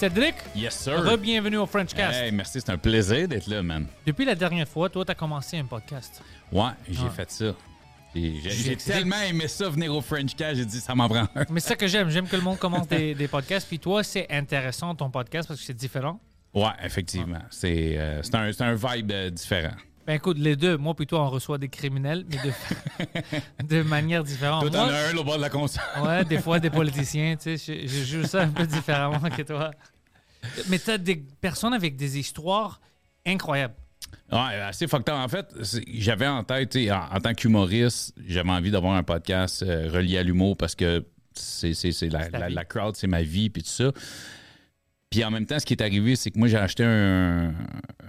Cédric, Yes, sir. re-bienvenue au Frenchcast. Hey, merci, c'est un plaisir d'être là, man. Depuis la dernière fois, toi, tu as commencé un podcast. Ouais, j'ai fait ça. J'ai tellement aimé ça, venir au French Cast, j'ai dit, ça m'en prend un. Mais c'est ça que j'aime. J'aime que le monde commence des, des podcasts. Puis toi, c'est intéressant ton podcast parce que c'est différent. Ouais, effectivement. C'est euh, un, un vibe euh, différent. Ben écoute, les deux, moi puis toi, on reçoit des criminels, mais de, de manière différente. Toi, t'en as un, au bord de la console. ouais, des fois, des politiciens, tu sais, je, je joue ça un peu différemment que toi. Mais tu as des personnes avec des histoires incroyables. Ouais, assez fucked. En fait, j'avais en tête, en, en tant qu'humoriste, j'avais envie d'avoir un podcast euh, relié à l'humour parce que c'est la, la- la crowd, c'est ma vie, puis tout ça. Puis en même temps, ce qui est arrivé, c'est que moi, j'ai acheté un,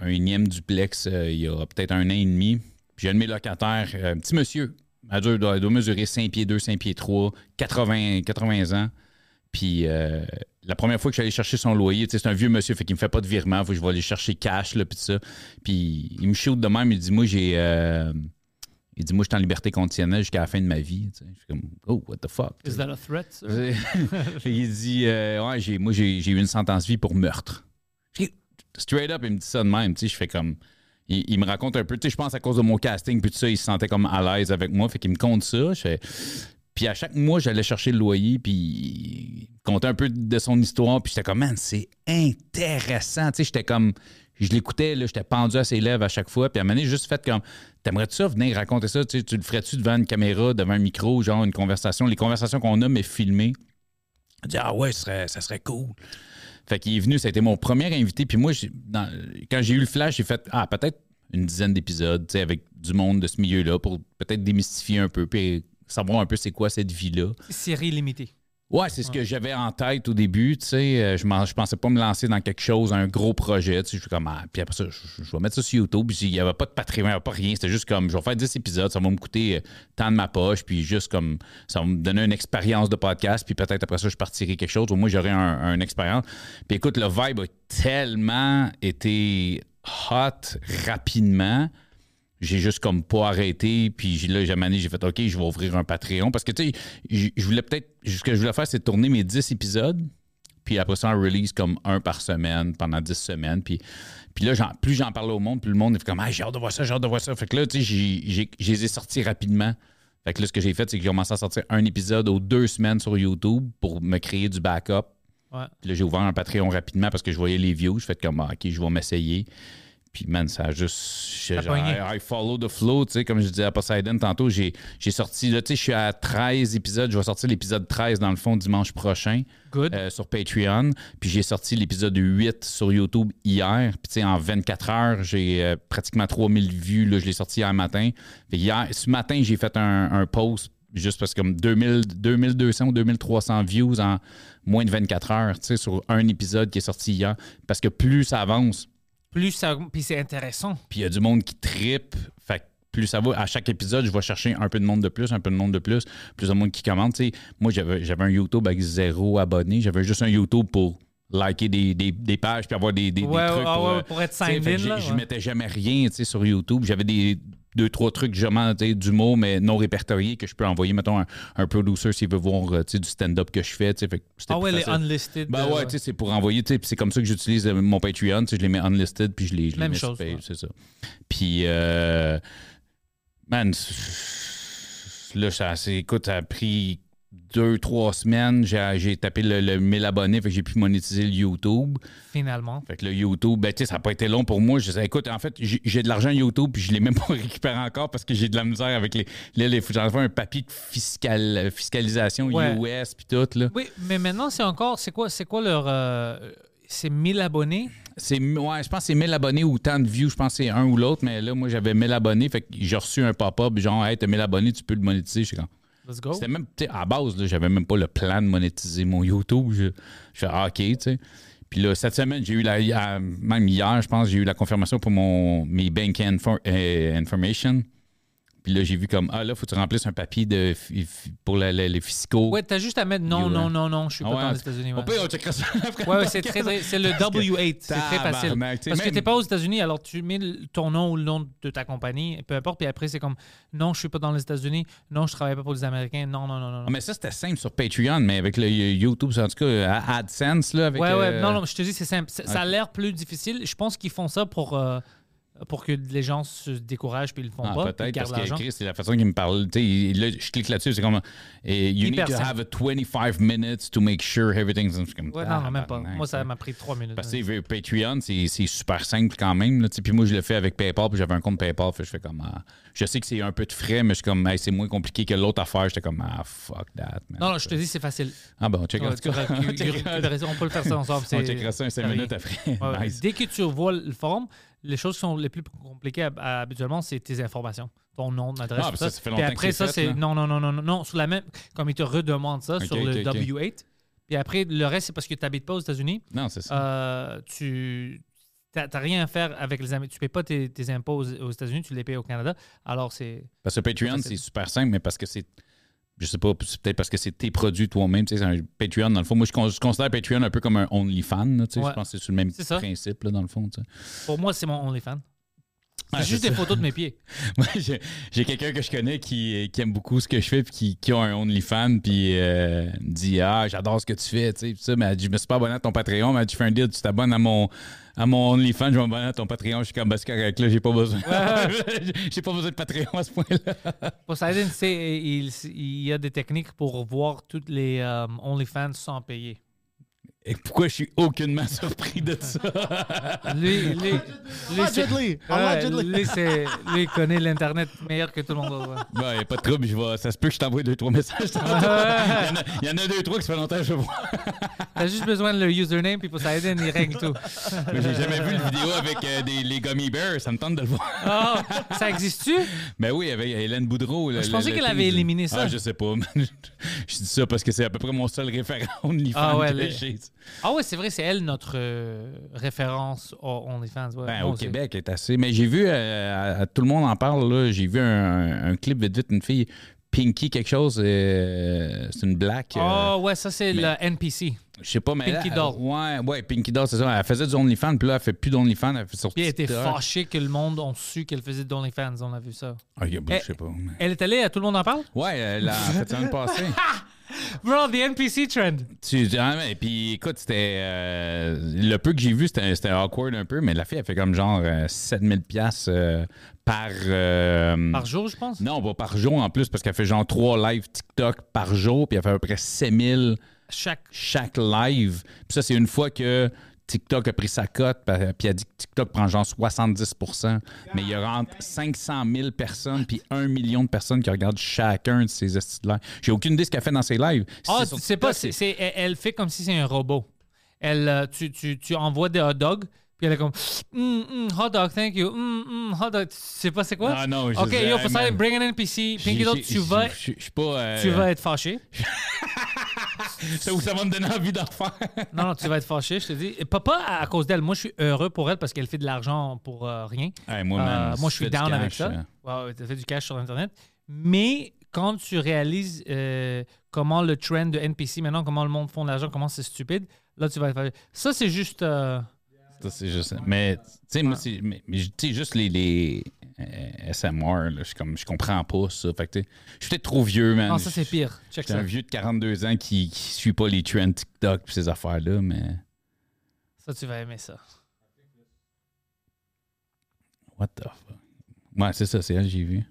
un duplex euh, il y a peut-être un an et demi. Puis j'ai un de mes locataires, euh, un petit monsieur, adulte, doit, doit mesurer 5 pieds 2, 5 pieds 3, 80, 80 ans. Puis euh, la première fois que je suis allé chercher son loyer, c'est un vieux monsieur, fait qu'il me fait pas de virement, faut que je vais aller chercher cash, là, puis ça. Puis il me shoot de même, il dit, moi, j'ai... il dit, moi, je suis en liberté conditionnelle jusqu'à la fin de ma vie. tu sais. Je suis comme, oh, what the fuck? Is that a threat? il dit, euh, ouais, j'ai, moi, j'ai, eu une sentence vie pour meurtre. Straight up, il me dit ça de même. Tu sais, je fais comme. Il, il me raconte un peu. Tu sais, je pense à cause de mon casting, puis tout ça, il se sentait comme à l'aise avec moi. Fait qu'il me compte ça. Je fais- Puis à chaque mois, j'allais chercher le loyer, puis il me contait un peu de son histoire. Puis j'étais comme, man, c'est intéressant. Tu sais, j'étais comme. Je l'écoutais, j'étais pendu à ses lèvres à chaque fois. Puis à un moment donné, juste fait comme T'aimerais-tu ça venir raconter ça? Tu, le ferais-tu devant une caméra, devant un micro, genre une conversation? Les conversations qu'on a, mais filmées. Il dit Ah ouais, ça serait, cool. Fait qu'il est venu, ça a été mon premier invité. Puis moi, quand j'ai eu le flash, j'ai fait Ah, peut-être une dizaine d'épisodes, tu avec du monde de ce milieu-là pour peut-être démystifier un peu, puis savoir un peu c'est quoi cette vie-là. Série limitée. Ouais, c'est ce que j'avais en tête au début, tu sais. euh, Je, je pensais pas me lancer dans quelque chose, un gros projet, tu sais. Je suis comme, ah, puis après ça, je, vais mettre ça sur YouTube. Il n'y avait pas de Patreon, il n'y avait pas rien. C'était juste comme, je vais faire 10 épisodes, ça va me coûter euh, tant de ma poche, puis juste comme, ça va me donner une expérience de podcast, puis peut-être après ça, je partirai quelque chose. Au moins, j'aurai un, une expérience. Puis écoute, le vibe a tellement été hot rapidement j'ai juste comme pas arrêté. Puis là, j'ai j'ai fait OK, je vais ouvrir un Patreon. Parce que, tu sais, je voulais peut-être. Ce que je voulais faire, c'est tourner mes 10 épisodes. Puis après ça, on release comme un par semaine pendant 10 semaines. Puis, puis là, plus j'en parlais au monde, plus le monde est comme Ah, j'ai hâte de voir ça, j'ai hâte de voir ça. Fait que là, tu sais, je les ai sortis rapidement. Fait que là, ce que j'ai fait, c'est que j'ai commencé à sortir un épisode aux deux semaines sur YouTube pour me créer du backup. Ouais. Puis là, j'ai ouvert un Patreon rapidement parce que je voyais les views. Je fais comme, ah, OK, je vais m'essayer. Puis, man, ça a juste. a genre. I, I follow the flow, tu sais, comme je disais à Poseidon tantôt. J'ai j'ai sorti, là, tu sais, je suis à 13 épisodes. Je vais sortir l'épisode 13, dans le fond, dimanche prochain Good. euh, sur Patreon. Puis j'ai sorti l'épisode 8 sur YouTube hier. Puis tu sais, en 24 heures, j'ai euh, pratiquement 3000 vues. Là, je l'ai sorti hier matin. Fait hier, ce matin, j'ai fait un, un post juste parce que comme 2000, 2200 ou 2300 views en moins de 24 heures, tu sais, sur un épisode qui est sorti hier. Parce que plus ça avance, Plus ça. Puis c'est intéressant. puis il y a du monde qui tripe. Fait que plus ça va, à chaque épisode, je vais chercher un peu de monde de plus, un peu de monde de plus, plus de monde qui commente. Tu sais, moi, j'avais j'avais un YouTube avec zéro abonné. J'avais juste un YouTube pour liker des, des- des pages puis avoir des, des- des Ouais, trucs. ah pour, ouais, euh, pour être Je ouais. mettais jamais rien sur YouTube. J'avais des, deux, trois trucs tu sais, d'humour, mais non répertoriés que je peux envoyer, mettons, un, un producer s'il veut voir euh, du stand-up que je fais. fait que Ah ouais, les unlisted. Ben euh, ouais, c'est pour envoyer, c'est comme ça que j'utilise euh, mon Patreon, je les mets unlisted, puis je les, je les Même mets sur chose, ouais. c'est ça. Puis, euh, man, là, ça, c'est- écoute, ça a pris deux, trois semaines, j'ai tapé le, le 1000 abonnés, fait que j'ai pu monétiser le YouTube. Finalement. Fait que le YouTube, ben, tu sais, ça n'a pas été long pour moi. Je disais, écoute, en fait, j'ai de l'argent YouTube, puis je l'ai même pas récupéré encore parce que j'ai de la misère avec les. Là, les, j'en fais un papier de fiscal, fiscalisation Ouais. US, puis tout, là. Oui, mais maintenant, c'est encore. C'est quoi, c'est quoi leur. euh, c'est 1000 abonnés? C'est, ouais, je pense que c'est 1000 abonnés ou tant de views, je pense que c'est un ou l'autre, mais là, moi, j'avais 1000 abonnés, fait que j'ai reçu un pop-up, genre, hey, t'as 1000 abonnés, tu peux le monétiser. Je suis comme-. C'était même, à base, là, j'avais même pas le plan de monétiser mon YouTube. Je, je ah, OK, tu sais. Puis là, cette semaine, j'ai eu la, hier- même hier, je pense, j'ai eu la confirmation pour mon, mes bank euh, information. Puis là, j'ai vu comme, ah là, faut que tu remplisses un papier de, pour la- la- les fiscaux. Ouais, t'as juste à mettre non, You, non, hein. non, non, je suis Ah pas ouais, dans les États-Unis. Ouais. pire, on checkera ça après. Ouais, c'est très, c'est le Parce que- W8, c'est très facile. Parce que même- t'es pas aux États-Unis, alors tu mets ton nom ou le nom de ta compagnie, peu importe, puis après c'est comme non, je suis pas dans les États-Unis, non, je travaille pas pour les Américains, non, non, non, non. Ah, mais ça, c'était simple sur Patreon, mais avec le YouTube, en tout cas, à AdSense, là, avec... ouais, ouais, euh, non, non, je te dis, c'est simple. Ça, ça a l'air plus difficile. Je pense qu'ils font ça pour, euh, pour que les gens se découragent puis ils le font Ah, pas. peut-être, parce que. Chris, c'est la façon qu'il me parle. Tu sais, il- là, je clique là-dessus, c'est comme. eh, you need to have a 25 minutes to make sure everything's. comme, Ouais, non, non, même pas. Moi, ça m'a pris trois minutes. Parce que sais, Patreon, c'est super simple quand même. là, Puis moi, je le fais avec PayPal, puis j'avais un compte PayPal. Fait je fais comme. ah, je sais que c'est un peu de frais, mais je suis comme, hey, c'est moins compliqué que l'autre affaire. J'étais comme, ah, fuck that, man. Non, non, je te dis, c'est facile. Ah, bon, ça. tu- On peut le faire ça ensemble. on c'est- checkera ça un 5 c'est rien. minutes après. Dès que tu vois le forum, les choses qui sont les plus compliquées hab- habituellement, c'est tes informations. Ton nom, adresse, Ah, tout ça. que ça fait Puis longtemps que après, ça, c'est. Non, non, non, non, non, non. Sur la même. Comme ils te redemandent ça sur le ok, ok. W8. Puis après, le reste, c'est parce que tu n'habites pas aux États-Unis. Non, c'est ça. Euh, tu n'as rien à faire avec les Américains. Tu ne payes pas tes, tes impôts aux, aux États-Unis, tu les payes au Canada. Alors, c'est. Parce que Patreon, c'est super simple, mais parce que c'est. Je sais pas, c'est peut-être parce que c'est tes produits toi-même. Tu sais, c'est un Patreon, dans le fond. Moi, je, con- je considère Patreon un peu comme un OnlyFans. là, tu sais. Ouais. Je pense que c'est sur le même principe, là, dans le fond. tu sais. Pour moi, c'est mon OnlyFans. C'est Ah, juste des photos de mes pieds. Moi, j'ai quelqu'un que je connais qui, qui aime beaucoup ce que je fais, puis qui, qui a un OnlyFans, puis euh, me dit Ah, j'adore ce que tu fais. Tu sais, ça, mais elle dit, je me suis pas abonné à ton Patreon, mais tu fais un deal, tu t'abonnes à mon. À mon OnlyFans, je vais m'abonner à ton Patreon. Je suis comme, bah, c'est correct, là, j'ai pas besoin. j'ai pas besoin de Patreon à ce point-là. Poseidon, il, il y a des techniques pour voir toutes les euh, OnlyFans sans payer. Et pourquoi je suis aucunement surpris de ça? Lui, lui, Allegedly. Lui, c'est- lui, il connaît l'Internet meilleur que tout le monde. ouais. Ben, y a pas de trouble, je vais, ça se peut que je t'envoie deux, trois messages. Il y, en a, il y en a deux, trois qui ça fait longtemps que je vois. T'as juste besoin de le username, puis Poseidon, il règle tout. Mais J'ai jamais vu une vidéo avec euh, des, les gummy bears, ça me tente de le voir. Ah, ça existe-tu? Ben oui, avec Hélène Boudreau. le- Je pensais le qu'elle avait éliminé ça. Ah, je sais pas. je dis ça parce que c'est à peu près mon seul référent OnlyFans Ah ouais, que les- j'ai. Ah ouais, c'est vrai, c'est elle notre euh, référence au OnlyFans. ouais. Ben, au. Québec, elle est assez. Mais j'ai vu, euh, à- tout le monde en parle. J'ai vu un, un clip vite vite, une fille, Pinky quelque chose, euh, c'est une black. euh, Ah ouais, ça c'est le NPC. je sais pas, mais. Pinky Doll. Ouais, ouais, Pinky Doll, c'est ça. Elle faisait du OnlyFans, puis là, elle fait plus d'OnlyFans, elle fait sur Puis elle était fâchée que le monde a su qu'elle faisait de OnlyFans. On a vu ça. Ah, il y a- Eh, je sais pas. mais- Elle est allée à Tout le monde en parle? Ouais, elle a fait ça l'année passée. Bro, the NPC trend. Tu, ah, mais, puis écoute, c'était. euh, le peu que j'ai vu, c'était c'était awkward un peu, mais la fille, elle fait comme genre euh, 7000$ piastres, euh, par. euh, Par jour, je pense? Non, pas par jour en plus, parce qu'elle fait genre 3 lives TikTok par jour, puis elle fait à peu près 7000 Chaque. chaque live. Puis ça, c'est une fois que TikTok a pris sa cote, puis a dit que TikTok prend genre 70% Mais il y a entre 500 000 personnes, puis 1 million de personnes qui regardent chacun de ces estis de live. J'ai aucune idée de ce qu'elle fait dans ses lives. Ah, tu sais pas, c'est, c'est- elle, elle fait comme si c'est un robot. Elle, euh, tu, tu, tu envoies des hot dogs, puis elle est comme Hum, hum, hot dog, thank you. Hum, hot dog. Tu sais pas c'est quoi? Ah non, je Ok, sais, yo, Poseidon, man. bring an NPC. Pinky Doll, tu vas, Je je suis pas. euh, tu vas être fâché. Ça, ça va me donner envie d'en faire. Non, non, tu vas être fâché, je te dis. Et pas à cause d'elle. Moi, je suis heureux pour elle parce qu'elle fait de l'argent pour euh, rien. Hey, moi, Euh, moi, je suis down avec ça. ouais, tu fait du cash sur Internet. Mais quand tu réalises euh, comment le trend de NPC maintenant, comment le monde font de l'argent, comment c'est stupide, là, tu vas être fâché. Ça, c'est juste. Ça, c'est juste. Mais, tu sais, moi, c'est. Mais, mais, juste les. les euh, SMR. là. Je suis comme, je comprends pas ça. Fait que, je suis peut-être trop vieux, man. Non, ça, c'est pire. Check ça. un vieux de 42 ans qui, qui suit pas les trends TikTok et ces affaires-là, mais Ça, tu vas aimer ça. what the fuck? Ouais, c'est ça, c'est elle que j'ai vu.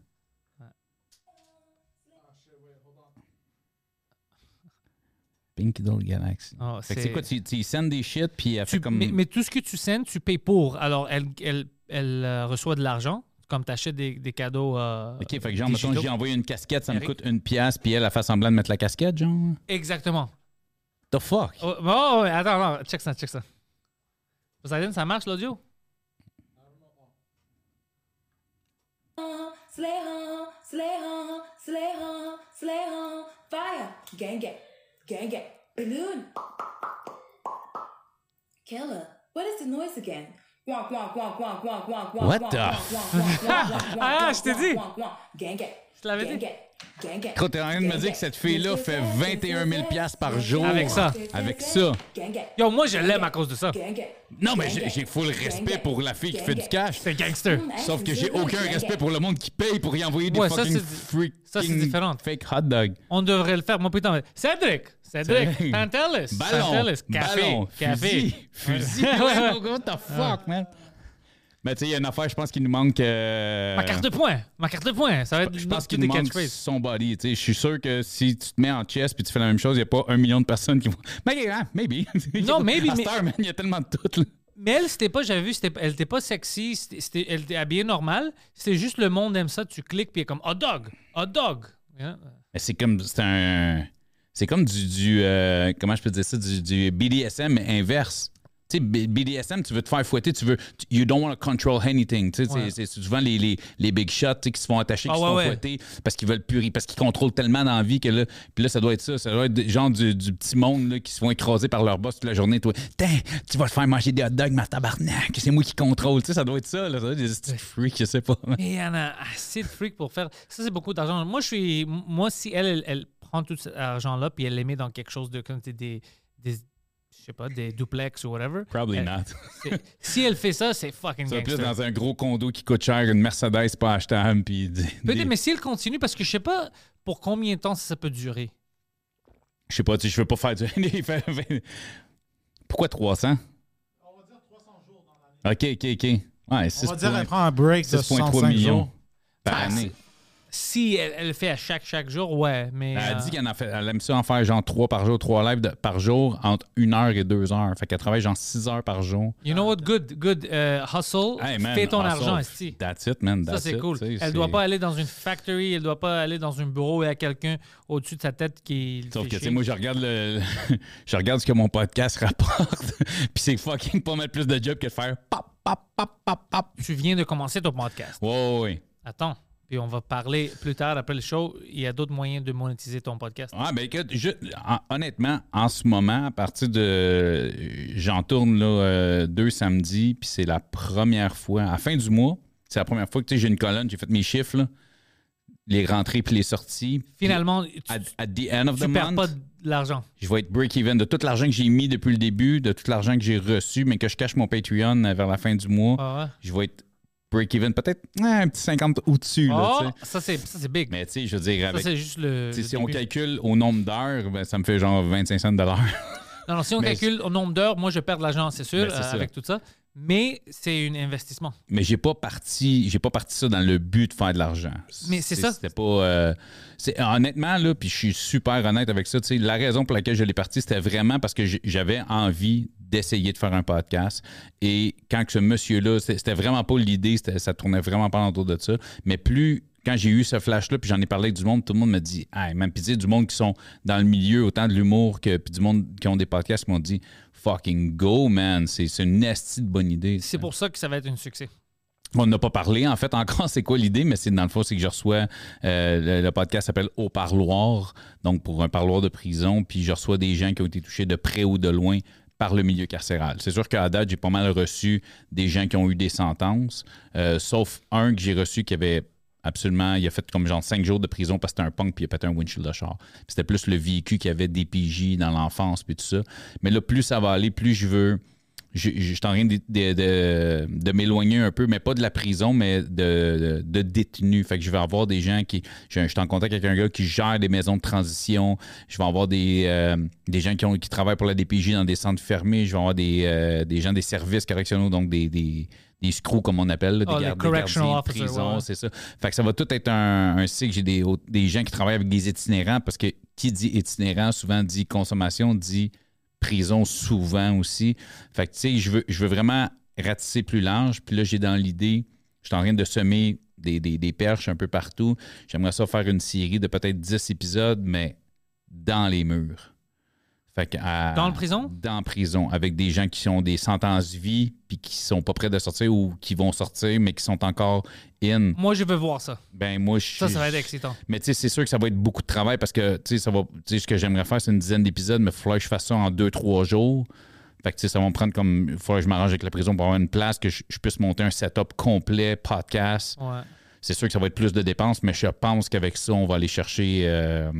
Pink Doll Galaxy. Oh, Fait que c'est quoi, tu, tu sends des shit, puis elle fait Tu- comme... mais, mais tout ce que tu sends, tu payes pour. Alors, elle, elle, elle euh, reçoit de l'argent, comme tu achètes des, des cadeaux. euh, OK, fait que genre, mettons, j'ai envoyé une casquette, ça me coûte une pièce, puis elle a fait semblant de mettre la casquette, genre? Exactement. The fuck? Oh, oh, ouais, attends, non, check ça, check ça. Poseidon, ça marche l'audio? Slay on, slay on, slay on, slay on, fire, gang gang, Gang gang. Balloon. Killer. What is the noise again? What the? ah, je t'ai dit. Gang gang. Je l'avais dit? Gros, t'es en train de me dire que cette fille-là fait 21 000 piastres par jour. Avec ça. Avec ça. Yo, moi, je l'aime à cause de ça. Non, mais j'ai full respect pour la fille qui fait du cash. C'est gangster. Sauf que j'ai aucun respect pour le monde qui paye pour y envoyer des Ouais, ça, fucking c'est- freaking ça, c'est différent. fake hot dog. On devrait le faire. Moi, putain, mais- Cédric, Cédric, Cédric. Pantelis, Ballon, Pantelis, café, ballon, café. fusil, fusil. Ouais, ouais. What the fuck, man? Mais tu sais, il y a une affaire, je pense qu'il nous manque... euh, Ma carte de points, ma carte de points, ça va être Je pense qu'il nous manque son body. Je suis sûr que si tu te mets en chess puis tu fais la même chose, il n'y a pas un million de personnes qui vont. Mais hein, maybe. Non, maybe, À cette mais- heure, man, il y a tellement de tout. là. Mais elle, c'était pas, j'avais vu, c'était- elle était pas sexy, c'était- c'était- elle était habillée normal. C'est juste le monde aime ça, tu cliques, puis elle est comme hot dog, hot dog. Yeah. Mais c'est comme. C'est un. C'est comme du. du euh, comment je peux dire ça? Du, du BDSM inverse. Tu sais, BDSM, tu veux te faire fouetter, tu veux. You don't want to control anything. Tu sais, Ouais. c'est souvent les, les, les big shots qui se font attacher, qui Ah se ouais, font ouais. fouetter parce qu'ils veulent purger, parce qu'ils contrôlent tellement dans la vie que là. Puis là, ça doit être ça. Ça doit être genre du, du petit monde là, qui se font écraser par leur boss toute la journée. Toi, tu vas te faire manger des hot dogs, ma tabarnak. C'est moi qui contrôle. Tu sais, ça doit être ça. Là, ça doit être des freaks, je sais pas. Et il y en a assez de freaks pour faire. Ça, c'est beaucoup d'argent. Moi, je suis. Moi, si elle, elle, elle prend tout cet argent-là, puis elle les met dans quelque chose de comme des- je sais pas, des duplex ou whatever. Probably elle- not. Si elle fait ça, c'est fucking Ça va plus gangster. dans un gros condo qui coûte cher, une Mercedes pas achetable, puis des- Peut-être, des- mais si elle continue, parce que je sais pas pour combien de temps ça peut durer. Je sais pas, tu sais, je veux pas faire du. Pourquoi 300? On va dire 300 jours dans l'année. OK, OK, OK. Ouais, 6 On va dire, elle prend un break de 6,3 65 millions jours. par Ah, année. Si elle, elle le fait à chaque, chaque jour, ouais, mais. Elle a euh, dit qu'elle en fait, elle aime ça en faire genre 3 par jour, 3 lives de- par jour entre 1 heure et 2 heures. Fait qu'elle travaille genre 6 heures par jour. You know what? Good, good. euh, hustle. Hey, man, fais ton hustle. argent, esti. That's it, man. Ça, that's c'est it, cool. Elle c'est- doit pas aller dans une factory, elle doit pas aller dans un bureau et à quelqu'un au-dessus de sa tête qui. le Sauf que, tu sais, moi, je regarde le, je regarde ce que mon podcast rapporte, puis c'est fucking pas mettre plus de job que de faire pop, pop, pop, pop, pop. Tu viens de commencer ton podcast. Ouais, ouais, ouais. Attends. Puis on va parler plus tard après le show. Il y a d'autres moyens de monétiser ton podcast. Ah, ben écoute, je- honnêtement, en ce moment, à partir de. J'en tourne là, euh, deux samedis, puis c'est la première fois, à la fin du mois, c'est la première fois que j'ai une colonne, j'ai fait mes chiffres, là, les rentrées puis les sorties. Finalement, tu, At, at the end of tu the perds month, pas de l'argent. je vais être break-even de tout l'argent que j'ai mis depuis le début, de tout l'argent que j'ai reçu, mais que je cache mon Patreon euh, vers la fin du mois. Ah ouais? Je vais être break-even, peut-être ouais, un petit 50 au-dessus. Oh, sais. ça, c'est, big. Mais tu sais, je veux dire, avec, juste le. si on calcule au nombre d'heures, ben, ça me fait genre 25 cents de l'heure. Non, non, si on Mais- calcule au nombre d'heures, moi, je perds de l'argent, c'est sûr, Ben, euh, avec tout ça. Mais c'est un investissement. mais j'ai pas parti j'ai pas parti ça dans le but de faire de l'argent. Mais c'est ça. C'était pas euh, honnêtement là puis je suis super honnête avec ça, tu sais la raison pour laquelle je l'ai parti c'était vraiment parce que j'avais envie d'essayer de faire un podcast et quand que ce monsieur là c'était vraiment pas l'idée, ça tournait vraiment pas autour de ça, mais plus quand j'ai eu ce flash-là, puis j'en ai parlé avec du monde, tout le monde me dit, hey, même, puis du monde qui sont dans le milieu, autant de l'humour que puis du monde qui ont des podcasts, m'ont dit, fucking go, man, c'est c'est une esti de bonne idée. C'est pour ça que ça va être un succès. On n'a pas parlé, en fait, encore, c'est quoi l'idée, mais c'est dans le fond, c'est que je reçois, euh, le, le podcast s'appelle Au parloir, donc pour un parloir de prison, puis je reçois des gens qui ont été touchés de près ou de loin par le milieu carcéral. C'est sûr qu'à date, j'ai pas mal reçu des gens qui ont eu des sentences, euh, sauf un que j'ai reçu qui avait absolument, il a fait comme genre cinq jours de prison parce que c'était un punk puis il a pété un windshield de C'était plus le véhicule qui avait des PJ dans l'enfance puis tout ça. Mais là, plus ça va aller, plus je veux je je- je suis en train de, de- de- de m'éloigner un peu, mais pas de la prison, mais de, de, détenus. Fait que je vais avoir des gens qui. Je, je suis en contact avec un gars qui gère des maisons de transition. Je vais avoir des, euh, des gens qui, ont, qui travaillent pour la DPJ dans des centres fermés. Je vais avoir des, euh, des gens des services correctionnels, donc des, des, des screws, comme on appelle, là, des, Oh, les gardes- des correctional gardiens de officers, prison, ouais, c'est ça. Fait que ça va tout être un, un cycle. J'ai des, des gens qui travaillent avec des itinérants parce que qui dit itinérant souvent dit consommation, dit prison souvent aussi. Fait que tu sais, je veux, vraiment ratisser plus large. Puis là, j'ai dans l'idée, je suis en train de semer des, des- des perches un peu partout. J'aimerais ça faire une série de peut-être 10 épisodes, mais dans les murs. Fait que à- Dans le prison? Dans la prison, avec des gens qui ont des sentences vie, puis qui sont pas prêts de sortir ou qui vont sortir, mais qui sont encore in. Moi, je veux voir ça. Ben moi, je Ça, ça va être excitant. mais tu sais, c'est sûr que ça va être beaucoup de travail parce que tu sais, ça va. Tu sais, ce que j'aimerais faire, c'est une dizaine d'épisodes, mais il faudrait que je fasse ça en deux, trois jours. Fait que tu sais, ça va me prendre comme. Il faudrait que je m'arrange avec la prison pour avoir une place, que je, je puisse monter un setup complet, podcast. Ouais. C'est sûr que ça va être plus de dépenses, mais je pense qu'avec ça, on va aller chercher euh,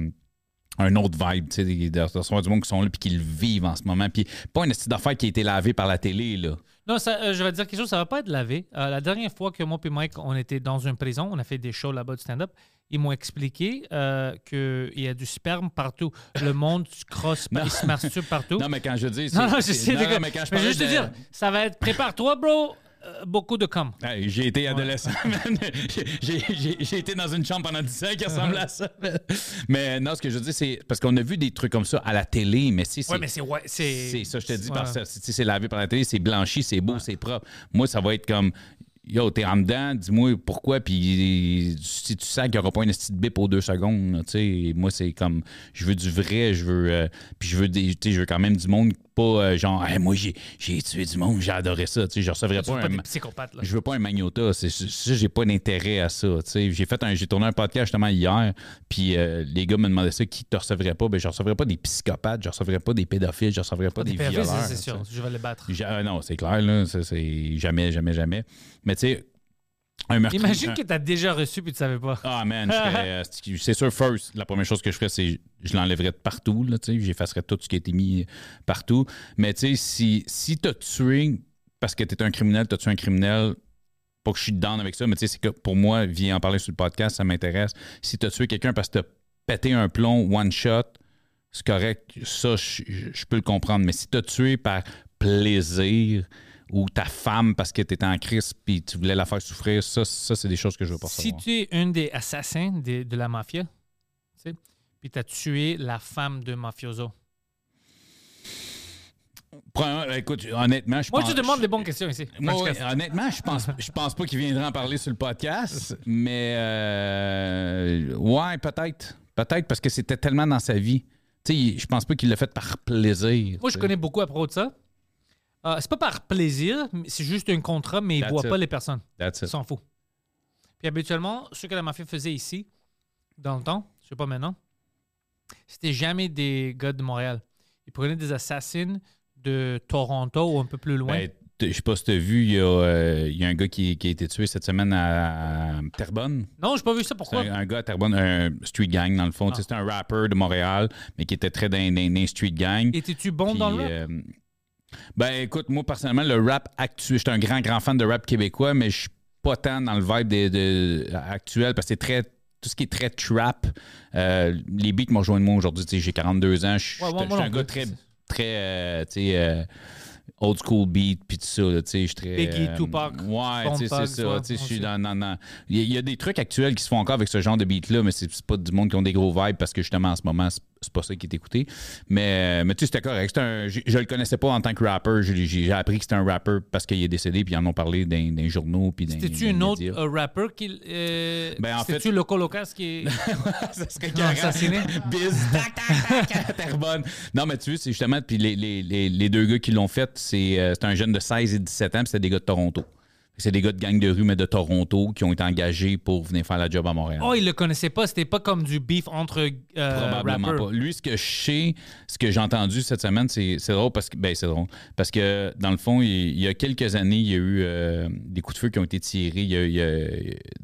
un autre vibe, tu sais, de recevoir du monde qui sont là puis qui le vivent en ce moment. Puis pas une petite d'affaires qui a été lavée par la télé, là. Non, ça, euh, je vais te dire quelque chose, ça va pas être lavé. Euh, la dernière fois que moi et Mike, on était dans une prison, on a fait des shows là-bas de stand-up, ils m'ont expliqué euh, qu'il y a du sperme partout. Le monde se crosse, il se masturbe partout. Non, mais quand je dis. non, non, je sais, non, mais quand je Mais juste te dire, ça va être, prépare-toi, bro, euh, beaucoup de com. Hey, j'ai été adolescent, man. J'ai- été dans une chambre pendant 10 ans qui ressemble à ça. Mais non, ce que je veux dire, c'est parce qu'on a vu des trucs comme ça à la télé, mais si c'est. Ouais, mais c'est. Ouais, c'est ça, je te dis, Ouais. parce que si c'est lavé par la télé, c'est blanchi, c'est beau, c'est propre. Moi, ça va être comme. Yo, t'es en dedans, dis-moi pourquoi, puis si tu sais qu'il n'y aura pas une petite bip aux deux secondes, tu sais, moi, c'est comme, je veux du vrai, je veux, euh, puis je veux, des, tu sais, je veux quand même du monde, pas euh, genre, Hey, moi, j'ai tué du monde, j'ai adoré ça, tu sais, je recevrais pas pas un, là. je veux pas un magnota. C'est ça, j'ai pas d'intérêt à ça. tu sais. J'ai fait un, j'ai tourné un podcast justement hier, puis euh, les gars me demandaient ça, qui te recevrait pas? Ben, je recevrais pas des psychopathes, je recevrais pas des pédophiles, je recevrais pas des, Des violeurs. c'est sûr, je vais les battre. Euh, non, c'est clair, là. C'est jamais, jamais, jamais. Mais tu sais, un meurtre. Imagine un- que tu as déjà reçu puis tu savais pas. ah man, je ferais, euh, c'est- c'est sûr, first, la première chose que je ferais, c'est je l'enlèverais de partout, là, tu sais, j'effacerais tout ce qui a été mis partout. Mais tu sais, si, si t'as tué parce que t'es un criminel, t'as tué un criminel, pas que je suis down avec ça, mais tu sais, c'est que pour moi, viens en parler sur le podcast, ça m'intéresse. Si t'as tué quelqu'un parce que t'as pété un plomb one shot, c'est correct, ça, je, je peux le comprendre. Mais si t'as tué par plaisir ou ta femme parce que t'étais en crise puis tu voulais la faire souffrir, ça, ça c'est des choses que je veux pas Si savoir. tu es un des assassins de, de la mafia, tu sais, puis tu as tué la femme de mafioso. Écoute, honnêtement, je Moi, pense. tu demandes des bonnes questions ici. Moi, honnêtement, je pense, je pense pas qu'il viendrait en parler sur le podcast, mais euh, ouais, peut-être, peut-être parce que c'était tellement dans sa vie. Tu sais, je pense pas qu'il l'a fait par plaisir. Moi, je connais beaucoup à propos de ça. Euh, c'est pas par plaisir, c'est juste un contrat, mais il That's voit it. pas les personnes. That's Il it. s'en fout. Puis habituellement, ce que la mafia faisait ici, dans le temps, je sais pas maintenant, c'était jamais des gars de Montréal. Ils prenaient des assassins de Toronto ou un peu plus loin. Ben, je sais pas si tu as vu, il y, a, euh, il y a un gars qui, qui a été tué cette semaine à, à Terrebonne. non, j'ai pas vu ça. Pourquoi? un, un gars à Terrebonne, un street gang dans le fond. Ah. C'était un rapper de Montréal, mais qui était très dans, dans- dans street gang. Étais-tu bon Puis, dans le rap? euh, ben écoute, moi personnellement, le rap actuel, je suis un grand, grand fan de rap québécois, mais je suis pas tant dans le vibe des- de- actuel parce que c'est très. Tout ce qui est très trap, euh, les beats m'ont rejoint de moi aujourd'hui. Tu sais, J'ai 42 ans, je suis Ouais, un non gars très, très euh, tu sais, euh, old school beat, puis tout ça. là, tu sais, Je suis très. Biggie, euh, Tupac, Ouais, c'est ça. ouais, tu sais, Je suis dans. dans- Il y, a- il y a des trucs actuels qui se font encore avec ce genre de beat-là, mais c'est c'est pas du monde qui ont des gros vibes parce que justement, en ce moment, c'est c'est pas ça qui est écouté. Mais, mais tu sais, c'était correct. Un- je, je le connaissais pas en tant que rapper. J'ai appris que c'était un rapper parce qu'il est décédé, puis ils en ont parlé dans, les journaux. C'était-tu un autre euh, rapper qui. Euh, Ben, en C'était-tu fait- Loco Locas qui. ça serait assassiné? Biz, tac, tac, tac, à Terrebonne. Non, mais tu vois, c'est justement, puis les, les, les, les deux gars qui l'ont fait, c'est euh, c'est un jeune de 16 et 17 ans, puis c'était des gars de Toronto. C'est des gars de gang de rue, mais de Toronto, qui ont été engagés pour venir faire la job à Montréal. Oh, il le connaissait pas. C'était pas comme du beef entre euh, Probablement rappers. pas. Lui, ce que je sais, ce que j'ai entendu cette semaine, c'est c'est drôle parce que ben c'est drôle parce que dans le fond, il, il y a quelques années, il y a eu euh, des coups de feu qui ont été tirés. Il y a, il y a-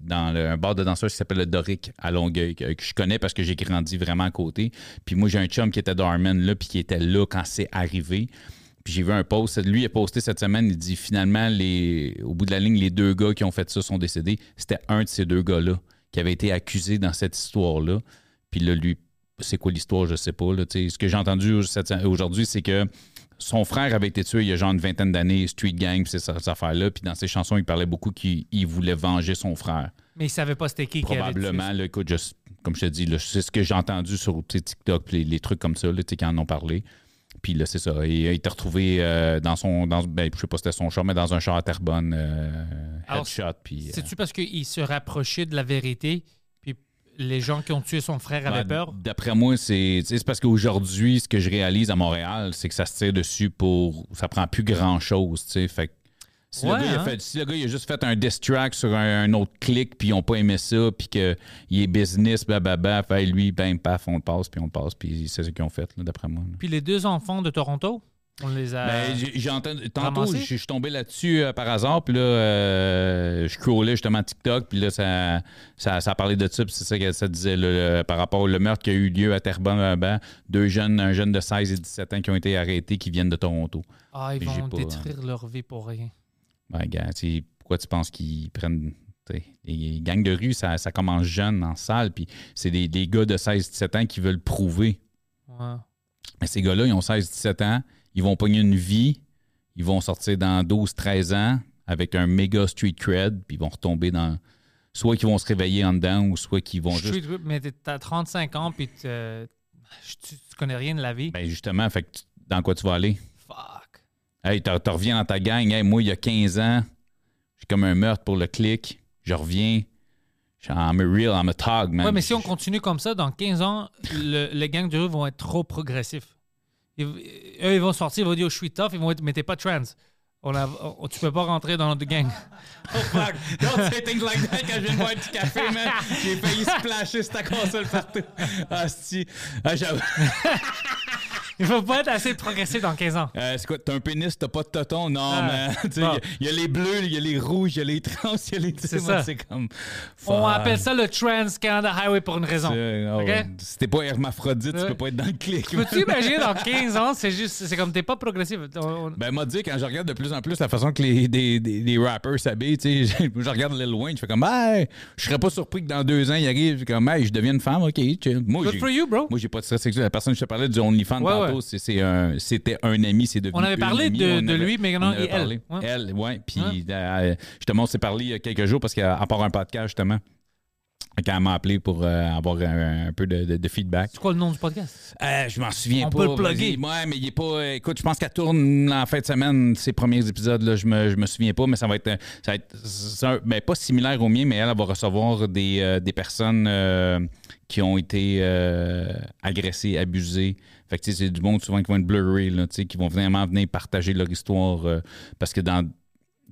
dans le- un bar de danseurs qui s'appelle le Doric à Longueuil que, que je connais parce que j'ai grandi vraiment à côté. Puis moi, j'ai un chum qui était d'Arman là, puis qui était là quand c'est arrivé. Puis j'ai vu un post, lui a posté cette semaine, il dit finalement, les, au bout de la ligne, les deux gars qui ont fait ça sont décédés. C'était un de ces deux gars-là qui avait été accusé dans cette histoire-là. Puis là, lui, c'est quoi l'histoire, je sais pas. Là, ce que j'ai entendu aujourd'hui, c'est que son frère avait été tué il y a genre une vingtaine d'années, Street Gang, puis c'est cette affaire-là. Puis dans ses chansons, il parlait beaucoup qu'il il voulait venger son frère. Mais il savait pas c'était qui qui avait Probablement, là, écoute, je- comme je te dis, c'est ce que j'ai entendu sur TikTok, les, les trucs comme ça, là, qui en ont parlé. Puis là, c'est ça. Et, il était retrouvé euh, dans son. Dans, ben, je sais pas si c'était son char, mais dans un char à Terrebonne, euh, headshot. Puis, euh, C'est-tu parce qu'il se rapprochait de la vérité, puis les gens qui ont tué son frère avaient ben, peur? D'après moi, c'est c'est parce qu'aujourd'hui, ce que je réalise à Montréal, c'est que ça se tire dessus pour. Ça prend plus grand-chose, tu sais. Fait que si, Ouais, le gars, il a hein? fait- si le gars il a juste fait un diss track sur un, un autre clic, puis ils n'ont pas aimé ça, puis qu'il est business, blablabla, fait lui, ben, paf, on le passe, puis on le passe, puis c'est ce qu'ils ont fait, d'après moi. là. Puis les deux enfants de Toronto, on les a. Ben, tantôt, je suis tombé là-dessus euh, par hasard, puis là, euh, je scrollais justement TikTok, puis là, ça, ça, ça parlait de ça, puis c'est ça que ça disait, là, le- par rapport au meurtre qui a eu lieu à Terrebonne, euh, ben, deux jeunes, un jeune de 16 et 17 ans qui ont été arrêtés, qui viennent de Toronto. ah, ils j'ai vont pas, détruire leur vie pour rien. Ben, gars, tu sais, pourquoi tu penses qu'ils prennent. Les gangs de rue, ça, ça commence jeune en salle, puis c'est des, des gars de 16-17 ans qui veulent prouver. Ouais. Mais ces gars-là, ils ont 16-17 ans, ils vont pogner une vie, ils vont sortir dans 12-13 ans avec un méga street cred, puis ils vont retomber dans. Soit qu'ils vont se réveiller en dedans, ou soit qu'ils vont Street juste. Mais t'as 35 ans, puis tu, tu connais rien de la vie. Ben justement, fait que tu- dans quoi tu vas aller? Fuck. Hey, tu reviens dans ta gang. Hey, moi, il y a 15 ans, j'ai comme un meurtre pour le clic. Je reviens. Je suis I'm a real, I'm a tog, man. Ouais, mais si on continue comme ça, dans 15 ans, le- les gangs de rue vont être trop progressifs. Ils- eux, ils vont sortir, ils vont dire, je suis tough, ils vont être, mais t'es pas trans. On a, on- tu peux pas rentrer dans notre gang. Oh fuck! Don't say things like that quand je viens de boire du café, man. J'ai failli splasher cette console partout. Ah, si. Ah, j'avoue. Il faut pas être assez progressif dans 15 ans. Euh, c'est quoi, t'as un pénis, t'as pas de toton? Non, Ah, man. Tu sais, Il bon. y y, a les bleus, il y a les rouges, il y a les trans, il y a les. C'est ça. C'est comme. On appelle ça le Trans Canada Highway pour une raison. Ouais. Si t'es pas hermaphrodite, tu Ouais. peux pas être dans le clic. Peux-tu imaginer dans 15 ans, c'est juste, c'est comme t'es pas progressif. On- Ben, m'a dit, quand je regarde de plus en plus la façon que les, des, des, des rappers s'habillent, tu sais, je, regarde Lil Wayne, je fais comme, hey, je serais pas surpris que dans deux ans, il arrive, comme, hey, je deviens une femme, ok, chill. Moi, Good for you, bro. Moi, j'ai pas de stress sexuel. La personne que je te parlais du OnlyFans Ouais, tantôt, un- c'était un ami, c'est devenu On avait parlé amie, de- on de avait- lui, mais maintenant, on avait et elle. Ouais. Elle, ouais. Puis, Ouais. euh, justement, on s'est parlé il y a quelques jours parce qu'à part un podcast, justement, quand elle m'a appelé pour euh, avoir un, un peu de, de- de feedback. C'est quoi le nom du podcast? Euh, je m'en souviens On pas. peut le plugger. Ouais, mais il est pas. Écoute, je pense qu'elle tourne en fin de semaine, ces premiers épisodes, là, je me, je me souviens pas, mais ça va être. Ça va être un- ben, pas similaire au mien, mais elle, elle va recevoir des, euh, des personnes qui ont été agressées, abusées. Fait que c'est du monde souvent qui vont être blurry, là, qui vont vraiment venir partager leur histoire. euh, parce que dans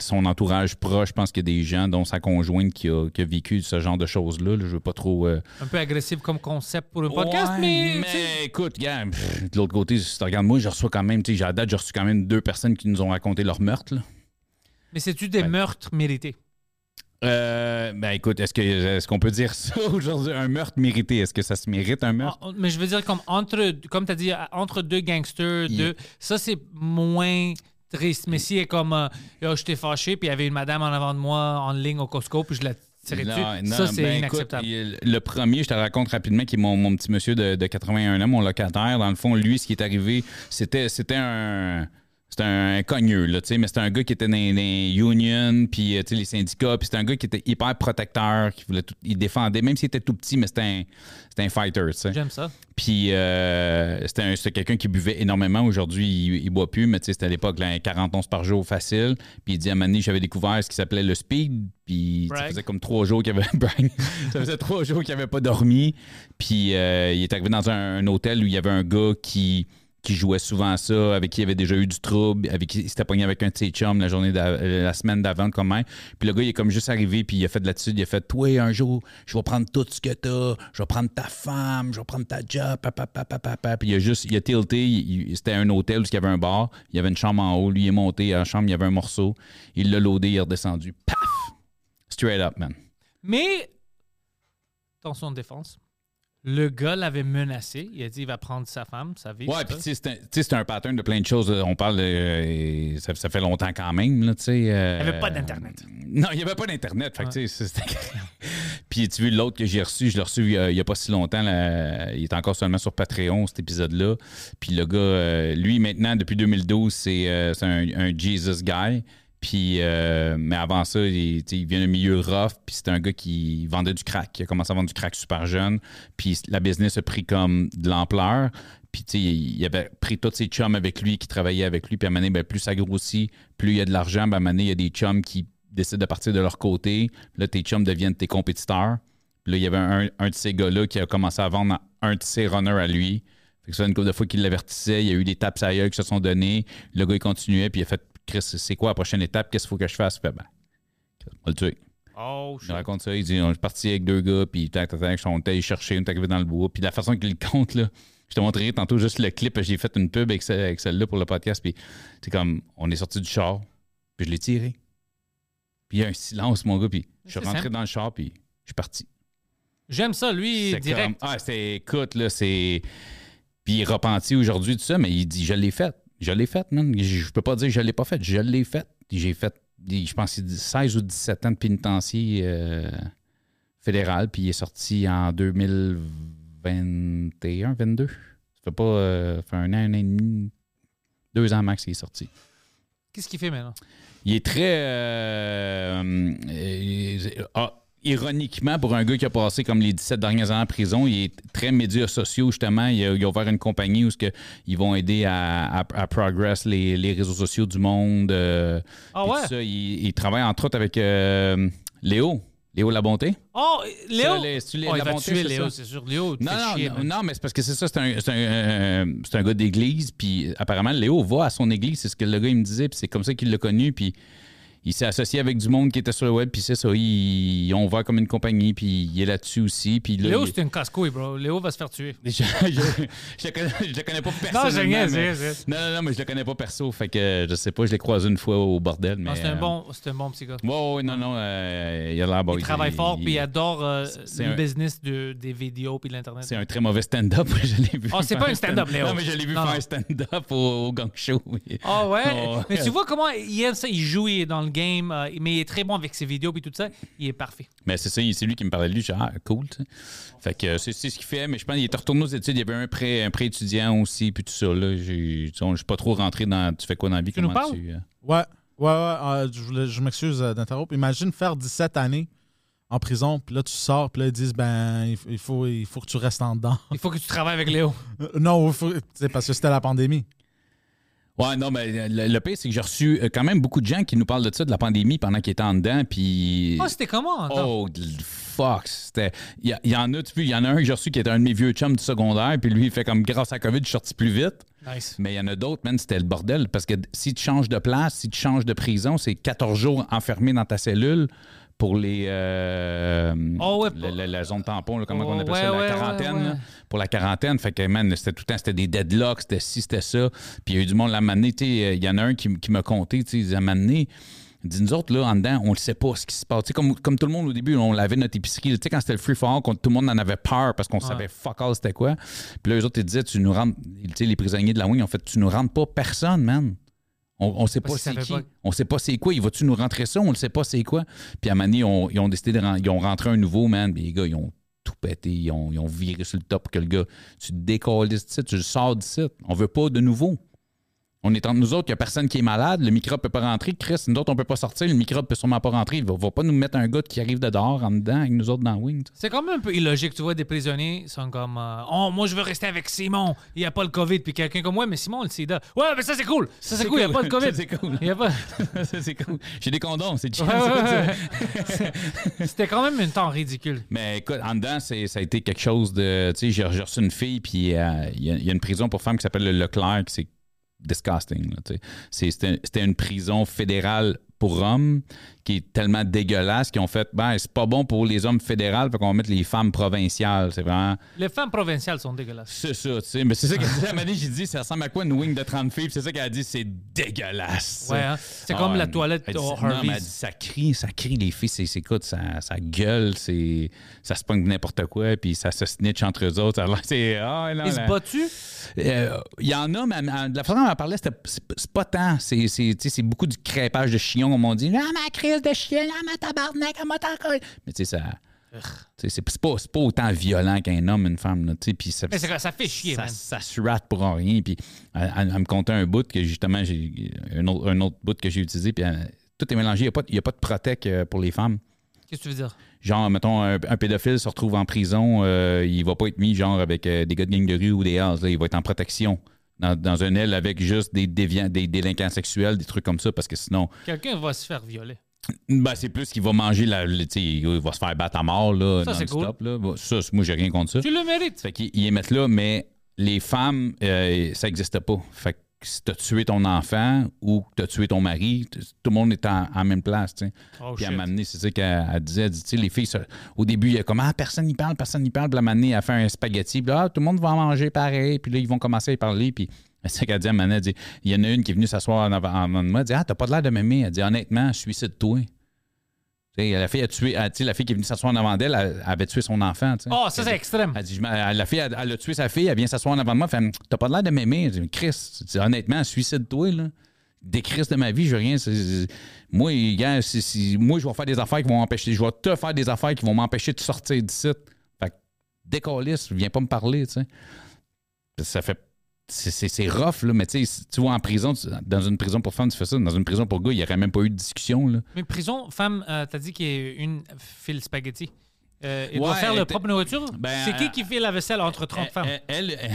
son entourage proche, je pense qu'il y a des gens, dont sa conjointe, qui a, qui a vécu ce genre de choses-là. là. Je veux pas trop. euh, Un peu agressif comme concept pour le podcast, Ouais, mais. mais écoute, pff, de l'autre côté, si tu regardes moi, je reçois quand même, tu sais, à date, j'ai reçu quand même deux personnes qui nous ont raconté leur meurtre. là. mais c'est-tu des Ouais. meurtres mérités? Euh, ben écoute, est-ce que est-ce qu'on peut dire ça aujourd'hui, un meurtre mérité? Est-ce que ça se mérite un meurtre? Ah, mais je veux dire, comme entre, comme tu as dit, entre deux gangsters, Il- deux, ça c'est moins triste. Mais si est comme, euh, Yo, je t'ai fâché, puis il y avait une madame en avant de moi en ligne au Costco, puis je l'ai tiré Non, dessus, non, ça c'est ben, inacceptable. écoute, le premier, je te raconte rapidement, qui est mon, mon petit monsieur de, de 81 ans, mon locataire. Dans le fond, lui, ce qui est arrivé, c'était c'était un. C'était un cogneux, là, tu sais, mais c'était un gars qui était dans les unions, puis euh, tu sais, les syndicats, puis c'était un gars qui était hyper protecteur, qui voulait tout, il défendait, même s'il était tout petit, mais c'était un, un fighter, tu sais. J'aime ça. Puis euh, c'était un- c'était quelqu'un qui buvait énormément. Aujourd'hui, il, il boit plus, mais tu sais, c'était à l'époque là, un 40 onces par jour facile. Puis il dit à un moment donné, j'avais découvert ce qui s'appelait le speed. Puis ça faisait comme trois jours qu'il avait ça faisait trois jours qu'il avait pas dormi. Puis euh, il est arrivé dans un, un hôtel où il y avait un gars qui qui jouait souvent à ça, avec qui il avait déjà eu du trouble, avec qui il s'était pogné avec un de ses la journée d'a- la semaine d'avant comme même. Puis le gars, il est comme juste arrivé, puis il a fait de l'attitude, il a fait Toi, un jour, je vais prendre tout ce que t'as, je vais prendre ta femme, je vais prendre ta job, papa, papa, papa. Puis il a juste, il a tilté, il- il- c'était un hôtel où il y avait un bar, il y avait une chambre en haut, lui il est monté à la chambre, il y avait un morceau, il l'a loadé, il est redescendu. Paf! Straight up, man. Mais, dans son défense, Le gars l'avait menacé. Il a dit il va prendre sa femme, sa vie. Ouais, puis c'est un- un pattern de plein de choses. On parle, de- ça, ça fait longtemps quand même, là, euh, Il y avait pas d'Internet. Non, il n'y avait pas d'Internet. Puis tu vois, l'autre que j'ai reçu, je l'ai reçu euh, il n'y a pas si longtemps. là, il est encore seulement sur Patreon, cet épisode-là. Puis le gars, euh, lui, maintenant, depuis 2012, c'est euh, c'est un, un Jesus guy. Puis, euh, mais avant ça, il, vient d'un milieu rough. Puis c'était un gars qui vendait du crack. Il a commencé à vendre du crack super jeune. Puis la business a pris comme de l'ampleur. Puis, tu sais, il avait pris tous ses chums avec lui, qui travaillaient avec lui. Puis, à un moment donné, ben, plus ça grossit, plus il y a de l'argent. Ben, à un moment donné, il y a des chums qui décident de partir de leur côté. Là, tes chums deviennent tes compétiteurs. Là, il y avait un, de ces gars-là qui a commencé à vendre un de ses runners à lui. Fait que ça une couple de fois qu'il l'avertissait. Il y a eu des tapes gueule qui se sont données. Le gars, il continuait. Puis, il a fait Chris, c'est quoi la prochaine étape? Qu'est-ce qu'il faut que je fasse? Fait, ben, on va le tuer. Oh, Il raconte ça, il dit on est parti avec deux gars, puis tac, tac, tac, on allé chercher, on est arrivé dans le bois. Puis la façon qu'il compte, là, je te montrerai tantôt juste le clip, j'ai fait une pub avec, ce- avec celle-là pour le podcast, puis c'est comme, on est sorti du char, puis je l'ai tiré. Puis il y a un silence, mon gars, puis je suis rentré simple. dans le char, puis je suis parti. J'aime ça, lui, C'est direct. comme, ah, c'est, écoute, là, c'est. Puis il est repenti aujourd'hui, tout ça, mais il dit, je l'ai fait. Je l'ai fait, man. Je, peux pas dire, je l'ai pas fait. Je l'ai fait. Puis J'ai fait, je pense, que c'est 16 ou 17 ans de pénitencier euh, fédéral, puis il est sorti en 2021, 22. Ça fait pas, euh, fait un an, un an et demi, deux ans max qu'il est sorti. Qu'est-ce qu'il fait maintenant? Il est très. euh, ah, ironiquement, pour un gars qui a passé comme les 17 dernières années en prison, il est très médias sociaux, justement. Il a, il a ouvert une compagnie où ce que ils vont aider à, à- à progress les, les réseaux sociaux du monde. euh, Ah ouais? tout ça. il, il travaille entre autres avec euh, Léo. Léo Labonté. Oh, Léo! Ça, les- c'est-tu les- Oh, la va bonté, tuer c'est Léo, c'est sûr. Léo, Non, non, chier, non, mais c'est parce que c'est ça, c'est un, c'est un, euh, c'est un gars d'église, puis apparemment, Léo va à son église, c'est ce que le gars il me disait, puis c'est comme ça qu'il l'a connu, puis il s'est associé avec du monde qui était sur le web, puis c'est ça, ils, ont ouvert comme une compagnie, puis il est là-dessus aussi, puis là, Léo, il- c'est une casse-couille, bro. Léo va se faire tuer. je, je, connais, je le connais pas personnellement. je niaise, mais-. Non, non, non, mais je le connais pas perso, fait que je sais pas, je l'ai croisé une fois au bordel, mais... Non, c'est un euh, bon, c'est un bon petit gars. Ouais, ouais, non, non, euh, il a l'air bon. Il travaille fort, puis il adore euh, le un- business de, des vidéos puis de l'Internet. C'est un très mauvais stand-up, je l'ai vu. Oh, c'est pas un stand-up, Léo. Non, mais je l'ai vu Non, faire non. un stand-up au, au gang show. Ah ouais? Oh, Mais tu vois comment il aime ça, il joue, il est dans le game, euh, mais il est très bon avec ses vidéos puis tout ça. Il est parfait. Mais c'est ça, c'est lui qui me parlait de lui. Je ah, cool. tu sais. Fait que euh, c'est c'est ce qu'il fait. Mais je pense qu'il était retourné aux études. Il y avait un prêt, un prêt étudiant aussi, puis tout ça. Là, je suis pas trop rentré dans. Tu fais quoi dans la vie? Tu nous comment parles? tu, euh, Ouais, ouais, ouais. euh, je m'excuse euh, d'interrompre. Imagine faire 17 années en prison, puis là, tu sors, puis là, ils disent, ben, il, faut, il faut que tu restes en dedans. Il faut que tu travailles avec Léo. Non, il faut- parce que c'était la pandémie. Ouais, non, mais le, le pire, c'est que j'ai reçu euh, quand même beaucoup de gens qui nous parlent de ça, de la pandémie pendant qu'ils étaient en dedans. Puis. Oh, c'était comment? Oh, fuck. C'était. Il y, en a, tu il y en a un que j'ai reçu qui était un de mes vieux chums du secondaire, puis lui, il fait comme grâce à la COVID, je suis sorti plus vite. Nice. Mais il y en a d'autres, man, c'était le bordel. Parce que si tu changes de place, si tu changes de prison, c'est 14 jours enfermé dans ta cellule pour les. euh, Oh, ouais, la, pour- la- la zone tampon, là, comment Oh, on appelle ouais, ça, la ouais, quarantaine. pour la quarantaine. Fait que, man, c'était tout le temps, c'était des deadlocks, c'était ci, c'était ça. Puis il y a eu du monde tu sais, euh, il y en a un qui, qui m'a compté, tu sais, il dit nous autres, là, en dedans, on ne sait pas ce qui se passe. Comme, comme tout le monde au début, on lavait notre épicerie. Tu sais, quand c'était le free for all, quand tout le monde en avait peur parce qu'on savait fuck all c'était quoi. Puis là, eux autres, ils disaient, tu nous rentres, tu sais, les prisonniers de la wing, en fait, tu nous rentres pas personne, man. On, on sait pas c'est qui. pas. On sait pas c'est quoi. Il va-tu nous rentrer ça? On ne sait pas c'est quoi. Puis à un moment donné, on- ils ont décidé de ren- ils ont rentré un nouveau, man. Puis les gars, ils ont tout pété. Ils ont, ils ont viré sur le top que le gars, tu décolles d'ici, tu le sors d'ici. On veut pas de nouveau. On est entre nous autres, il n'y a personne qui est malade, le microbe peut pas rentrer. Chris, nous autres, on peut pas sortir, le microbe peut sûrement pas rentrer. Il va, va pas nous mettre un gars qui arrive de dehors en dedans avec nous autres dans wing. C'est quand même un peu illogique, tu vois, des prisonniers sont comme euh, Oh, moi je veux rester avec Simon, il n'y a pas le COVID. Puis quelqu'un comme Ouais, mais Simon, le sida. Ouais, mais ça c'est cool. Ça c'est cool, il n'y a pas le COVID. C'est cool. Il y a pas... Ça, c'est cool. J'ai des condoms, c'est chill. Ouais, ça, ouais, ouais. C'était quand même un temps ridicule. Mais écoute, en dedans, ça a été quelque chose de. Tu sais, j'ai reçu une fille, puis euh, il y, a- il y a une prison pour femmes qui s'appelle le Leclerc, qui c'est disgusting. c'était une prison fédérale pour hommes qui est tellement dégueulasse qu'ils ont fait ben c'est pas bon pour les hommes fédérales, fait qu'on va mettre les femmes provinciales. C'est vraiment. Les femmes provinciales sont dégueulasses. C'est ça, tu sais. Mais c'est ça qu'elle dit. Elle m'a dit, j'ai dit, ça ressemble à quoi une wing de 30 filles? C'est ça qu'elle a dit, c'est dégueulasse. Ouais, hein? C'est Ah comme la toilette elle dit, au Non, mais elle Harvey's. dit, ça crie, ça crie, les filles, c'est, écoute, ça, ça gueule, c'est, ça se pogne n'importe quoi, puis ça se snitch entre eux autres. Alors, c'est, ah, non, Ils se là. battent-tu? Euh, Il y en a, mais de la façon dont elle parlait, c'était, c'est, pas tant. C'est, beaucoup du crépage de chiens, comme on dit. Ah, ma crise de chien, ah, ma tabarnak, ah, ma tabarnak. Mais tu sais, ça. C'est, pas, pas autant violent qu'un homme, une femme. Là, tu sais, puis ça, Mais ça fait chier, ça, man. ça se rate pour rien. Puis elle, elle- elle me contait un bout que justement, j'ai un autre, un autre bout que j'ai utilisé. Puis elle- tout est mélangé. Il n'y a, a pas de protect euh, pour les femmes. Qu'est-ce que tu veux dire? Genre, mettons, un, un pédophile se retrouve en prison, euh, il va pas être mis genre avec euh, des gars de gang de rue ou des là. Il va être en protection. Dans, dans un aile avec juste des déviants, des délinquants sexuels, des trucs comme ça, parce que sinon, Quelqu'un va se faire violer. ben, c'est plus qu'il va manger la. le- il va se faire battre à mort, là. Ça, c'est non-stop, là. Ça, moi, j'ai rien contre ça. Tu le mérites. Fait qu'ils ils les mettent là, mais les femmes, euh, ça n'existe pas. Fait que si t'as tué ton enfant ou que t'as tué ton mari, tout le monde est en, en même place, tu sais. Oh, Puis à shit. donné, c'est ça qu'elle elle disait. Elle dit, tu sais, les filles, ça- au début, il y a comme, ah, personne n'y parle, personne n'y parle. Puis à donné, elle fait un spaghetti. Puis là, ah, tout le monde va en manger pareil. Puis là, ils vont commencer à y parler. Puis c'est ça qu'elle dit à elle dit, il y en a une qui est venue s'asseoir en avant de moi. Elle dit, ah, t'as pas l'air de m'aimer. Elle dit, honnêtement, suicide-toi. La fille a tué, elle- la fille qui est venue s'asseoir en avant d'elle, elle, elle avait tué son enfant. sais. Oh, ça, c'est extrême. elle dit, la fille, elle, a tué sa fille, elle vient s'asseoir en avant de moi, elle fait, t'as pas l'air de m'aimer. Chris, honnêtement, suicide-toi, là. Des crises de ma vie, je veux rien. c'est- moi, gars, moi, je vais faire des affaires qui vont m'empêcher. Je vais te faire des affaires qui vont m'empêcher de sortir d'ici. Fait que décalisse, viens pas me parler, tu sais. Ça fait. C'est, rough, là, mais tu sais, tu vois en prison, tu- dans une prison pour femmes, tu fais ça. Dans une prison pour gars, il n'y aurait même pas eu de discussion, là. Mais prison, femme, euh, t'as dit qu'il y a une file spaghetti. Euh, il doit faire leur propre nourriture? Ben, c'est qui euh, qui fait la vaisselle entre 30 femmes? Elle, elle-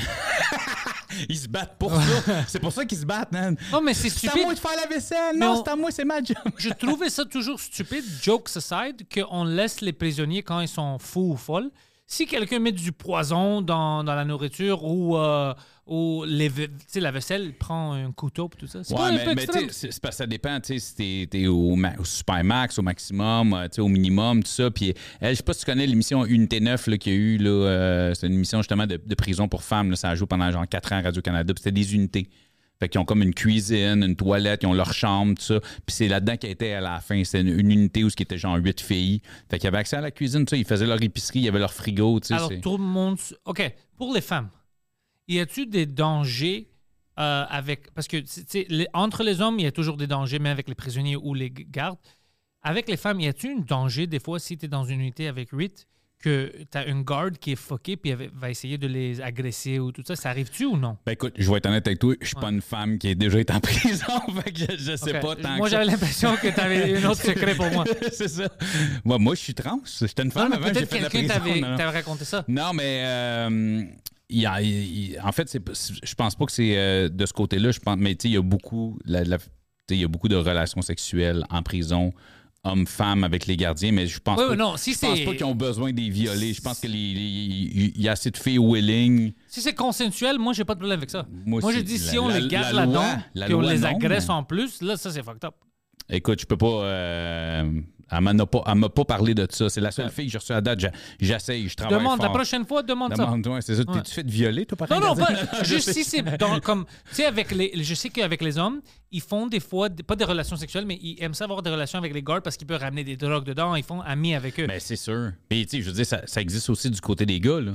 ils se battent pour ça. C'est pour ça qu'ils se battent, man. non, mais c'est C'est à stupide. moi de faire la vaisselle. Non, on- c'est à moi, c'est ma job. Je trouvais ça toujours stupide, jokes aside, qu'on laisse les prisonniers quand ils sont fous ou folles. Si quelqu'un met du poison dans, dans la nourriture ou, euh, ou les, la vaisselle, il prend un couteau et tout ça. C'est pas Ouais, un mais, peu mais extrême? c'est parce que ça dépend, tu sais, si t'es t'es au, au super max, au maximum, euh, au minimum, tout ça. Puis, elle, je sais pas si tu connais l'émission Unité 9 là, qu'il y a eu, là, euh, c'est une émission justement de, de prison pour femmes, là, ça a joué pendant genre 4 ans à Radio-Canada, c'était des unités. Fait qu'ils ont comme une cuisine, une toilette, ils ont leur chambre, tout ça. Puis c'est là-dedans qu'elle était à la fin. C'était une, une unité où ce qui était genre 8 filles. Fait qu'ils avaient accès à la cuisine, tout ça. Ils faisaient leur épicerie, il y avait leur frigo, tu sais. Alors, tout le monde. OK, pour les femmes, y a-tu des dangers euh, avec. Parce que, tu sais, les- entre les hommes, il y a toujours des dangers, mais avec les prisonniers ou les gardes. Avec les femmes, y a-tu un danger, des fois, si tu es dans une unité avec 8, que tu as une garde qui est fuckée puis elle va essayer de les agresser ou tout ça? Ça arrive-tu ou non? Ben écoute, je vais être honnête avec toi, je suis pas une femme qui est déjà été en prison, fait que je, je sais pas tant Moi, j'avais l'impression que tu avais un autre secret pour moi. c'est ça. Moi, moi, je suis trans. J'étais une Non, femme mais avant, j'ai peut-être fait de la prison. non, non. raconté ça. Non, mais euh, il y a- il- il- en fait, c'est, je pense pas que c'est euh, de ce côté-là. Je pense, mais il y a beaucoup, la- la- il y a beaucoup de relations sexuelles en prison, hommes-femmes avec les gardiens, mais je pense Oui, pas. non, si je pense pas qu'ils ont besoin des violer. Je pense que les- les- il y a assez de filles willing. Si c'est consensuel, moi, j'ai pas de problème avec ça. Moi Moi, je dis, si on la- les garde là-dedans, puis on les agresse mais- en plus, là, ça, c'est fucked up. Écoute, je peux pas. euh, elle m'en a pas, elle m'a pas parlé de ça. C'est la seule fille que j'ai reçue à date. J'essaye, je travaille Demande, la prochaine fois, demande ça. Demande-toi, c'est ça. Ouais. T'es-tu fait violer, toi, par Non, non, pas, juste si c'est dans- comme. Tu sais, avec les. Je sais qu'avec les hommes, ils font des fois, pas des relations sexuelles, mais ils aiment ça avoir des relations avec les gardes parce qu'ils peuvent ramener des drogues dedans, ils font amis avec eux. Ben, c'est sûr. Puis, tu sais, je veux dire, ça, ça existe aussi du côté des gars, là.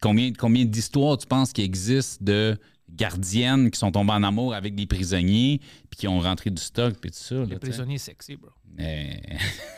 Combien, combien d'histoires tu penses qu'il existe de gardiennes qui sont tombées en amour avec des prisonniers puis qui ont rentré du stock puis tout ça, les prisonniers sexy, bro. Mais...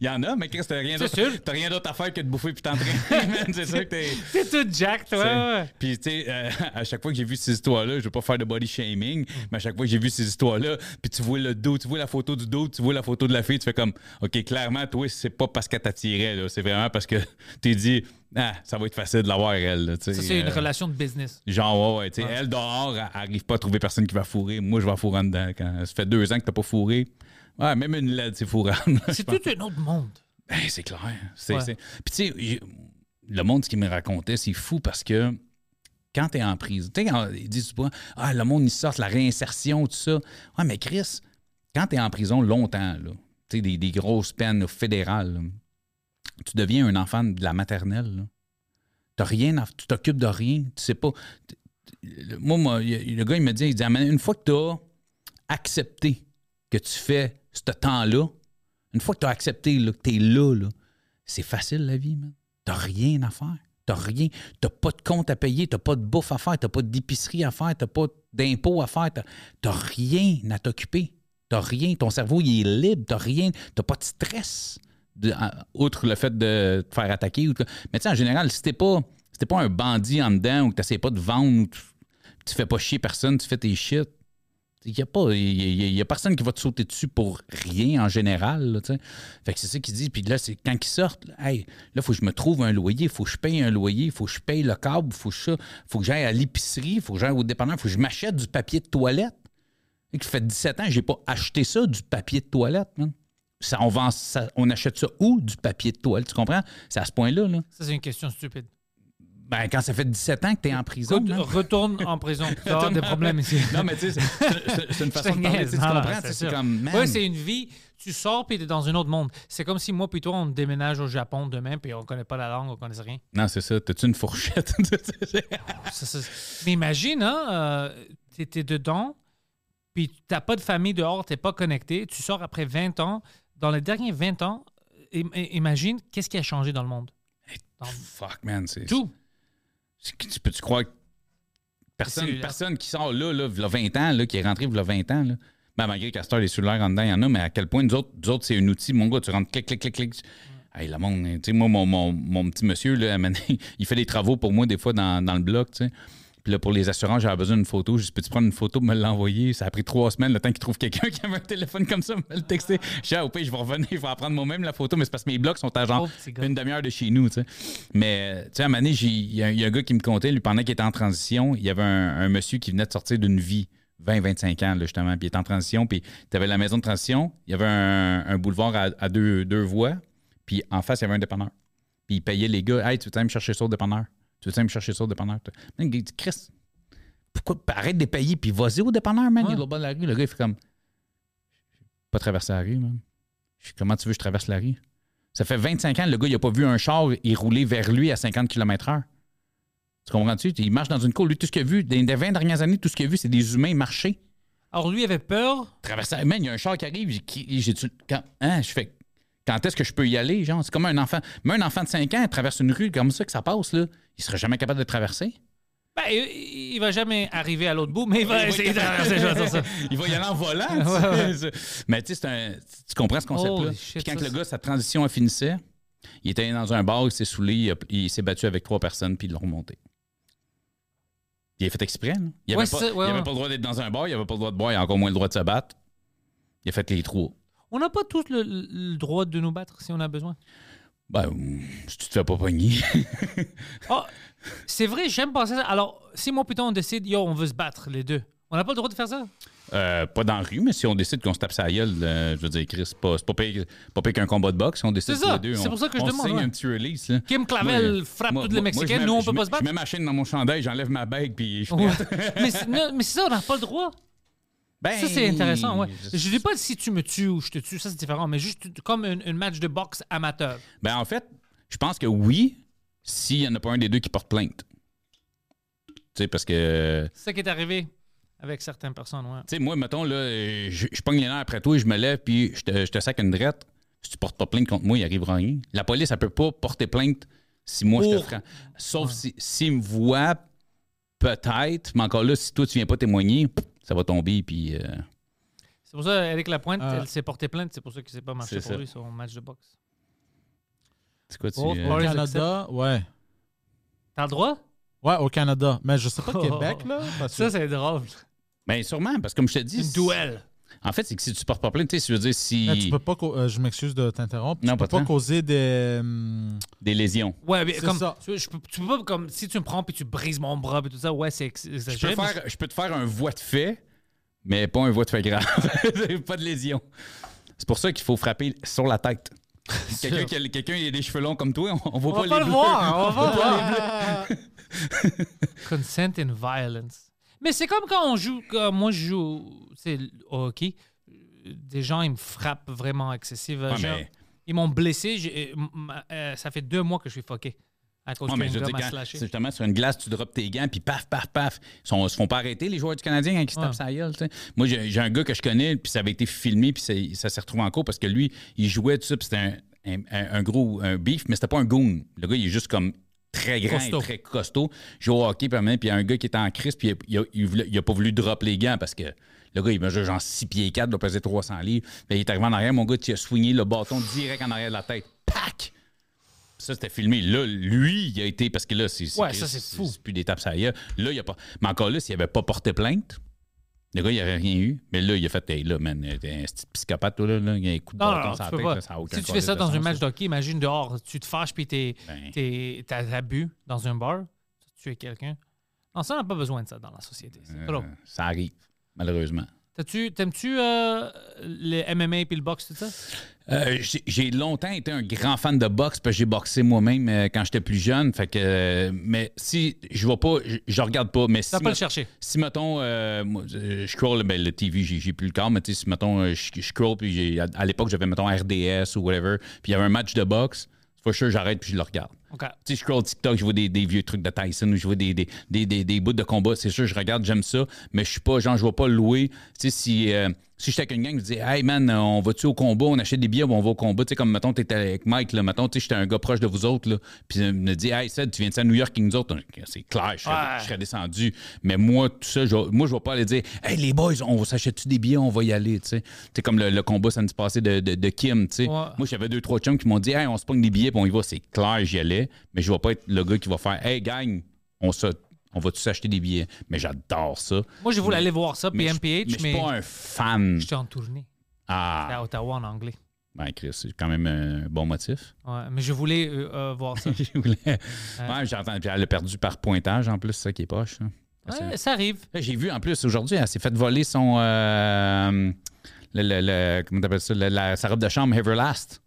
Il y en a, mais Chris, t'as rien d'autre à faire que de bouffer puis t'entraîner. C'est sûr que t'es... T'es tout T'sais. ouais. Puis, tu sais, euh, à chaque fois que j'ai vu ces histoires-là, je veux pas faire de body shaming, mais à chaque fois que j'ai vu ces histoires-là, puis tu vois le dos, tu vois la photo du dos, tu vois la photo de la fille, tu fais comme, OK, clairement, toi, c'est pas parce qu'elle t'attirait, là. C'est vraiment parce que t'es dit, ah, ça va être facile de l'avoir, elle, là, tu sais. Ça, c'est une Euh, relation de business. Genre, ouais, ouais, tu sais, Ouais. elle dehors, elle arrive pas à trouver personne qui va fourrer. Moi, je vais fourrer en dedans. Quand ça fait deux ans que t'as pas fourré, ouais, même une LED, c'est fourrant. C'est tout un autre monde. Ben, c'est clair. Ouais. Puis, tu sais, le monde, ce qu'il me racontait, c'est fou parce que quand tu es en prison, tu sais, ils disent souvent, ah, le monde, ils sortent, la réinsertion, tout ça. Ouais, mais Chris, quand tu es en prison longtemps, là, tu sais, des, des grosses peines fédérales, là, tu deviens un enfant de la maternelle. là. T'as rien, à- tu t'occupes de rien, tu sais pas. Moi, moi, il le gars, il me dit, il dit, Ah, une fois que tu as accepté que tu fais ce temps-là, une fois que tu as accepté que tu es là, c'est facile la vie, man. T'as rien à faire. T'as rien. T'as pas de compte à payer, t'as pas de bouffe à faire, t'as pas d'épicerie à faire, t'as pas d'impôts à faire, t'as rien à t'occuper. T'as rien. Ton cerveau, il est libre, t'as rien. T'as pas de stress. outre le fait de te faire attaquer. ou Mais tu sais, en général, si t'es pas, si pas un bandit en dedans ou que t'essayes pas de vendre, ou tu, tu fais pas chier personne, tu fais tes shit. Il n'y a, y a- personne qui va te sauter dessus pour rien en général. fait que c'est ça qu'il dit. Puis là, c'est quand ils sortent, là, hey, là, faut que je me trouve un loyer, faut que je paye un loyer, faut que je paye le câble, faut faut que j'aille à l'épicerie, faut que j'aille au dépanneur, faut que je m'achète du papier de toilette. Et fait 17 ans, j'ai pas acheté ça, du papier de toilette. Ça, on, vend, ça- on achète ça où, du papier de toilette? Tu comprends? C'est à ce point-là. Là. Ça, c'est une question stupide. Ben, quand ça fait 17 ans que tu es en prison. Écoute, retourne en prison. Tu avoir des problèmes ici. Non, mais tu sais, c'est- une façon de parler. tu Tu comprends? c'est comme. Ouais, c'est une vie. Tu sors puis t'es dans un autre monde. C'est comme si moi puis toi, on déménage au Japon demain puis on connaît pas la langue, on connaît rien. Non, c'est ça. T'as-tu une fourchette? Ça, ça- Mais imagine, hein, euh, t'es t'es dedans, puis t'as pas de famille dehors, t'es pas connecté, tu sors après 20 ans. Dans les derniers 20 ans, im- imagine qu'est-ce qui a changé dans le monde? Dans Fuck, man. C'est, tout. Tu peux-tu croire que personne, personne qui sort là, là, v'là 20 ans, là, qui est rentré il 20 ans, là, ben, malgré qu'Astor, les cellulaires en dedans, il y en a, mais à quel point nous autres, nous autres, c'est un outil. Mon gars, tu rentres clic, clic, clic, clic. Hey, le monde, tu sais, moi, mon, mon, mon petit monsieur, là, il fait des travaux pour moi, des fois, dans, dans le bloc, tu sais. Puis là, pour les assurances, j'avais besoin d'une photo. Je dis, peux-tu prendre une photo, me l'envoyer? Ça a pris trois semaines, le temps qu'il trouve quelqu'un qui avait un téléphone comme ça, me le texter. Je dis, ah, au pire, je vais revenir, je vais en prendre moi-même la photo, mais c'est parce que mes blocs sont à genre une demi-heure de chez nous, tu sais. Mais, tu sais, à un moment donné, il y, a il y a un gars qui me comptait, lui, pendant qu'il était en transition, il y avait un, un monsieur qui venait de sortir d'une vie, 20-25 ans, là, justement, puis il était en transition, puis tu avais la maison de transition, il y avait un, un boulevard à, à deux, deux voies, puis en face, il y avait un dépanneur. Puis il payait les gars, hey, tu veux me chercher ça au dépanneur? Tu veux me chercher ça au dépanneur? Man, il dit, Chris, pourquoi arrête de payer, puis vas-y au dépanneur, man, il est au bas de la rue. Le gars, il fait comme, pas traverser la rue, man. Je dis, comment tu veux que je traverse la rue? Ça fait 25 ans, le gars, il n'a pas vu un char rouler vers lui à 50 km/h. Tu comprends-tu? Il marche dans une cour. Lui, tout ce qu'il a vu, dans les 20 dernières années, tout ce qu'il a vu, c'est des humains marcher. Alors lui avait peur. Traverser. Man, il y a un char qui arrive. j'ai- quand, hein, je fais. Quand est-ce que je peux y aller? Genre, c'est comme un enfant. Mais un enfant de 5 ans, il traverse une rue comme ça que ça passe, là. Il serait jamais capable de traverser? Ben, il, il va jamais arriver à l'autre bout, mais il va Il va essayer de traverser. je vais dire ça. il va y aller en volant. Ouais. Mais tu sais, tu comprends ce concept-là? Quand ça, le gars, sa transition a finissait, il était dans un bar, il s'est saoulé, il, il s'est battu avec trois personnes, puis ils l'ont remonté. Il a fait exprès. là. Il Ouais, avait, c'est pas, ça, ouais, il avait ouais. pas le droit d'être dans un bar, il avait pas le droit de boire, il a encore moins le droit de se battre. Il a fait les trois. On n'a pas tous le, le droit de nous battre si on a besoin. Ben, si tu te fais pas pogner. Oh, c'est vrai, j'aime penser ça. Alors, si moi putain on décide, yo, on veut se battre les deux, on n'a pas le droit de faire ça? Euh, pas dans la rue, mais si on décide qu'on se tape sa gueule, euh, je veux dire, Chris, c'est pas, c'est pas pire, pas pire qu'un combat de boxe. Si on décide ça, les deux, c'est pour ça que je on demande, signe ouais. un petit release. là. Kim Clavel Moi, frappe moi, tous les moi, mets- nous on peut pas se battre? Je mets ma chaîne dans mon chandail, j'enlève ma bague, puis je Ouais. mais non, mais c'est ça, on n'a pas le droit. Ben, Ça, c'est intéressant, ouais. je- dis pas si tu me tues ou je te tue, ça c'est différent, mais juste comme un, match de boxe amateur. Ben, en fait, je pense que oui, s'il n'y en a pas un des deux qui porte plainte. Tu sais, parce que, C'est ça qui est arrivé avec certaines personnes, ouais. tu sais, moi, mettons, là, je, je pogne les nerfs après toi et je me lève, puis je te, je te sac une drette. Si tu portes pas plainte contre moi, il arrivera rien. La police, elle peut pas porter plainte si moi, je te frappe. Sauf si s'ils me voient, peut-être, mais encore là, si toi, tu viens pas témoigner, ça va tomber, puis... euh, C'est pour ça Eric Lapointe, Euh. elle s'est portée plainte, c'est pour ça qu'il s'est pas marché C'est pour ça. lui son match de boxe. c'est quoi, tu... Oh, euh, Au Boris Canada, ouais. T'as le droit? Ouais, au Canada. Mais je sais pas Oh. Québec, là. Parce que Ça, c'est drôle. Ben, sûrement, parce que comme je te dis... Une duel. En fait, c'est que si tu portes pas plainte, tu sais, je veux dire, si... Mais tu peux pas. euh, je m'excuse de t'interrompre. Non, tu peux pas causer des. hum, Des lésions. Ouais, mais C'est comme. ça. Tu, je peux, tu peux pas, comme, si tu me prends puis tu brises mon bras et tout ça, ouais, c'est Je peux, exagéré. mais faire, je peux te faire un voie de fait, mais pas un voie de fait grave. pas de lésion. C'est pour ça qu'il faut frapper sur la tête. Quelqu'un qui a, des cheveux longs comme toi, on, on voit On pas va les pas le bleus. voir, on va voir. Consent and violence. Mais c'est comme quand on joue, quand moi je joue c'est, au hockey, des gens, ils me frappent vraiment excessif. Ouais, Genre, mais- Ils m'ont blessé. euh, euh, ça fait deux mois que je suis fucké à cause Ouais, mais je m'a quand- justement sur une glace, tu drops tes gants, puis paf, paf, paf. Ils ne se font pas arrêter, les joueurs du Canadien, quand ils se Ouais. tapent sa gueule. Moi, j'ai un gars que je connais, puis ça avait été filmé, puis ça, s'est retrouvé en cours parce que lui, il jouait tout ça, puis c'était un, un- un- un gros un beef, mais c'était pas un goon. Le gars, il est juste comme très grand Costaud. et très costaud. Joue au hockey, puis il y a un gars qui était en crise, puis il a, il a- il a pas voulu drop les gants parce que le gars, il mesure genre 6 pieds 4, doit peser 300 livres. Puis il est arrivé en arrière, mon gars, il a swingé le bâton direct en arrière de la tête. Pac! Ça, c'était filmé. Là, lui, il a été. Parce que là, c'est. Ouais, ça, c'est fou. C'est plus des tapes gueule. Là, il a pas. Mais encore là, s'il avait pas porté plainte, le gars, il n'aurait rien eu. Mais là, il a fait, hey, là, man, t'es un petit psychopathe, toi, là, là. Il y a un coup de Non, bâton tête, là, ça a aucun si tu fais ça dans un match ça. de hockey, imagine dehors, tu te fâches puis t'es, Ben. t'es- t'as t'as bu dans un bar, tu tues quelqu'un. Non, ça, on n'a pas besoin de ça dans la société. C'est Euh, trop. ça arrive, malheureusement. T'as-tu- T'aimes-tu euh, le MMA puis le boxe, tout ça? Euh, j'ai- longtemps été un grand fan de boxe parce que j'ai boxé moi-même euh, quand j'étais plus jeune. Fait que, euh, mais si je vois pas, je, je regarde pas. Mais si, pas le chercher. si mettons, moi, je scroll, ben, le TV, j'ai plus le corps, mais si mettons, je, je scroll, puis à, à l'époque, j'avais, mettons, RDS ou whatever, puis il y avait un match de boxe, for sure, j'arrête puis je le regarde. OK. Tu sais, je scroll TikTok, je vois des, des vieux trucs de Tyson ou je vois des, des, des, des, des bouts de combat. C'est sûr, je regarde, j'aime ça, mais je suis pas, genre, je vais pas louer. Tu sais, si, euh, si j'étais avec une gang, je dis, hey man, on va-tu au combat, on achète des billets, on va au combat? Tu sais, comme, mettons, t'étais avec Mike, là, mettons, tu sais, j'étais un gars proche de vous autres, là, puis il me dit, hey, Seth, tu viens de ça à New York avec nous autres? C'est clair, je serais, Ouais. je serais descendu. Mais moi, tout ça, je, moi, je vais pas aller dire, hey, les boys, on s'achète-tu des billets, on va y aller, tu sais. C'est comme le, le combat samedi passé de, de, de Kim, tu sais. Ouais. Moi, j'avais deux, trois chums qui m'ont dit, hey, on se pogne des billets, puis on y va. C'est clair, j'y allais. Mais je vais pas être le gars qui va faire, hey, gang, on, se, on va tous acheter des billets? Mais j'adore ça. Moi, je voulais Mais- aller voir ça, puis mais je- MPH, mais je suis pas un fan. j'étais en tournée Ah, à Ottawa en anglais. ben, Chris, c'est quand même un bon motif. Ouais, mais je voulais euh, euh, voir ça. Je voulais- Ouais, j'entends. Puis elle a perdu par pointage, en plus, c'est ça qui est poche. hein. Ouais, ça arrive. Là, J'ai vu en plus aujourd'hui, elle s'est fait voler son. euh, le, le- le- comment t'appelles ça? la- sa robe de chambre Everlast.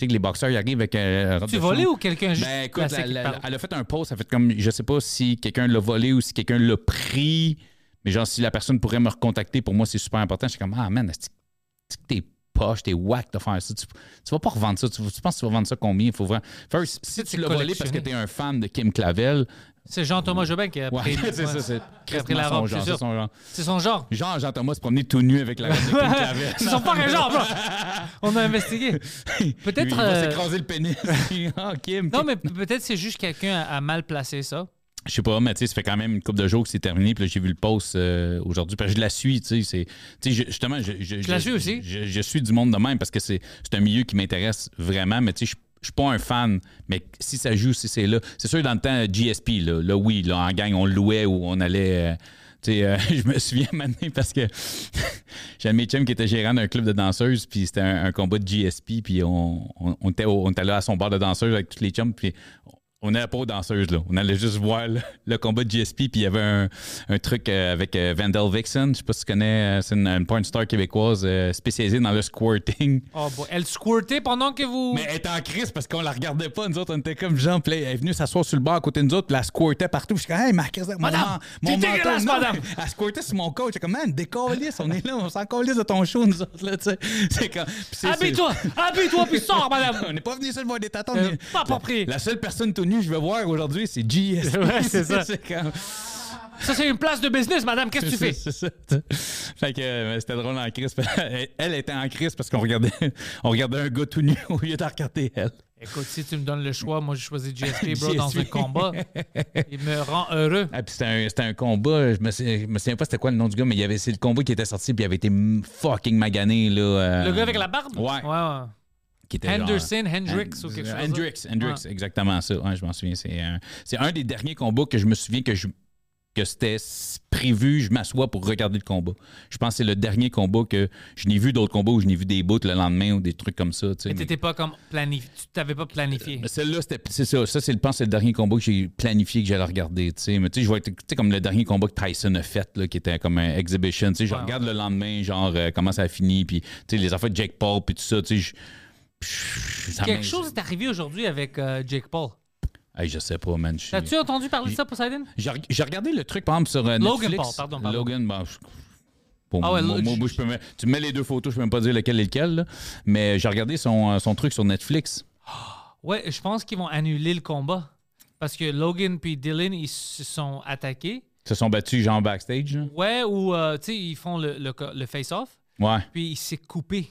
Tu sais que les boxeurs ils arrivent avec euh, robe Tu volé ou quelqu'un juste Ben écoute, la- elle a fait un post, elle a fait comme. Je sais pas si quelqu'un l'a volé ou si quelqu'un l'a pris. Mais genre, si la personne pourrait me recontacter, pour moi, c'est super important. Je suis comme, ah man, est-ce que t'es poche, t'es whack de faire ça? Tu, tu vas pas revendre ça. Tu, tu penses que tu vas vendre ça combien? Il faut vraiment? First, si tu l'as volé parce que t'es un fan de Kim Clavel, C'est Jean-Thomas Jobin qui a ouais, pris. c'est ça, c'est Qui a pris la robe, c'est son genre. C'est son genre. Genre, Jean-Thomas se promener tout nu avec la robe de. C'est son fucking genre. On a investigué. Peut-être. Il va euh, s'écraser le pénis. Ah. Non, mais peut-être c'est juste quelqu'un a mal placé ça. Je sais pas, mais tu sais, ça fait quand même une couple de jours que c'est terminé. Puis là, j'ai vu le post euh, aujourd'hui. Parce que je la suis, tu sais. c'est- Tu sais, je- justement, je, je, Je la suis aussi? Je, suis du monde de même parce que c'est c'est un milieu qui m'intéresse vraiment. Mais tu sais, je je suis pas un fan. Mais si ça joue, si c'est là. C'est sûr, dans le temps, GSP, là, là, oui, là, en gang, on louait ou on allait. euh, tu sais, euh, je me souviens maintenant parce que de mes chums qui était gérant d'un club de danseuses, puis c'était un, combat de GSP, puis on, on, était, on là à son bar de danseuses avec tous les chums, puis on n'allait pas aux danseuses, là. On allait juste voir le, le combat de GSP, puis il y avait un, un truc euh, avec euh, Vandal Vixen. Je sais pas si tu connais, euh, c'est une, une porn star québécoise euh, spécialisée dans le squirting. Oh, boy. Elle squirtait pendant que vous. Mais elle était en crise parce qu'on la regardait pas. Nous autres, on était comme Jean puis là, Elle est venue s'asseoir sur le bar à côté de nous autres, puis elle squirtait partout. Je suis comme, hey, ma crise, mon, Madame, mon dégueulasse, non, madame. Elle squirtait sur mon coach. J'étais comme, man, décalisse, on est là, on s'en calisse de ton show, nous autres, là, tu sais. C'est comme. Habille-toi! Habille-toi, puis sors, madame! on n'est pas venu ici voir des tatons. Mais- pas approprié. La seule personne je vais voir aujourd'hui, c'est GS. Ouais, c'est ça. comme- Ça, c'est une place de business, madame. Qu'est-ce que tu fais? C'est ça. Fait que euh, c'était drôle en crise. Elle, elle était en crise parce qu'on regardait, on regardait un gars tout nu au lieu de regarder elle. Écoute, si tu me donnes le choix, moi, j'ai choisi GSP, bro, dans GSP. un combat. Il me rend heureux. Ah, puis c'était un, combat, je me, souviens- je me souviens pas c'était quoi le nom du gars, mais c'est le combat qui était sorti puis il avait été fucking magané. Là, euh, Le gars avec la barbe? Ouais. Ouais, ouais. Qui était genre- Henderson, Hendricks ou quelque chose. Hendricks, Ouais. exactement ça. Ouais, je m'en souviens. C'est un, c'est un des derniers combats que je me souviens que je que c'était prévu, je m'assois pour regarder le combat. Je pense que c'est le dernier combat que je n'ai vu d'autres combats où je n'ai vu des bouts le lendemain ou des trucs comme ça. tu sais, Mais pas comme planifié. Tu t'avais pas planifié. mais Celle-là, c'était, c'est ça. Ça, c'est, je pense que c'est le dernier combat que j'ai planifié que j'allais regarder. tu sais. Mais tu sais, je vois, tu sais, comme le dernier combat que Tyson a fait, là, qui était comme un exhibition. Tu sais, je regarde le lendemain, genre, euh, comment ça a fini, puis tu sais, les affaires de Jake Paul, puis tout ça. Tu sais, je- ça Quelque chose est arrivé aujourd'hui avec euh, Jake Paul. Hey, je sais pas, man. je T'as-tu entendu parler de ça, Poseidon? J'ai, j'ai regardé le truc, par exemple, sur euh, Logan Netflix. Paul, pardon, pardon. Logan, bon, je- Pour Ah ouais, je peux tu me mets les deux photos, je peux même pas dire lequel est lequel. là. Mais j'ai regardé son, euh, son truc sur Netflix. Ouais, je pense qu'ils vont annuler le combat. Parce que Logan puis Dylan, ils se sont attaqués. Ils se sont battus genre backstage. là. Ouais, ou, euh, tu sais, ils font le, le, le face-off. Ouais. Puis il s'est coupé.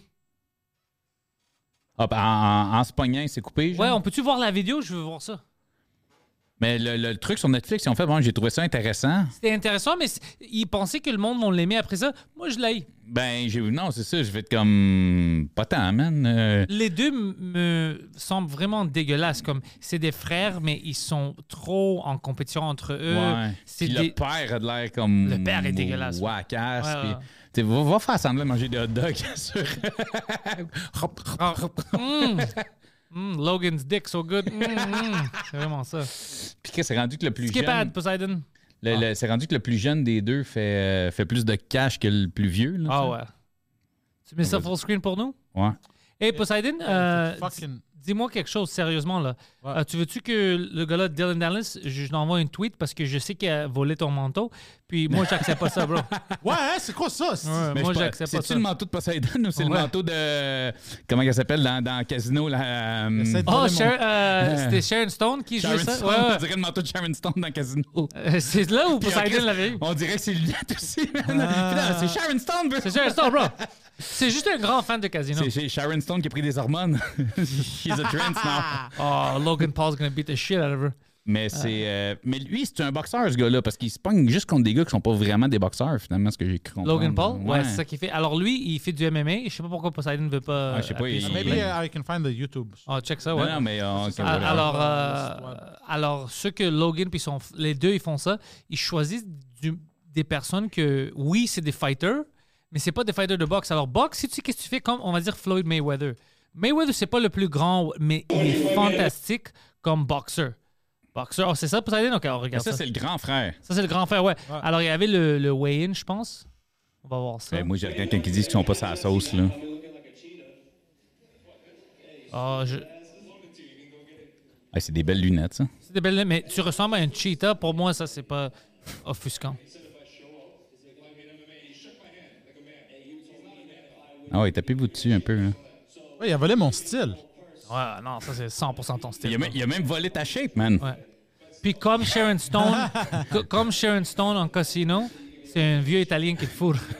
Hop, en, en, en se pognant, il s'est coupé. genre. Ouais, on peut-tu voir la vidéo? Je veux voir ça. Mais le, le truc sur Netflix, ils ont fait, bon, j'ai trouvé ça intéressant. C'était intéressant, mais ils pensaient que le monde vont l'aimer après ça. Moi, je l'ai. Ben, j'ai non, c'est ça, je vais être comme. Pas tant, man. Euh, Les deux me semblent vraiment dégueulasses. Comme c'est des frères, mais ils sont trop en compétition entre eux. ouais. C'est Puis des- le père a de l'air comme. Le père est dégueulasse. Wackass. Ouais, ouais. Sais, va, va faire semblant de manger des hot dogs sur. Ah, mm. Mm, Logan's dick so good. Mm, mm. C'est vraiment ça. Puis que c'est rendu que le plus Skip jeune. ad, Poseidon. le- c'est rendu que le plus jeune des deux fait, euh, fait plus de cash que le plus vieux. Là, Ah ouais. Tu mets ça full screen pour nous? Ouais. Hey, Poseidon, euh, Fucking- dis-moi quelque chose sérieusement là. Ouais. Euh, tu veux-tu que le gars-là, Dylan Dallas, je, je lui envoie une tweet parce que je sais qu'il a volé ton manteau? Puis moi, j'accepte pas ça, bro. Ouais, hein, c'est quoi ça? c'est- Ouais, Mais moi, pas, j'accepte pas C'est-tu ça. le manteau de Poseidon ou c'est le manteau de. Comment elle s'appelle dans, dans Casino? Là, euh, Oh, mon- Sharon- euh, c'était Sharon Stone qui Sharon jouait ça? Stone, Ouais. On dirait le manteau de Sharon Stone dans Casino. Euh, C'est là où Poseidon l'avait eu. On dirait que c'est lunettes aussi, là, c'est Sharon Stone, bro. C'est Sharon Stone, bro. C'est juste un grand fan de Casino. C'est Sharon Stone qui a pris des hormones. She's a trance now. Oh, Logan Paul's gonna beat the shit out of her. Mais c'est. euh, mais lui, c'est un boxeur, ce gars-là, parce qu'il se pogne juste contre des gars qui sont pas vraiment des boxeurs, finalement, ce que j'ai cru comprendre. Logan Paul? Ouais, c'est ça qu'il fait. Alors lui, il fait du MMA. Je sais pas pourquoi Poseidon ne veut pas. Ah, je sais pas, il- Maybe uh, I can find the YouTube. Oh, check ça, ouais. non, mais. euh, ok, Ah, voilà. alors, euh, alors, ceux que Logan puis son, les deux ils font ça, ils choisissent du- des personnes que oui c'est des fighters, mais c'est pas des fighters de boxe. Alors boxe, si tu sais qu'est-ce que tu fais comme on va dire Floyd Mayweather? Mayweather c'est pas le plus grand, mais il est fantastique comme boxeur. Boxeur, oh, c'est ça Poseidon Ok, on regarde ça, ça. c'est le grand frère. Ça c'est le grand frère, ouais. Alors il y avait le, le weigh-in, je pense. On va voir ça. Ben, moi, j'ai quelqu'un qui dit qu'ils sont pas sa sauce, là. Ah, je- Ah, c'est des belles lunettes, ça. C'est des belles, mais tu ressembles à un cheetah. Pour moi, ça c'est pas offusquant. Ah ouais, tapez-vous dessus un peu. Là. Ouais, il a volé mon style. Ouais, non, ça c'est 100% ton style. Il, a même, il a même volé ta shape, man. Ouais. Puis comme Sharon Stone, co- comme Sharon Stone en casino, c'est un vieux Italien qui te fourre.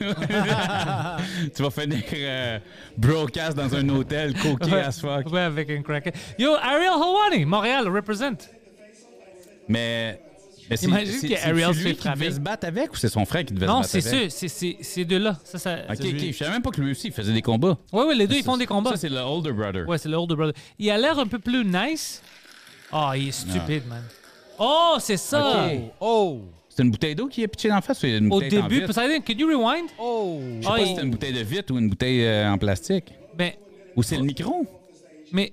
Tu vas finir euh, broadcast dans un hôtel, coqué Ouais. as fuck. Ouais, avec un crack. Yo, Ariel Hawani, Montréal, represent. Mais. mais c'est- Imagine c'est- que Ariel se lui fait qui frapper? devait se battre avec ou c'est son frère qui devait Non, se battre c'est avec? ceux, c'est- c'est c'est deux-là. Ça, ça, Ok, ok. Je savais même pas que lui aussi il faisait des combats. Ouais, ouais, les deux, ils font des combats. Ça, c'est le older brother. Ouais, c'est le older brother. Il a l'air un peu plus nice. Oh, il est stupide, man. Oh, c'est ça. Ok. Oh! C'est une bouteille d'eau qui est pitchée d'en face ou c'est une Au bouteille en début, vitre? Poseidon, could you rewind? Oh! Je sais Ah, pas il- si c'est une bouteille de vitre ou une bouteille euh, en plastique. Ben, Ou c'est le micro. mais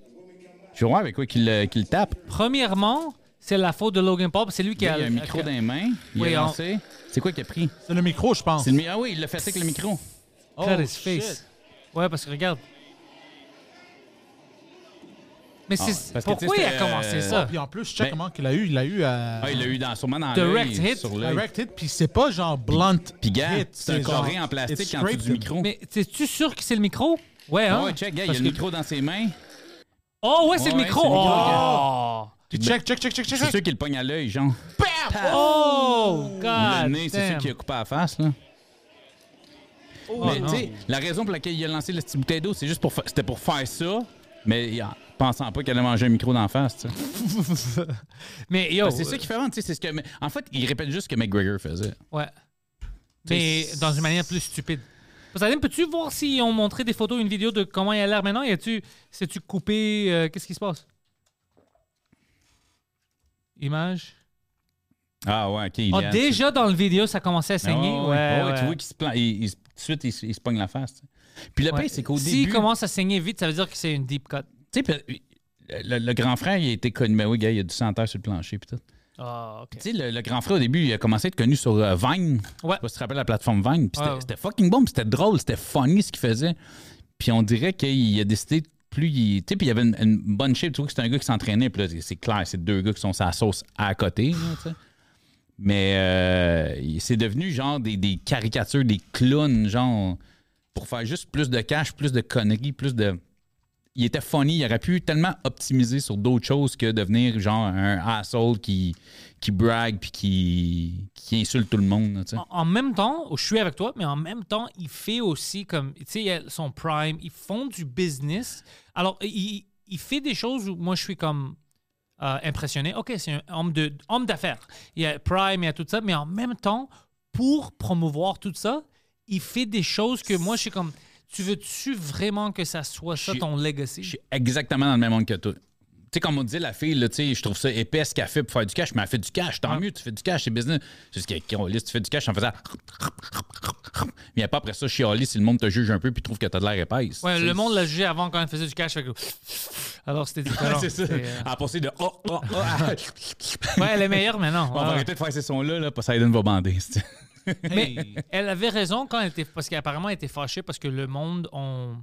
Je vais voir avec quoi qu'il le, qu'il le tape. premièrement, c'est la faute de Logan Paul. C'est lui qui Il y a, a un micro dans les mains. Il Oui, a on- lancé. C'est quoi qu'il a pris? C'est le micro, je pense. C'est le mi- Ah oui, il l'a fait avec le micro. Oh, Cut his shit. face. Ouais, parce que regarde. Mais Ah, c'est pourquoi il a commencé euh, ça? Puis en plus, je sais Ben- comment qu'il a eu. Il a eu euh, Ah, il l'a eu dans, sûrement dans Direct hit. sur direct hit, puis c'est pas genre blunt Puis gars, hit. c'est un genre- carré en plastique en dessous du micro. Mais es-tu sûr que c'est le micro? Ouais, hein? ouais, check, gars, il y a le micro dans ses mains. Oh, ouais, c'est le Ouais, micro! le oh! Puis check, check, check, check, check. C'est sûr qu'il le pogne à l'œil, genre. Oh! Le God! nez, c'est sûr qu'il a coupé à la face, là. Oh, mais tu sais, la raison pour laquelle il a lancé la petite bouteille d'eau, c'est juste pour c'était pour faire ça, mais en pensant pas qu'elle allait manger un micro d'en face, tu sais. Mais yo, Ben, c'est ça qui fait vendre, tu sais, c'est ce que en fait, il répète juste ce que McGregor faisait. Ouais. Mais dans une manière plus stupide. Poseidon, peux-tu voir s'ils ont montré des photos, une vidéo de comment il a l'air maintenant? Y a-tu, c'est-tu coupé? euh, qu'est-ce qui se passe? Image? Ah ouais, OK, Ah, déjà dans le vidéo, ça commençait à saigner. ouais, Ouais, ouais, ouais, ouais. tu vois qu'il se plan- il- il tout de suite il, se- il se pogne la face. tu. Puis le Ouais. pire, c'est qu'au S'il début, commence à saigner vite, ça veut dire que c'est une deep cut. tu sais, puis, le, le grand frère, il a été connu, mais oui, gars, il y a du terre sur le plancher puis tout. Ah, ok. Tu sais, le, le grand frère, au début, il a commencé à être connu sur euh, Vine. Je Ouais. sais pas si tu te rappelles la plateforme Vine. Puis c'était Ouais, c'était fucking bon, c'était drôle, c'était funny ce qu'il faisait. Puis on dirait qu'il a décidé, plus il. Tu sais, puis il y avait une, une bonne shape. Tu vois que c'est un gars qui s'entraînait, puis là, c'est clair, c'est deux gars qui sont sa sauce à côté. là. Mais euh, c'est devenu genre des, des caricatures, des clowns, genre, pour faire juste plus de cash, plus de conneries, plus de. Il était funny, il aurait pu tellement optimiser sur d'autres choses que devenir genre un asshole qui, qui brague puis qui, qui insulte tout le monde. En, même temps, je suis avec toi, mais en même temps, il fait aussi comme, tu sais, son prime, ils font du business. Alors, il, il fait des choses où moi, je suis comme euh, impressionné. OK, c'est un homme de homme d'affaires. Il y a prime, il y a tout ça, mais en même temps, pour promouvoir tout ça, il fait des choses que moi, je suis comme, tu veux-tu vraiment que ça soit ça ton legacy? Je suis exactement dans le même monde que toi. Tu sais, comme on dit, la fille, là, tu sais, je trouve ça épais ce qu'elle fait pour faire du cash, mais elle fait du cash. Tant Ouais. mieux, tu fais du cash, c'est business. C'est ce que tu fais du cash en faisant. Mais pas après ça, chialer si le monde te juge un peu puis trouve que t'as de l'air épaisse. Ouais, le monde l'a jugé avant quand il faisait du cash. fait que- Alors, c'était différent. c'est ça. Euh, À passer de. Oh, oh, oh, ah. Ouais, elle est meilleure maintenant. On va arrêter de faire ces sons-là, là, Poseidon va bander. Mais elle avait raison quand elle était. Parce qu'apparemment, elle était fâchée parce que le monde ont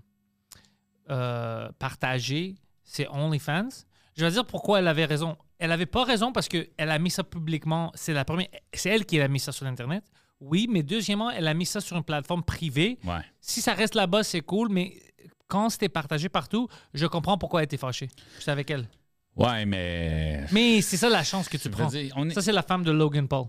euh, partagé ses OnlyFans. Je vais dire pourquoi elle avait raison. Elle avait pas raison parce qu'elle a mis ça publiquement. C'est la première. C'est elle qui a mis ça sur Internet. Oui, mais deuxièmement, elle a mis ça sur une plateforme privée. Ouais. Si ça reste là-bas, c'est cool, mais quand c'était partagé partout, je comprends pourquoi elle était fâchée. J'étais avec elle. Ouais, mais. Mais c'est ça la chance que tu prends. dire, on est- Ça, c'est la femme de Logan Paul.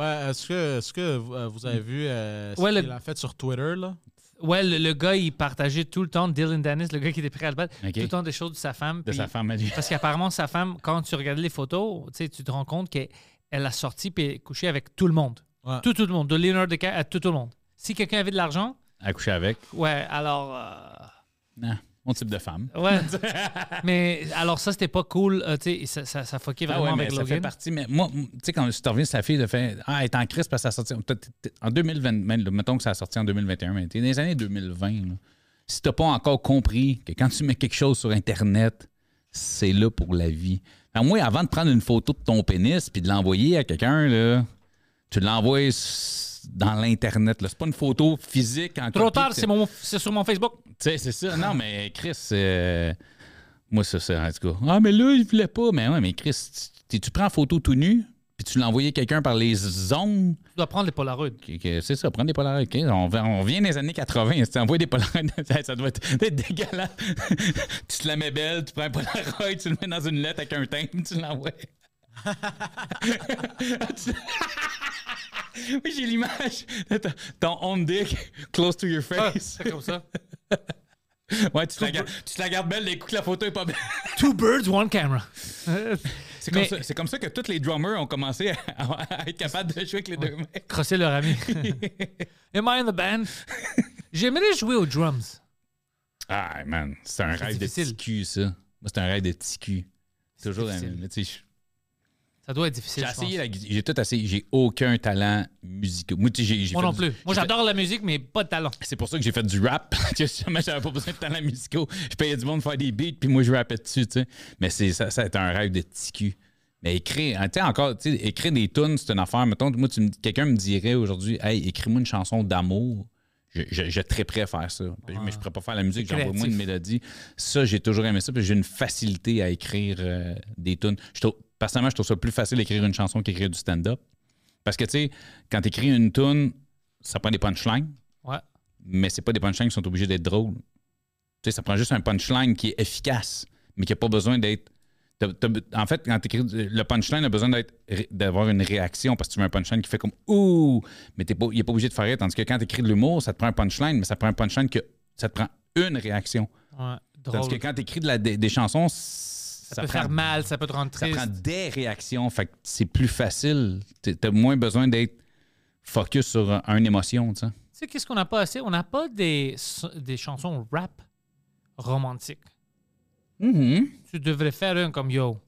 Ouais, est-ce que, est-ce que vous, euh, vous avez vu euh, ce Ouais, le- qu'il a fait sur Twitter, là? Ouais, le, le gars, il partageait tout le temps, Dylan Dennis, le gars qui était prêt à le battre, tout le temps des choses de sa femme. De sa femme lui. Parce qu'apparemment, sa femme, quand tu regardais les photos, tu sais, tu te rends compte qu'elle elle a sorti et couché avec tout le monde. Ouais. Tout, tout le monde. De Leonardo DiCaprio à tout, tout le monde. Si quelqu'un avait de l'argent, À coucher avec. ouais, alors. euh, Non, mon type de femme. ouais. mais alors, ça, c'était pas cool. euh, tu sais, ça, ça, ça fuckait Ah vraiment ouais, mais avec ça fait partie. Mais moi, tu sais, quand tu reviens, sa fille de fait Ah, elle est en crise parce que ça a sorti. En 2020, même, là, mettons que ça a sorti en 2021, mais dans les années 2020. Là. Si t'as pas encore compris que quand tu mets quelque chose sur Internet, c'est là pour la vie. À moi, avant de prendre une photo de ton pénis puis de l'envoyer à quelqu'un, là, tu l'envoies dans l'Internet. C'est pas une photo physique en Trop tard, c'est mon- c'est sur mon Facebook. tu sais, c'est ça. Non, mais Chris, euh, moi, ça, c'est en tout cas. Ah, mais là, il voulait pas. Mais ouais, mais Chris, tu, tu prends en photo tout nu, puis tu l'as envoyé quelqu'un par les ondes. Tu dois prendre les Polaroids. C'est ça, prendre des Polaroids. On, vient des années 80. Si tu envoies des Polaroids, ça- ça doit être, être dégueulasse. tu te la mets belle, tu prends un Polaroid, tu le mets dans une lettre avec un timbre, tu l'envoies. Oui, j'ai l'image ton- on dick close to your face. C'est comme ça. Ouais, tu te, la, gardes- tu te la gardes belle, les coups que la photo est pas belle. Two birds, one camera. C'est comme, Mais- ça- c'est comme ça que tous les drummers ont commencé à, à être capables de jouer avec les deux mains. Crosser leur ami. Am I in the band? J'aimerais jouer aux drums. Ah, man, c'est un rêve difficile. de petit cul, ça. Moi, c'est un rêve de petit cul. Toujours mais tu sais, Ça doit être difficile. J'ai essayé, la tout essayé. J'ai aucun talent musical. Moi, tu sais, j'ai, j'ai Moi fait non du- plus. Moi, j'ai fait- j'adore la musique, mais pas de talent. C'est pour ça que j'ai fait du rap. J'avais pas besoin de talent musicaux. Je payais du monde pour faire des beats, puis moi, je rappais dessus, tu sais. Mais c'est, ça, ça a été un rêve de petit cul. Mais écrire, hein, tu sais, encore, tu sais, écrire des tunes, c'est une affaire. Mettons, moi, tu me- quelqu'un me dirait aujourd'hui, hey, écris-moi une chanson d'amour. Je, je, je très prêt à faire ça. Mais je pourrais pas faire la musique, C'est j'envoie moins créatif. une mélodie. Ça, j'ai toujours aimé ça, puis j'ai une facilité à écrire euh, des tunes. Je trouve- personnellement, je trouve ça plus facile d'écrire une chanson qu'écrire du stand-up. Parce que, tu sais, quand tu écris une tune, ça prend des punchlines Ouais. mais c'est pas des punchlines qui sont obligés d'être drôles. Tu sais, ça prend juste un punchline qui est efficace, mais qui n'a pas besoin d'être. En fait, quand tu écris le punchline a besoin d'avoir une réaction parce que tu veux un punchline qui fait comme ouh, mais t'es pas, il n'est pas obligé de faire rire. Tandis que quand tu écris de l'humour, ça te prend un punchline, mais ça te prend un punchline que ça te prend une réaction. Ouais, Tandis drôle. que quand tu écris de la- des, des chansons, ça, ça, peut prend, faire mal, ça peut te rendre ça triste. prend des réactions. Fait que c'est plus facile. Tu as moins besoin d'être focus sur un- une émotion, tu sais. Tu sais, qu'est-ce qu'on n'a pas assez? On n'a pas des, des chansons rap romantiques. Mm-hmm. Tu devrais faire un comme Yo,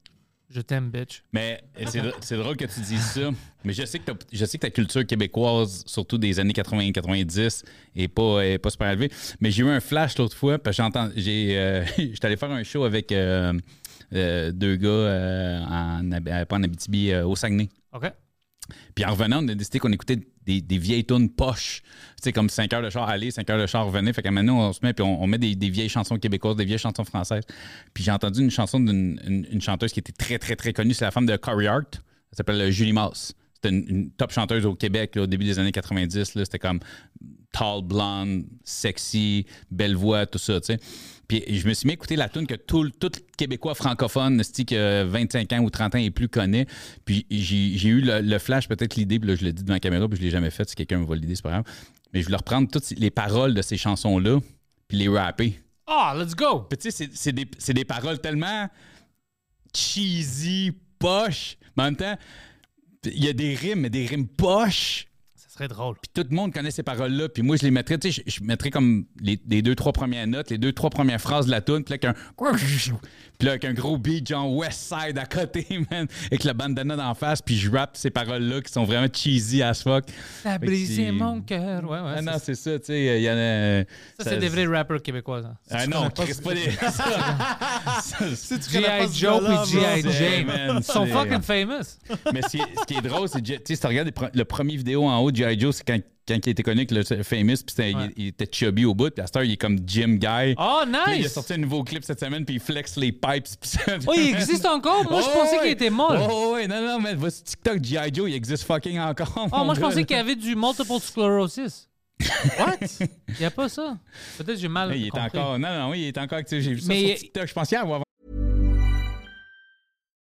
je t'aime, bitch. Mais c'est dr- c'est drôle que tu dises ça. Mais je sais que, t'as- je sais que ta culture québécoise, surtout des années 80-90, est pas, est pas super élevée. Mais j'ai eu un flash l'autre fois, parce que j'entends. Euh, j'étais allé faire un show avec euh, deux gars euh, en, euh, pas en Abitibi, euh, au Saguenay. OK? Puis en revenant, on a décidé qu'on écoutait des, des vieilles tunes poches. Tu sais, comme 5 heures de char aller, 5 heures de char revenir. Fait qu'à maintenant, on se met puis on, on met des, des vieilles chansons québécoises, des vieilles chansons françaises. Puis j'ai entendu une chanson d'une une, une chanteuse qui était très, très, très connue. C'est la femme de Corey Hart. Elle s'appelle euh, Julie Moss. c'était une, une top chanteuse au Québec là, au début des années 90. là. C'était comme tall, blonde, sexy, belle voix, tout ça, tu sais. Puis je me suis mis à écouter la tune que tout, Québécois francophone, esti, que 25 ans ou 30 ans et plus connaît. Puis j'ai eu le, le flash, peut-être l'idée, puis là, je l'ai dit devant la caméra, puis je l'ai jamais fait. Si quelqu'un me voit l'idée, c'est pas grave. Mais je voulais reprendre toutes les paroles de ces chansons-là, puis les rapper. Ah, let's go! Puis tu sais, c'est- c'est des, c'est des paroles tellement cheesy, poches. Mais en même temps, il y a des rimes, mais des rimes poches. Drôle. Puis tout le monde connaît ces paroles-là. Puis moi, je les mettrais, tu sais, je, mettrais comme les, deux, trois premières notes, les deux, trois premières phrases de la tune, puis là, avec un... Puis là, avec un gros beat, genre West Side à côté, man, avec la bandana d'en face, puis je rappe ces paroles-là qui sont vraiment cheesy as fuck. Brisé c'est- mon cœur. Ouais, ouais. Ah non, ça, c'est ça, tu sais, il y en a... ça, c'est des vrais rappers québécois. ça. Ah non, connais pas des... ça- Si tu G.I. Joe et G.I. c'est- Jane. man, Ils sont c'est- fucking famous. Mais ce qui, est, drôle, c'est que tu sais, si tu regardes le premier vidéo en haut de G.I. Joe, c'est quand, quand il était connu le famous, puis Ouais. il, il était chubby au bout, puis à cette heure, il est comme Jim Guy. Oh, Puis là, il a nice! sorti un nouveau clip cette semaine, puis il flex les pipes. ça. Oh, il existe encore? Moi, je pensais ouais. qu'il était mort. Oh, ouais, non, non, mais sur TikTok, G.I. Joe, il existe fucking encore. Oh, moi, je pensais qu'il y avait du multiple sclerosis. What? Il n'y a pas ça? Peut-être que j'ai mal Il est compris. encore. Non, non, oui, il est encore actif. J'ai vu ça Mais- sur TikTok. Je pensais avoir.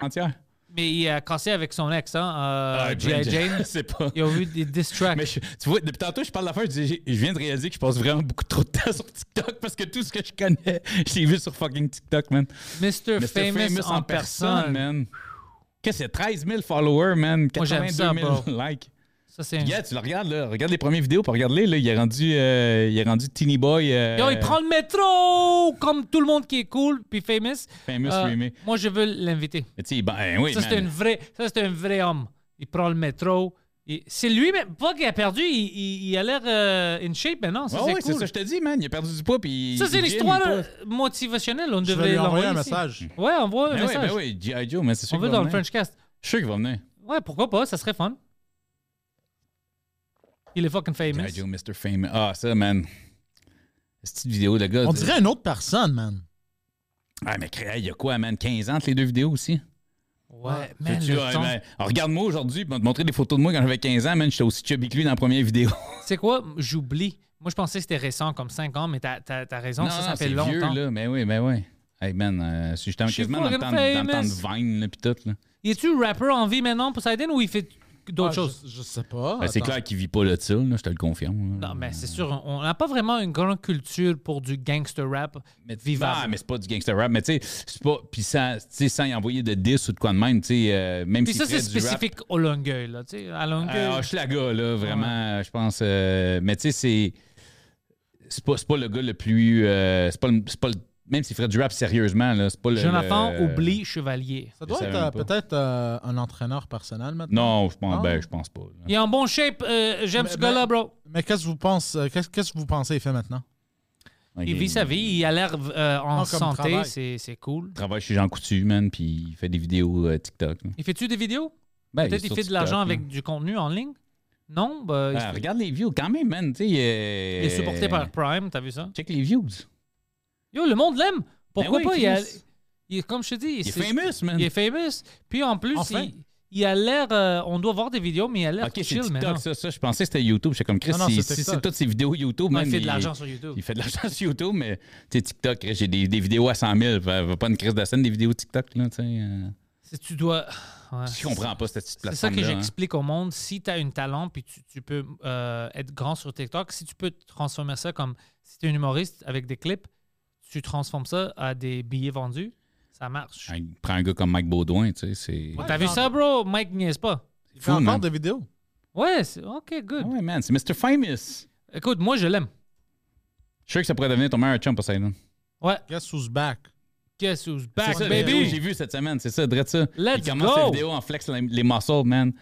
Entière. Mais il a cassé avec son ex, hein, euh, Ah, G.I. Jane. C'est pas. Ils ont eu des diss tracks. Mais je- tu vois, depuis tantôt, je parle d'affaires, je, dis, j'ai- je viens de réaliser que je passe vraiment beaucoup trop de temps sur TikTok parce que tout ce que je connais, je l'ai vu sur fucking TikTok, man. Mr. Mr. Famous, en, personne. man. Qu'est-ce que c'est? 13 000 followers, man. Moi, j'aime 82 ça, 000 bro. likes. Ça, c'est... Tu le regardes, là. Regarde les premières vidéos, puis regarde-les, là. Il est rendu, euh, il est rendu Teeny Boy. euh, Yo, il prend le métro comme tout le monde qui est cool puis famous. Famous Euh, remake. moi, je veux l'inviter. Mais tu sais, ben, ben oui, ça, man. c'est un vrai, ça, c'est un vrai homme. Il prend le métro. Il- C'est lui, mais pas qu'il a perdu. Il, il- il a l'air euh, in shape maintenant. Ça, Ah c'est oui, c'est cool. ça, je te dis, man. Il a perdu du poids, puis. Ça, c'est il une gym, histoire il peut- motivationnelle. On Je devrait lui envoyer un l'envoyer ici. message. Ouais, envoie un Ben oui, message. ben oui, G.I. Joe, mais c'est sûr On qu'il veut va dans le venir. Frenchcast. Je suis sûr qu'il va venir. Ouais, pourquoi pas? Ça serait fun. Il est fucking famous. G.I. Joe, Mr. Famous. Ah, ça, man. Cette petite vidéo de gars. On dirait une autre personne, man. Ah, mais il y a quoi, man? 15 ans entre les deux vidéos aussi? Ouais, man, le son. man, alors, Regarde-moi aujourd'hui, pour te montrer des photos de moi quand j'avais 15 ans, man. J'étais aussi chubby que lui dans la première vidéo. C'est quoi? J'oublie. Moi, je pensais que c'était récent, comme 5 ans, mais t'as as, raison, ça, ça fait c'est longtemps. vieux, là. Mais oui, mais oui. Hey, man, euh, Je suis quasiment dans le temps, le de. Vine, là, pis tout, là. Y est-tu rapper en vie maintenant, Poseidon, ou il fait d'autres Ah, choses? Je, je sais pas. Ben, c'est clair qu'il vit pas de ça, là, je te le confirme. Non, mais c'est sûr, on n'a pas vraiment une grande culture pour du gangster rap Mais, vivable. Ah, mais c'est pas du gangster rap. Mais tu sais, c'est pas. Puis sans, tu sais, sans y envoyer de 10 ou de quoi de même, tu sais, euh, même Puis si ça, c'est spécifique au Longueuil, là, tu sais, à Longueuil. Ah, Hochelaga, là, vraiment, je pense. euh, mais tu sais, c'est. C'est pas, c'est pas le gars le plus. euh, c'est pas, le- c'est pas le- Même s'il ferait du rap sérieusement, là, c'est pas le. Jonathan le- oublie Chevalier. Ça doit être euh, peut-être euh, un entraîneur personnel maintenant. Non, je pense, ben, je pense pas. là. Il est en bon shape, euh, j'aime ce gars-là, bro. Mais qu'est-ce que vous pensez, euh, qu'est-ce, qu'est-ce que vous pensez qu'il fait maintenant? Il vit sa vie, il a l'air euh, en Non, santé, c'est c'est cool. Il travaille chez Jean Coutu, man, puis il fait des vidéos euh, TikTok. là. Il fait-tu des vidéos? Ben, Peut-être il sur fait de l'argent là. avec du contenu en ligne? Non? Ben, il, fait- regarde les views quand même, man. tu sais, euh, il est supporté par Prime, t'as vu ça? Check les views. Yo, le monde l'aime. Pourquoi Ben oui, pas? Il, a- comme je te dis, Il est famous, man. Il est famous. Puis en plus, Enfin. il, il a l'air. euh, on doit voir des vidéos, mais il a l'air Ok, c'est chill. TikTok, ça, ça. Je pensais que c'était YouTube. J'étais comme Chris, Non, non, si, c'est si TikTok. c'est toutes ces vidéos YouTube, Non, il fait de l'argent sur YouTube. Il fait de l'argent sur YouTube, mais TikTok, j'ai des, des vidéos à 100 000. Va, pas une crise de scène des vidéos TikTok, là, tu euh. Si tu dois. Ouais, Je comprends pas cette petite C'est ça plateforme que j'explique au monde. Si tu as un talent puis tu, tu peux euh, être grand sur TikTok, si tu peux transformer ça comme si tu es un humoriste avec des clips, tu transformes ça à des billets vendus, ça marche. Prends un gars comme Mike Baudouin, tu sais, c'est. T'as vu ça, bro? Mike niaise pas. Il fait encore des vidéos. Ouais, c'est OK, good. Ouais, man, c'est Mr. Famous. Écoute, moi, je l'aime. Je suis sûr que ça pourrait devenir ton meilleur chum, Poseidon. Ouais. Guess who's back? Guess who's C'est back, ça, baby? j'ai vu cette semaine, c'est ça, drette ça. Let's Il commence go! la vidéo en flex les, les muscles, man.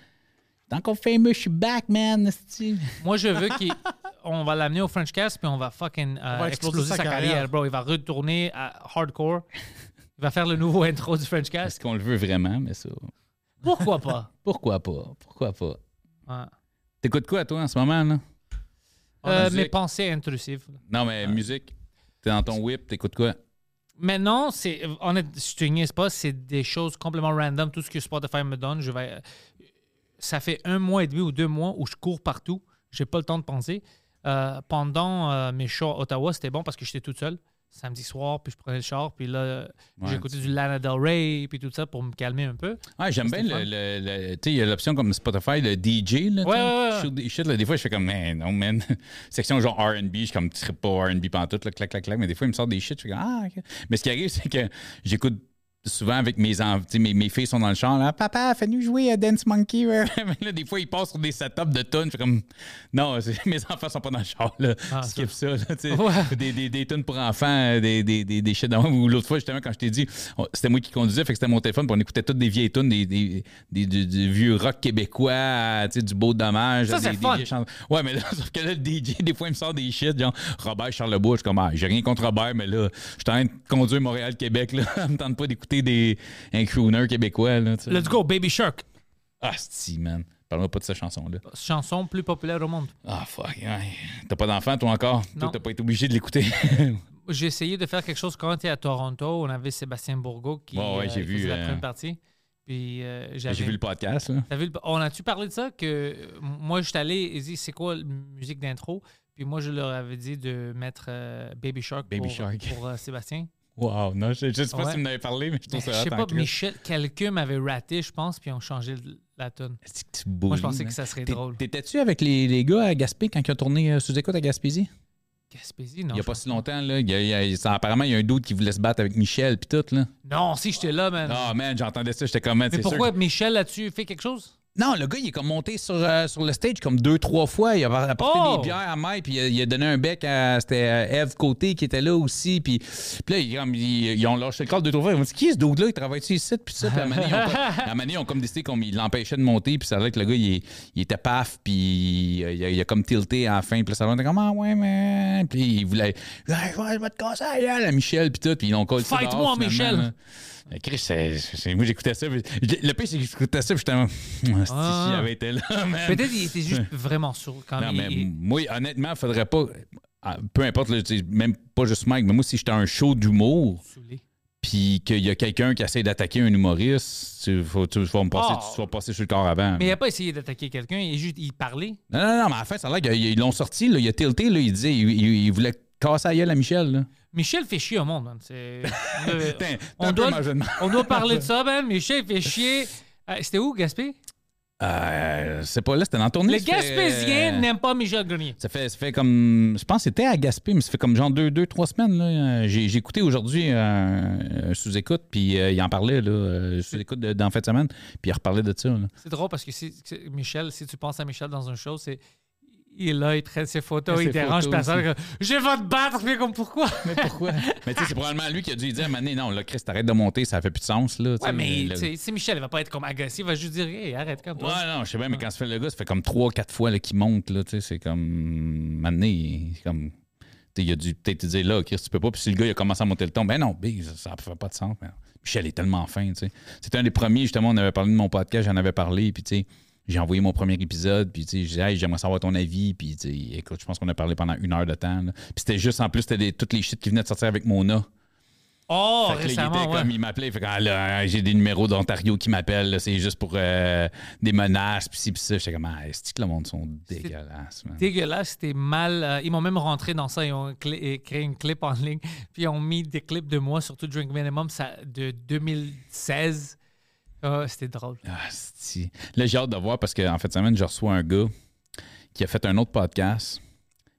T'es encore famous, je suis back, man. Moi, je veux qu'on va l'amener au French Cast puis on va fucking euh, va exploser, exploser sa, sa carrière. carrière. bro. Il va retourner à hardcore. Il va faire le nouveau intro du French Est-ce Cast. qu'on le veut vraiment, mais ça? Pourquoi pas? Pourquoi pas? Pourquoi pas? Ouais. T'écoutes quoi, toi, en ce moment, là? Euh, mes pensées intrusives. Non, mais musique. T'es dans ton whip, t'écoutes quoi? Maintenant, c'est honnête, je te niaise pas, c'est des choses complètement random. Tout ce que Spotify me donne, je vais. Ça fait un mois et demi ou deux mois où je cours partout. J'ai pas le temps de penser. Euh, pendant euh, mes shows à Ottawa, c'était bon parce que j'étais toute seule. Samedi soir, puis je prenais le char, puis là, Ouais, j'écoutais du Lana Del Rey, puis tout ça pour me calmer un peu. Ah, j'aime bien le. le- le- tu sais, il y a l'option comme Spotify, le DJ, là. Ouais, ouais, ouais. Shit, là. Des fois, je fais comme, man, non, man. Section genre RB, je suis comme, pas RB pantoute, là, clac, clac, clac. Mais des fois, il me sort des shit, je fais comme, ah, ok. Mais ce qui arrive, c'est que j'écoute souvent avec mes mes, mes filles sont dans le champ, là, papa, fais-nous jouer à Dance Monkey. là, des fois, ils passent sur des setups de tunes, je fais comme, non, mes enfants sont pas dans le char, là. Ah, Skip ça, là. Ouais. Des, des, des tunes pour enfants, euh, des, des, des, des shit Ou l'autre fois, justement, quand je t'ai dit, c'était moi qui conduisais, fait que c'était mon téléphone, puis on écoutait toutes des vieilles tunes, des, des, des, du, du vieux rock québécois, tu sais, du beau dommage. Ça, des, c'est fun. Ouais, mais là, sauf que là, le DJ, des fois, il me sort des shit, genre Robert Charlebois, je suis comme, ah, j'ai rien contre Robert, mais là, je suis en train de conduire Montréal-Québec, là. Ça me tente pas d'écouter des, un crooner québécois, là, tu. Let's go, Baby Shark. Ah, si, man. Parle-moi pas de cette chanson-là. Chanson plus populaire au monde. Ah, fuck. T'as pas d'enfant, toi, encore? Non. t'as pas été obligé de l'écouter? J'ai essayé de faire quelque chose quand on était à Toronto. On avait Sébastien Bourgault qui Ouais, ouais, euh, j'ai qui vu, faisait la euh, première partie. Puis euh. J'ai vu le podcast, là. Vu le- On a-tu parlé de ça? Que moi, je suis allé et dit c'est quoi la musique d'intro? Puis moi, je leur avais dit de mettre Baby Shark Baby pour, Shark. pour Sébastien. Wow, non, je, je sais pas Ouais. si m'en avais parlé, mais je Ben, trouve je ça sais hot en pas. Michel, quelqu'un m'avait raté, je pense, puis ils ont changé la tu Moi, je pensais que ça serait drôle. T'étais-tu avec les, les gars à Gaspé quand ils ont tourné euh, sous écoute à Gaspésie? Gaspésie, non. il y a je pas si longtemps, là. Il y a- il y a- ça- apparemment, il y a un doute qui voulait se battre avec Michel puis tout, là. Non, si j'étais là, man. Ah, man, j'entendais ça, j'étais comme, man, Mais c'est pourquoi sûr. Michel là-dessus fait quelque chose? Non, le gars, il est comme monté sur, euh, sur le stage comme deux, trois fois. Il a apporté Oh! des bières à Mike, puis il a, il a donné un bec à. C'était euh, Eve Côté qui était là aussi. Puis, puis là, ils, comme, ils- ils ont lâché le corps deux, trois fois. Ils m'ont dit Qui est ce dude-là? Il travaille-tu ici? Puis ça. Puis à donné, ils ont ils ont comme décidé qu'ils l'empêchaient de monter. Puis ça a l'air que le gars, il, il était paf. Puis il, a- il a comme tilté à la fin. Puis là, ça va comme Ah, ouais, mais. Puis il voulait. Je vais te casser la gueule à Michel. Puis tout. Puis ils l'ont collé. Fight-moi, Michel! Euh, Chris, c'est- moi j'écoutais ça. Le pire, c'est que j'écoutais ça, puis j'étais. Si Ah. j'avais été là, man. Peut-être qu'il était juste vraiment sourd quand Non, il- mais il- moi, honnêtement, il faudrait pas. ah, Peu importe, là, même pas juste Mike, mais moi, si j'étais un show d'humour, puis qu'il y a quelqu'un qui essaie d'attaquer un humoriste, tu, faut, tu, vas me passer, Ah. tu vas passer sur le corps avant. Mais il n'a pas essayé d'attaquer quelqu'un, il, est juste, il parlait. Non, non, non, mais à la fin, ça a l'air qu'ils l'ont sorti, là, il a tilté, là, il disait, il, il- il voulait casser la gueule à Michel. Là. Michel fait chier au monde, man. C'est- Euh, on, un doit, majeur. on doit parler de ça, man. Michel fait chier. Euh, C'était où, Gaspé? Euh, c'est pas là, c'était dans la tournée. Les ça fait, Gaspésiens euh, n'aiment pas Michel Grenier. Ça fait, ça fait comme. Je pense que c'était à Gaspé, mais ça fait comme genre deux, deux trois semaines. là. J'ai j'ai écouté aujourd'hui euh, euh, sous-écoute, puis euh, il en parlait, là, sous-écoute de- dans fin de semaine, puis il reparlait de ça. là. C'est drôle parce que si, Michel, si tu penses à Michel dans un show, c'est. Il est là, il traite ses photos, Ses il dérange photos personne. Je vais te battre, mais comme pourquoi? Mais pourquoi? mais tu sais, c'est probablement lui qui a dû lui dire donné, non, là, Chris, t'arrêtes de monter, ça fait plus de sens. Là, Ouais, mais le- tu sais, c'est Michel, il va pas être comme agacé, il va juste dire, hey, arrête comme. Ouais, non, je sais bien, mais quand ça fait le gars, ça fait comme trois, quatre fois là, qu'il monte, là, tu sais, c'est comme. Maintenant, c'est comme. tu sais, Il a dû peut-être te dire là, Chris, tu peux pas. Puis si le gars il a commencé à monter le ton, ben non, big, ça, ça fait pas de sens. mais Michel est tellement fin, tu sais. C'était un des premiers, justement, on avait parlé de mon podcast, j'en avais parlé, puis tu sais, j'ai envoyé mon premier épisode, puis tu sais, j'ai dit, hey, j'aimerais savoir ton avis, puis tu sais, écoute, je pense qu'on a parlé pendant une heure de temps. là. Puis c'était juste, en plus, c'était des- toutes les shit qui venaient de sortir avec Mona. Oh, Fait que là, il récemment, ouais. il m'appelait, il fait ah, là, j'ai des numéros d'Ontario qui m'appellent, c'est juste pour euh, des menaces, puis ci, puis ça. J'étais comme, ah, est-ce que le monde sont dégueulasses, man? dégueulasse, c'était mal. euh, ils m'ont même rentré dans ça. Ils ont euh, créé une clip en ligne. Puis ils ont mis des clips de moi, surtout Drink Minimum, ça, de 2016. Ah, c'était drôle. Ah, c'ti. Là, j'ai hâte de voir parce qu'en fait, cette semaine, je reçois un gars qui a fait un autre podcast.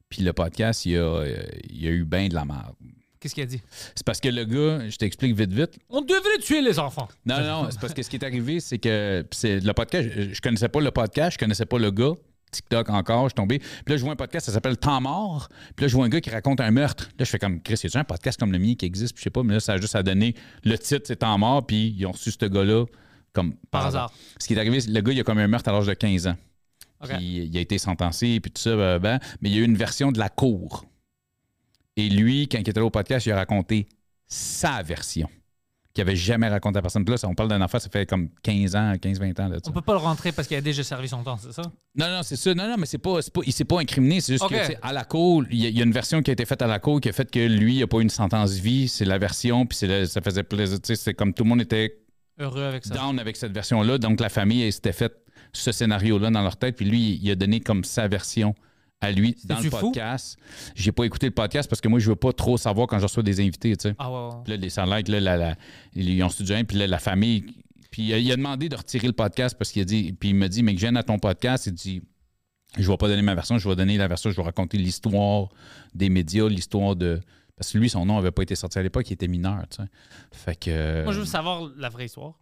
Puis le podcast, il a, il a eu bien de la merde. Qu'est-ce qu'il a dit? C'est parce que le gars, je t'explique vite, vite. On devrait tuer les enfants. Non, non, c'est parce que ce qui est arrivé, c'est que c'est le podcast, je, je connaissais pas le podcast, je connaissais pas le gars. TikTok encore, je suis tombé. Puis là, je vois un podcast, ça s'appelle Temps mort. Puis là, je vois un gars qui raconte un meurtre. Là, je fais comme, Chris, y a un podcast comme le mien qui existe? Puis je sais pas, mais là, ça a juste à donner le titre, c'est Temps mort. Puis ils ont reçu ce gars-là comme Par hasard. Ce qui est arrivé, le gars, il a commis un meurtre à l'âge de 15 ans. Puis il a été sentencé, puis tout ça, ben, ben, mais il y a eu une version de la cour. Et lui, quand il était là au podcast, il a raconté sa version, qu'il n'avait jamais raconté à personne. Puis là, ça, on parle d'un affaire, ça fait comme 15 ans, 15-20 ans. Là, On peut pas le rentrer parce qu'il a déjà servi son temps, c'est ça? non, non, c'est ça. Non, non, mais c'est pas, il s'est pas incriminé. C'est juste OK. que, à la cour, il y, a, il y a une version qui a été faite à la cour qui a fait que lui, il n'a pas eu une sentence vie. C'est la version, puis ça faisait plaisir. C'est comme tout le monde était Heureux avec ça. down avec cette version-là. Donc, la famille elle, s'était fait ce scénario-là dans leur tête. Puis lui, il a donné comme sa version à lui dans le C'était-tu fou? podcast. J'ai pas écouté le podcast parce que moi, je veux pas trop savoir quand je reçois des invités, tu sais. Ah ouais, ouais. Puis là, les salaires, là, la, la- ils ont studié puis là, la famille. Puis euh, il a demandé de retirer le podcast parce qu'il a dit. Puis il me dit, mais que gêne à ton podcast, il dit. Je vais pas donner ma version, je vais donner la version, je vais raconter l'histoire des médias, l'histoire de. Parce que lui, son nom avait pas été sorti à l'époque, il était mineur, tu sais. Fait que. euh, Moi, je veux savoir la vraie histoire.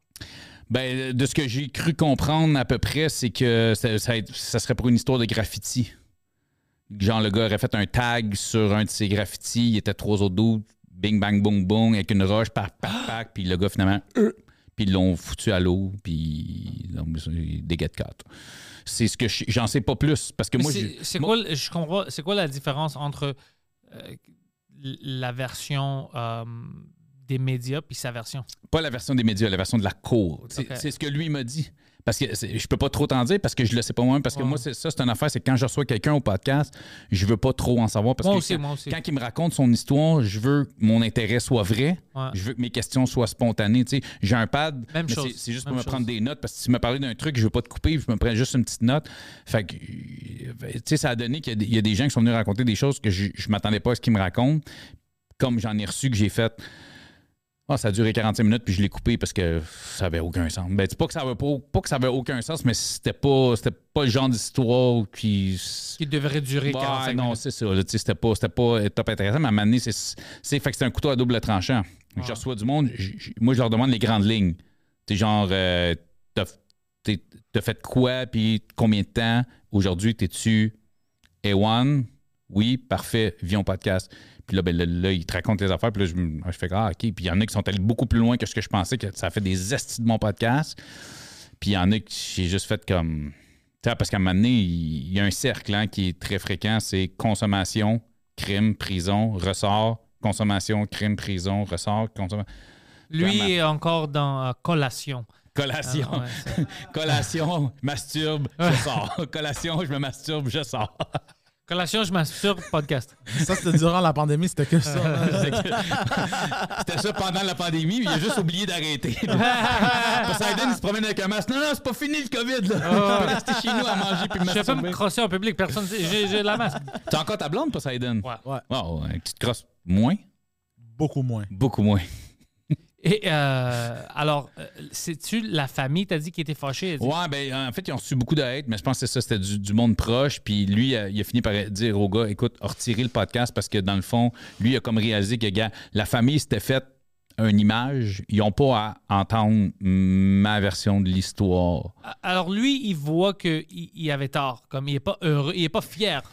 ben, de ce que j'ai cru comprendre à peu près, c'est que ça, ça- ça serait pour une histoire de graffiti. Genre, le gars aurait fait un tag sur un de ses graffitis, il était trois autres doutes, bing, bang, boom, boom, avec une roche, pac, pac, pac, puis le gars, finalement, euh, puis ils l'ont foutu à l'eau, puis donc, des get. C'est ce que je- j'en sais pas plus, parce que Mais moi, c'est- quoi, le- je comprends, c'est quoi la différence entre euh, la version euh, des médias puis sa version? Pas la version des médias, la version de la cour. C'est ce que lui m'a dit. Parce que je peux pas trop t'en dire parce que je le sais pas moi-même. Parce que Ouais. moi, c'est ça, c'est une affaire, c'est que quand je reçois quelqu'un au podcast, je veux pas trop en savoir. Parce Moi que aussi, quand, moi aussi. quand il me raconte son histoire, je veux que mon intérêt soit vrai. Ouais. Je veux que mes questions soient spontanées. Tu sais, J'ai un pad, Même mais chose. c'est- c'est juste Même pour me chose. prendre des notes. Parce que si tu me parlais d'un truc, je veux pas te couper, je me prends juste une petite note. Fait que, tu sais, ça a donné qu'il y a des- y, a des gens qui sont venus raconter des choses que je, je m'attendais pas à ce qu'ils me racontent. Comme j'en ai reçu que j'ai fait. Ah, ça a duré 45 minutes, puis je l'ai coupé parce que ça avait aucun sens. Ben, pas que ça avait pas, pas que ça avait aucun sens, mais c'était pas, c'était pas le genre d'histoire qui. Qui devrait durer Ouais, 45 non, minutes. c'est ça. C'était pas, c'était pas euh, top intéressant, mais à un moment donné, c'est, fait que c'est un couteau à double tranchant. Je reçois du monde, moi, je leur demande les grandes lignes. Tu sais, genre, euh, t'es- t'as fait quoi, puis combien de temps? Aujourd'hui, t'es-tu A1? Oui, parfait, viens au podcast. Puis là, ben, là, là, ils te racontent les affaires, puis là, je, je fais Ah, OK. Puis il y en a qui sont allés beaucoup plus loin que ce que je pensais, que ça a fait des estis de mon podcast. Puis il y en a que j'ai juste fait comme. Tu sais, parce qu'à un moment donné, il il y a un cercle hein, qui est très fréquent c'est consommation, crime, prison, ressort, consommation, crime, prison, ressort, consommation. Lui est encore dans euh, collation. Collation. Ah, ouais, Collation, masturbe, je sors. Collation, je me masturbe, je sors. Collation, je masturbe, podcast. Ça, c'était durant la pandémie, c'était que ça. C'était ça pendant la pandémie, mais il a juste oublié d'arrêter. Poseidon, il se promène avec un masque. Non, non, c'est pas fini le COVID, là. Tu peux rester chez nous à manger puis Je vais pas me crosser en public, personne sait. J'ai j'ai la masque. T'as encore ta blonde, Poseidon? Ouais. Ouais. Wow, une petite crosse. Moins? Beaucoup moins. Beaucoup moins. Et euh, alors, euh, c'est-tu la famille, t'as dit, qui était fâchée? Dit, Ouais, ben, en fait, ils ont reçu beaucoup de hate, mais je pense que c'est ça, c'était du, du monde proche. Puis lui, euh, il a fini par dire au gars, écoute, retirer le podcast parce que dans le fond, lui, il a comme réalisé que, gars, la famille s'était faite une image. Ils n'ont pas à entendre ma version de l'histoire. Alors lui, il voit qu'il il avait tort. Comme il est pas heureux, il est pas fier.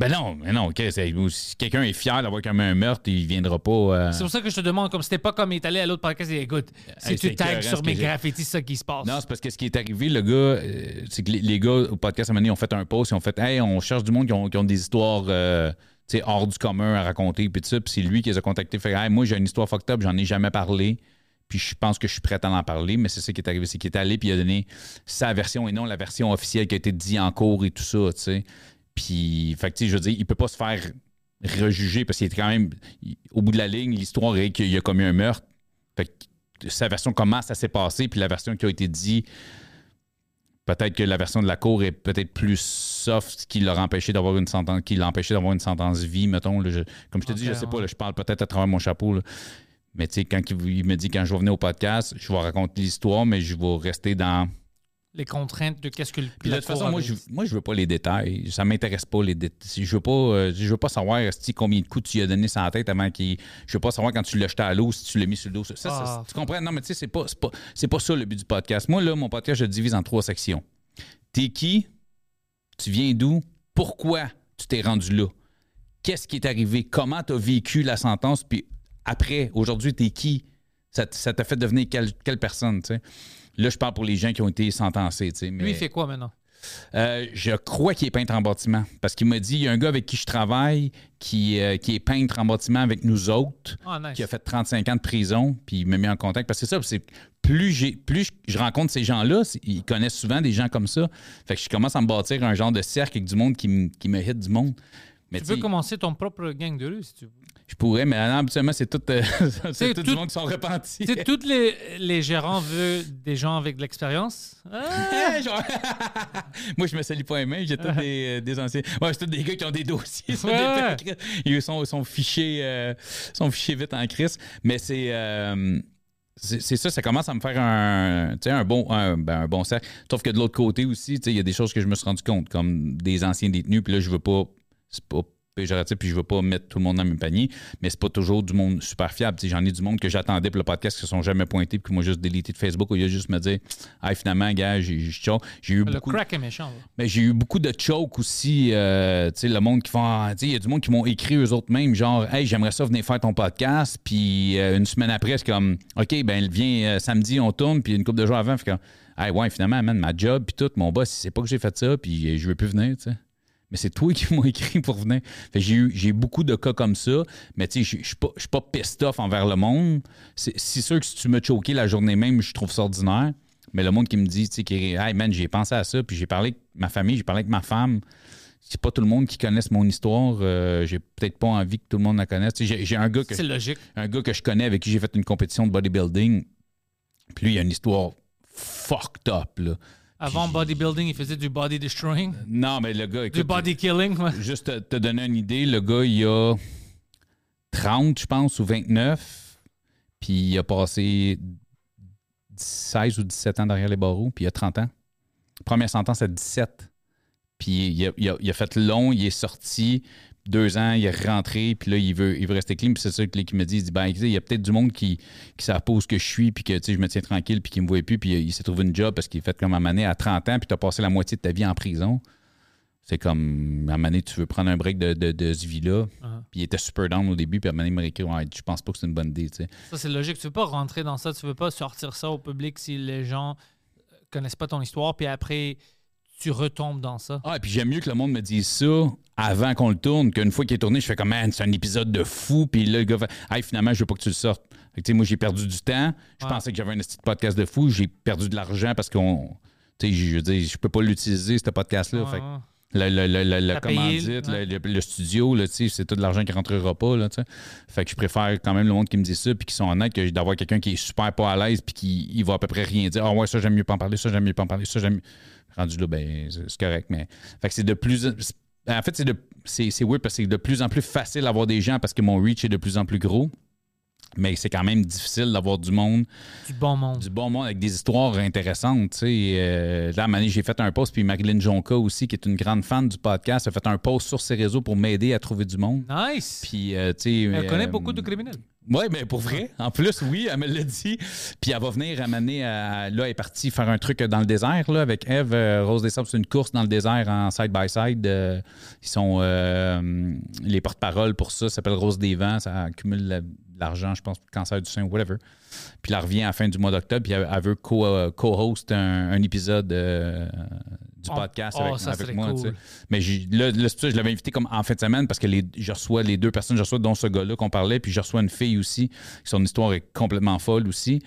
Ben non, mais non, ok, c'est- si quelqu'un est fier d'avoir commis un meurtre, il viendra pas. euh, C'est pour ça que je te demande, comme c'était pas comme il est allé à l'autre podcast et écoute, si Hey, tu tags sur mes graffitis, c'est ça qui se passe. Non, c'est parce que ce qui est arrivé, le gars, euh, c'est que les, les gars au podcast à un moment donné, ont fait un post, ils ont fait Hey, on cherche du monde qui ont, qui ont des histoires euh, hors du commun à raconter, puis tout ça. Puis c'est lui qui les a contactés. Fait Hey, moi, j'ai une histoire fucked up, j'en ai jamais parlé. Puis je pense que je suis prêt à en parler, mais c'est ça qui est arrivé. C'est qu'il est allé, puis il a donné sa version et non la version officielle qui a été dit en cours et tout ça, tu sais. Puis, fait que, je veux dire, il peut pas se faire rejuger parce qu'il est quand même, il- au bout de la ligne, l'histoire est qu'il a commis un meurtre. Fait que sa version, comment ça s'est passé, puis la version qui a été dit, peut-être que la version de la cour est peut-être plus soft, qui l'a empêché d'avoir une sentence, qui l'a empêché d'avoir une sentence vie, mettons. là, je- comme je te dis, je sais pas, là, je parle peut-être à travers mon chapeau. là. Mais tu sais, quand il, il me dit quand je vais venir au podcast, je vais raconter l'histoire, mais je vais rester dans. Les contraintes de qu'est-ce que le Puis de toute façon, moi je, moi, je veux pas les détails. Ça m'intéresse pas les détails. Je veux pas, euh, je veux pas savoir esti, combien de coups tu lui as donné la tête avant qu'il. Je veux pas savoir quand tu l'as jeté à l'eau, si tu l'as mis sur le dos. Ça, ça, Ah. tu comprends? Non, mais tu sais, c'est pas, pas, pas ça le but du podcast. Moi, là, mon podcast, je le divise en trois sections. T'es qui? Tu viens d'où? Pourquoi tu t'es rendu là? Qu'est-ce qui est arrivé? Comment tu as vécu la sentence? Puis après, aujourd'hui, tu es qui? Ça t'a fait devenir quelle, quelle personne, tu sais? Là, je parle pour les gens qui ont été sentencés, mais- Lui, il fait quoi maintenant? euh, je crois qu'il est peintre en bâtiment. Parce qu'il m'a dit, il y a un gars avec qui je travaille qui, euh, qui est peintre en bâtiment avec nous autres, Ah, nice. qui a fait 35 ans de prison, puis il m'a mis en contact. Parce que c'est ça, c'est plus, j'ai, plus je, rencontre ces gens-là, ils connaissent souvent des gens comme ça. Fait que je commence à me bâtir un genre de cercle avec du monde qui, me- qui me hit du monde. Mais Tu peux sais, commencer ton propre gang de rue si tu veux. Je pourrais, mais non, habituellement, c'est tout, euh, c'est C'est tout tout- du monde qui sont repentis. Sais, tous les, les gérants veulent des gens avec de l'expérience. Ah! Genre- Moi, je me salis pas les mains, j'ai tous des, euh, des anciens. Ouais, c'est tous des gars qui ont des dossiers. ça, Ouais, des- Ils sont, sont, fichés, euh, sont fichés vite en crise. Mais c'est. euh, c'est c'est ça, ça commence à me faire un, bon, un, ben, un bon cercle. Sauf que de l'autre côté aussi, il y a des choses que je me suis rendu compte, comme des anciens détenus, puis là, je veux pas. C'est pas péjoratif, puis je veux pas mettre tout le monde dans le même panier, mais c'est pas toujours du monde super fiable. J'en ai du monde que j'attendais pour le podcast qui se sont jamais pointés, puis qui m'ont juste délité de Facebook, au lieu de juste me dire, ah, finalement, gars, j'ai eu Le beaucoup. crack est méchant. là. Mais j'ai eu beaucoup de choke aussi. euh, le monde qui font. Il y a du monde qui m'ont écrit eux autres mêmes, genre, hey, j'aimerais ça venir faire ton podcast. Puis euh, une semaine après, c'est comme, OK, ben, viens euh, samedi, on tourne. Puis une couple de jours avant, fait comme, hey, ouais, finalement, man, ma job, puis tout, mon boss, il sait pas que j'ai fait ça, puis je veux plus venir, tu sais. Mais c'est toi qui m'as écrit pour venir. J'ai eu j'ai beaucoup de cas comme ça. Mais tu sais, je suis pas, pas pissed off envers le monde. C'est sûr que si tu me choqué la journée même, je trouve ça ordinaire. Mais le monde qui me dit, tu sais, qui hey man, j'ai pensé à ça, puis j'ai parlé avec ma famille, j'ai parlé avec ma femme. C'est pas tout le monde qui connaisse mon histoire. euh, j'ai peut-être pas envie que tout le monde la connaisse. J'ai j'ai un gars que C'est logique. un gars que je connais avec qui j'ai fait une compétition de bodybuilding. Puis lui, il a une histoire fucked up, là. Avant bodybuilding, il faisait du body destroying, Non, mais le gars, du écoute, body killing. juste te, te donner une idée, le gars, il a 30, je pense, ou 29. Puis il a passé 16 ou 17 ans derrière les barreaux, puis il a 30 ans. Première sentence à 17. Puis il a, il a- il a fait long, il est sorti. Deux ans, il est rentré, puis là, il veut, il veut rester clean. Puis c'est ça que lui qui me dit, il dit, ben, il y a peut-être du monde qui ne savent pas où ce que je suis, puis que, tu sais, je me tiens tranquille, puis qui me voit plus, puis il s'est trouvé une job parce qu'il est fait comme à mané à 30 ans, puis tu as passé la moitié de ta vie en prison. C'est comme, à donné, tu veux prendre un break de, de, de ce vie-là. Uh-huh. Puis il était super down au début, puis à il m'a écrit, ouais, je pense pas que c'est une bonne idée. Ça, c'est logique. Tu veux pas rentrer dans ça. Tu veux pas sortir ça au public si les gens euh, connaissent pas ton histoire. Puis après, tu retombes dans ça? Ah, et puis j'aime mieux que le monde me dise ça avant qu'on le tourne, qu'une fois qu'il est tourné, je fais comme, man, c'est un épisode de fou, puis là, le gars fait, hey, finalement, je veux pas que tu le sortes. Fait que, tu sais, moi, j'ai perdu du temps. Je Ouais. pensais que j'avais un petit podcast de fou. J'ai perdu de l'argent parce qu'on. Tu sais, je veux dire, je peux pas l'utiliser, ce podcast-là. Ouais, Fait que ouais. Le, le, le, le- commandite, le, studio, là, tu sais, c'est tout de l'argent qui rentrera pas. Là, tu sais. fait que je préfère quand même le monde qui me dit ça puis qui sont honnêtes que d'avoir quelqu'un qui est super pas à l'aise puis qui il va à peu près rien dire. Ah ouais, ça j'aime mieux pas en parler, ça j'aime mieux pas en parler, ça j'aime mieux. Rendu là, ben c'est correct. Mais fait que c'est de plus. En fait, c'est de c'est c'est weird parce que c'est de plus en plus facile d'avoir des gens parce que mon reach est de plus en plus gros. Mais c'est quand même difficile d'avoir du monde Du bon monde. du bon monde avec des histoires intéressantes. tu sais. Euh, là, à j'ai fait un post, puis Marilyn Jonca aussi, qui est une grande fan du podcast, a fait un post sur ses réseaux pour m'aider à trouver du monde. Nice. Puis, euh, tu sais, Elle euh, connaît beaucoup de criminels. Oui, mais pour vrai. En plus, oui, elle me l'a dit. Puis elle va venir amener à. Là, elle est partie faire un truc dans le désert là, avec Eve. euh, Rose des Sables, c'est une course dans le désert en side-by-side. Euh, ils sont euh, les porte-parole pour ça. Ça s'appelle Rose des Vents. Ça accumule la- l'argent, je pense, pour le cancer du sein ou whatever. Puis elle revient à la fin du mois d'octobre. Puis elle, elle veut co- co-host un, un épisode du Oh, podcast oh, avec, ça avec moi. cool. Mais là, là, c'est pour ça que je l'avais invité comme en fin de semaine parce que les, je reçois les deux personnes, je reçois dont ce gars-là qu'on parlait, puis je reçois une fille aussi, son histoire est complètement folle aussi.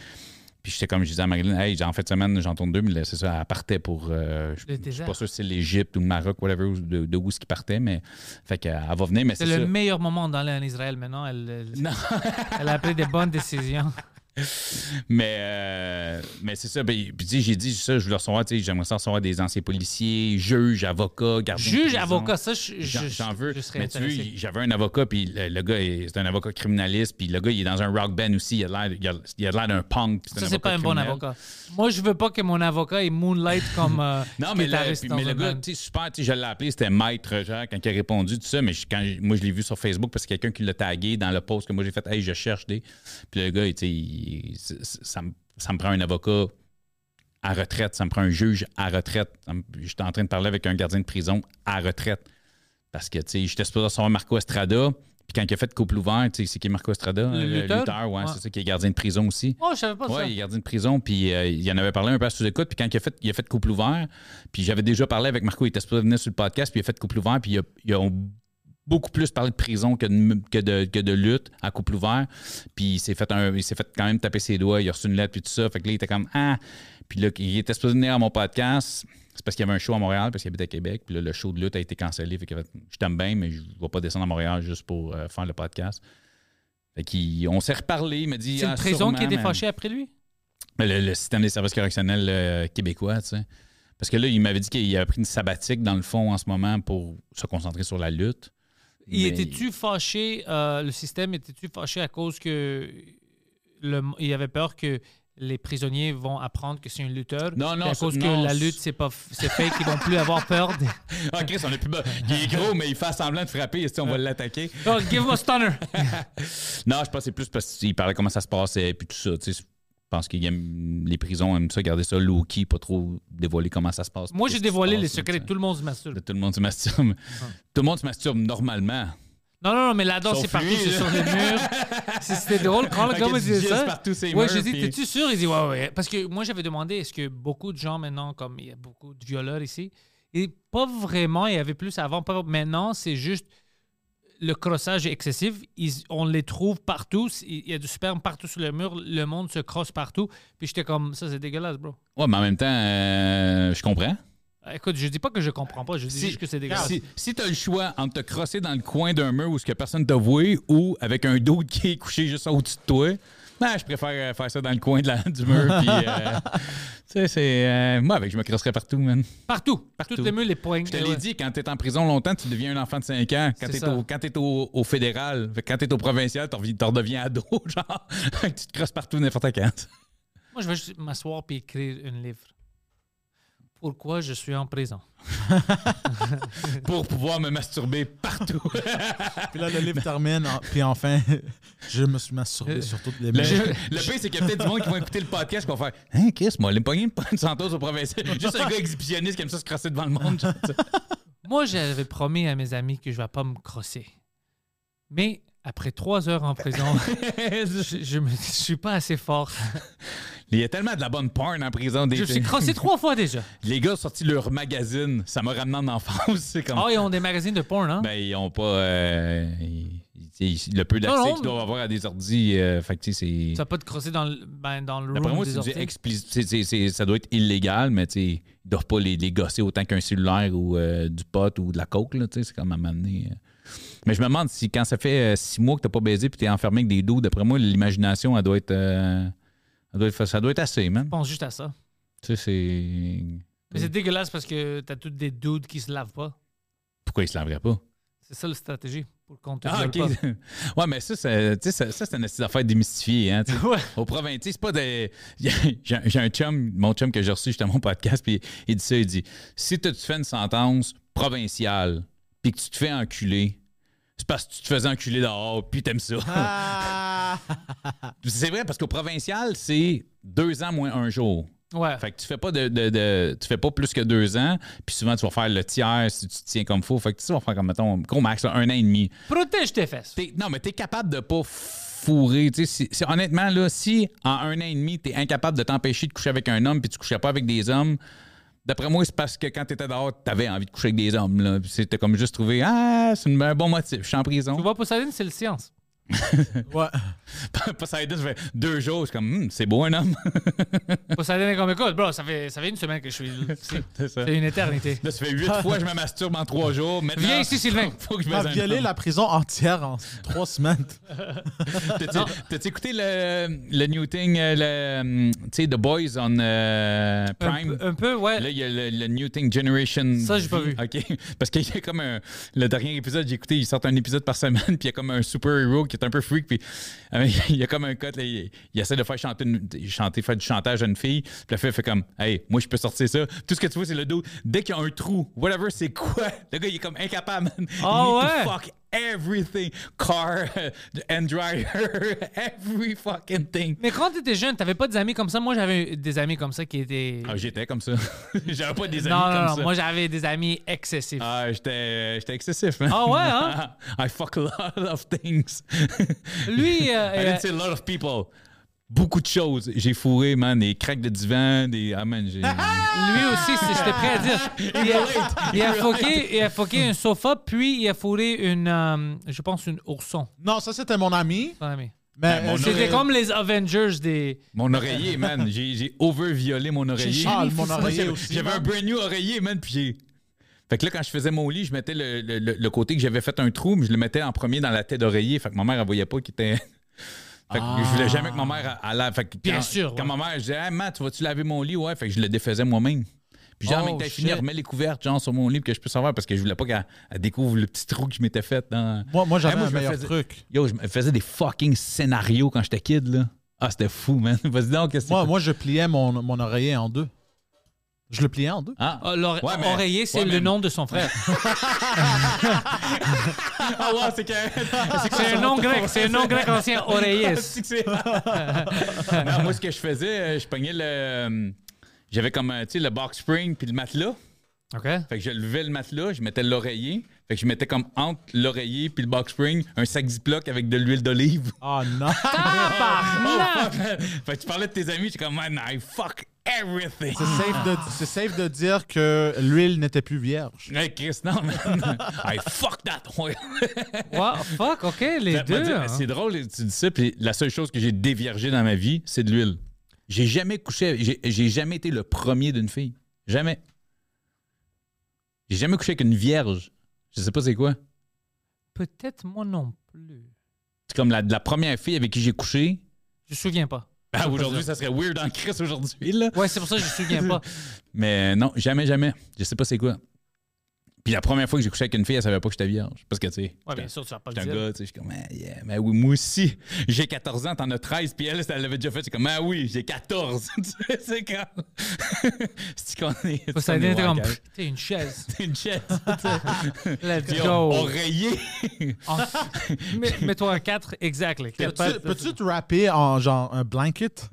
Puis j'étais comme je disais à Marilyn, hey, en fin de semaine, j'en tourne deux, mais c'est ça, elle partait pour. euh, je je suis pas sûr si c'est l'Égypte ou le Maroc, whatever, ou de, de où ce qui partait, mais. Fait qu'elle elle va venir, mais C'est c'est le meilleur moment d'aller en Israël maintenant. Elle, elle, Non. elle a pris des bonnes décisions. Mais, euh, mais c'est ça. Ben, puis tu sais, j'ai dit ça, je voulais recevoir, j'aimerais ça recevoir des anciens policiers, juges, avocats, gardiens. Juge, avocat, ça, je, J'en je- j'en veux. je serais Mais tu j'avais un avocat, puis le, le gars, est- c'est un avocat criminaliste, puis le gars, il est dans un rock band aussi. Il a l'air, d'un punk. puis Ça, c'est pas un bon avocat. Moi, je veux pas que mon avocat il moonlight comme euh, Non, mais, le, puis- mais le gars, tu sais, super, tu sais, je l'ai appelé, c'était Maître, genre, quand il a répondu, tout ça, mais je- quand, moi, je l'ai vu sur Facebook parce que quelqu'un qui l'a tagué dans le post que moi j'ai fait, hey, je cherche des. Puis le gars, tu sais, il- ça, me, ça me prend un avocat à retraite. Ça me prend un juge à retraite. J'étais en train de parler avec un gardien de prison à retraite. Parce que, tu sais, j'étais supposé recevoir Marco Estrada. Puis quand il a fait couple ouvert, tu sais, c'est qui Marco Estrada? Le Euh, lutteur? ouais, Ouais. c'est ça, qui est gardien de prison aussi. Oh, je savais pas Ouais, ça. il est gardien de prison, puis euh, il en avait parlé un peu à sous-écoute, puis quand il a, fait, il a fait couple ouvert, puis j'avais déjà parlé avec Marco, il était supposé venir sur le podcast, puis il a fait couple ouvert, puis il a, il a beaucoup plus parlé de prison que de, que de, que de lutte à couple ouvert, puis il s'est fait, un, il s'est fait quand même taper ses doigts, il a reçu une lettre, puis tout ça, fait que là, il était comme « Ah! » Puis là, il était supposé venir à mon podcast, c'est parce qu'il y avait un show à Montréal, parce qu'il habite à Québec, puis là, le show de lutte a été cancellé, fait a fait « Je t'aime bien, mais je ne vais pas descendre à Montréal juste pour euh, faire le podcast. » Fait qu'on s'est reparlé, il m'a dit C'est Ah, une prison sûrement, qui mais- fâchée après lui? Le, le système des services correctionnels euh, québécois, tu sais. Parce que là, il m'avait dit qu'il avait pris une sabbatique, dans le fond, en ce moment, pour se concentrer sur la lutte. Il Mais- était-tu fâché, euh, le système était-tu fâché à cause que le, il avait peur que les prisonniers vont apprendre que c'est un lutteur? Non, non, Et à cause que la lutte, c'est pas c'est fake, ils vont plus avoir peur. De... Ah, Chris, on est plus bas. Il est gros, mais il fait semblant de frapper. Est-ce qu'on va l'attaquer? Oh, give him a stunner! Non, je pense que c'est plus parce qu'il parlait comment ça se passait, puis tout ça. Tu sais, je pense que les prisons aiment ça, garder ça low-key, pas trop dévoiler comment ça se passe. Moi, j'ai dévoilé les secrets de tout le monde se masturbe. De tout le monde se masturbe. Tout le monde se masturbe normalement. Non, non, non, mais là-dedans, c'est partout, c'est sur les murs. C'était drôle quand le gars me disait ça. partout Ouais, murs, dit, puis- t'es-tu sûr? Il dit, ouais, ouais. Parce que moi, j'avais demandé, est-ce que beaucoup de gens maintenant, comme il y a beaucoup de violeurs ici, et pas vraiment, il y avait plus avant, pas maintenant, c'est juste le crossage est excessif. Ils- on les trouve partout. Il y a du sperme partout sur le mur. Le monde se crosse partout. Puis j'étais comme, ça, c'est dégueulasse, bro. Ouais, mais en même temps, euh, je comprends. Écoute, je dis pas que je comprends pas, je dis Si- juste que c'est dégueulasse. Si, si tu as le choix entre te crosser dans le coin d'un mur où ce que personne t'a voué ou avec un dos qui est couché juste au-dessus de toi, je préfère euh, faire ça dans le coin de la- du mur. puis, euh, tu sais, c'est. euh, moi, avec, je me crosserais partout, man. Partout. Partout. Les murs, les points. Je te l'ai dit, quand t'es en prison longtemps, tu deviens un enfant de 5 ans. Quand t'es au, quand t'es au, au fédéral, quand t'es au provincial, t'en redeviens ado, genre. tu te crosses partout n'importe quand. Moi, je vais juste m'asseoir et écrire un livre. Pourquoi je suis en prison? Pour pouvoir me masturber partout. Puis là, le livre termine, en- puis enfin, je me suis masturbé sur toutes les Le, murs. le pire, c'est qu'il y a peut-être du monde qui va écouter le podcast qui va faire Hein, Chris, moi, les poignées de une Santos au provincial. Juste un gars exhibitionniste qui aime ça se crosser devant le monde. genre. Moi, j'avais promis à mes amis que je ne vais pas me crosser. Mais après trois heures en prison, je, je suis pas assez fort. Il y a tellement de la bonne porn en prison. Des, Je suis crossé trois fois déjà. Les gars ont sorti leur magazine. Ça m'a ramené en enfance. Comme. Ah, ils ont des magazines de porn, hein? Ben, ils ont pas. euh, ils- le peu d'accès qu'ils doivent avoir à des ordis. euh, fait que, tu sais, c'est. Vas pas te crosser dans le, ben, dans le room moi, des ça doit être illégal, mais tu sais, ils doivent pas les, les gosser autant qu'un cellulaire ou euh, du pot ou de la coke. là, tu sais, C'est comme à m'amener. euh. Mais je me demande si quand ça fait six mois que t'as pas baisé puis t'es enfermé avec des dos, d'après moi, l'imagination, elle doit être. Elle doit être ça doit être assez, man. Je pense juste à ça. Tu sais, c'est. Mais c'est dégueulasse parce que t'as tous des dudes qui se lavent pas. Pourquoi ils se laveraient pas? C'est ça la stratégie pour qu'on te Ah, viole ok. pas. ouais, mais ça, ça, ça, c'est une affaire démystifiée. Hein. Ouais. Au province, c'est pas des. J'ai un chum, mon chum que j'ai reçu justement mon podcast, puis il dit ça il dit si tu fais une sentence provinciale, puis que tu te fais enculer, c'est parce que tu te faisais enculer dehors, puis t'aimes ça. Ah! c'est vrai, parce qu'au provincial, c'est deux ans moins un jour. Ouais. Fait que tu fais pas de, de- de- tu fais pas plus que deux ans, puis souvent tu vas faire le tiers si tu te tiens comme faux. Fait que tu vas faire comme mettons gros max un an et demi. Protège tes fesses. T'es- non, mais t'es capable de pas fourrer. Tu sais, si- si- honnêtement, là, si en un an et demi, t'es incapable de t'empêcher de coucher avec un homme puis tu couchais pas avec des hommes, d'après moi, c'est parce que quand t'étais dehors, t'avais envie de coucher avec des hommes. C'était comme juste trouvé Ah, c'est un bon motif, je suis en prison. Tu vois, Poseidon, c'est le science. Ouais. Poseidon, ça fait deux jours, je suis comme Hum, c'est beau un homme. Poseidon est comme, écoute, bro, ça fait, ça fait une semaine que je suis. C'est c'est ça. c'est une éternité. Là, ça fait huit fois que je me masturbe en trois jours. Maintenant, Viens ici, Sylvain. Faut que je violé homme. la prison entière en trois semaines. T'as-tu écouté le, le new thing, euh, le, tu sais, The Boys on euh, Prime? un peu, ouais. Là, il y a le, le New Thing Generation. Ça, j'ai pas vu. OK. Parce qu'il y a comme un. Le dernier épisode, j'ai écouté, ils sortent un épisode par semaine, puis il y a comme un super-héros qui est un peu freak, puis euh, il y a comme un cut, là, il, il essaie de faire chanter, une- chanter, faire du chantage à une fille, puis la fille fait comme, hey, moi, je peux sortir ça. Tout ce que tu vois, c'est le dos. Dès qu'il y a un trou, whatever, c'est quoi, le gars, il est comme incapable, man. Need ouais? fuck everything. Car, hand dryer, every fucking thing. Mais quand tu étais jeune, t'avais pas des amis comme ça? Moi, j'avais des amis comme ça qui étaient. Ah, j'étais comme ça. J'avais pas des amis non, comme non, non. ça. Moi, j'avais des amis excessifs. Ah, j'étais j'étais excessif, man. Ah ouais, hein? I fuck a lot of things. Lui, euh, I euh, didn't say a lot of people. Beaucoup de choses. J'ai fourré, man, des craques de divan, des... Ah, man, j'ai... lui aussi, c'est- j'étais prêt à dire. Il a, il a foqué, il a foqué un sofa, puis il a fourré une, euh, je pense, une ourson. Non, ça, c'était mon ami. Ton ami. Mais Ben, mon euh, C'était comme les Avengers des. Mon oreiller, man. J'ai j'ai over-violé mon oreiller. Ah, mon Moi, oreiller j'avais- aussi. J'avais un man. brand new oreiller, man, puis j'ai... Fait que là, quand je faisais mon lit, je mettais le, le- le- le côté que j'avais fait un trou, mais je le mettais en premier dans la tête d'oreiller. Fait que ma mère, elle voyait pas qu'il était... Fait que je voulais jamais que ma mère fait que Bien quand, sûr, Quand ouais. ma mère, je disais, hey, Matt, tu vas-tu laver mon lit? Ouais, fait que je le défaisais moi-même. Puis genre, Oh, mec, t'as fini, remets les couvertes, genre, sur mon lit, que je puisse savoir, parce que je voulais pas qu'elle elle découvre le petit trou que je m'étais fait dans. Moi, moi j'avais Hey, moi, un je meilleur faisais- truc. Yo, je me faisais des fucking scénarios quand j'étais kid, là. Ah, c'était fou, man. Vas-y donc, qu'est-ce que Moi, moi, je pliais mon, mon oreiller en deux. Je le pliais en deux. Ah, Ah, l'ore- Ouais, mais- Oreiller, c'est ouais, le mais- nom de son frère. ah ouais, c'est que. C'est un nom grec, c'est un nom grec ancien, c'est- non, moi, ce que je faisais, euh, je pognais le. euh, J'avais comme, euh, tu sais, le box spring puis le matelas. OK? Fait que je levais le matelas, je mettais l'oreiller. Fait que je mettais comme entre l'oreiller puis le box spring un sac Ziploc avec de l'huile d'olive. Ah non! Ah, fait que tu parlais de tes amis, j'étais comme, man, I fuck everything. C'est safe, de, c'est safe de dire que l'huile n'était plus vierge. Hey, Chris, non, man. I fuck that oil. Wow, fuck, OK, les Ça- deux. hein. C'est drôle, tu dis ça, puis la seule chose que j'ai déviergé dans ma vie, c'est de l'huile. J'ai jamais couché, j'ai- j'ai jamais été le premier d'une fille. Jamais. J'ai jamais couché avec une vierge. Je sais pas c'est quoi. Peut-être moi non plus. C'est comme la, la première fille avec qui j'ai couché. Je me souviens pas. Ah, aujourd'hui, ça serait weird en Chris aujourd'hui, là. Ouais, c'est pour ça que je me souviens pas. Mais non, jamais, jamais. Je sais pas c'est quoi. Puis la première fois que j'ai couché avec une fille, elle savait pas que j'étais vierge. Parce que, tu sais, Ouais, bien sûr, tu vas pas le j'étais un dire. gars, tu sais, je suis comme, ah, yeah, mais oui, moi aussi. J'ai 14 ans, t'en as 13, puis elle, elle l'avait déjà fait. C'est comme, ah oui, j'ai 14. Tu sais, c'est comme. c'est qu'on est. Ça était comme, t'es une chaise. C'est une chaise. tu sais. Let's go. Oreiller. Mets-toi un 4, exactly. Peux-tu, peux-tu te rapper en genre un blanket?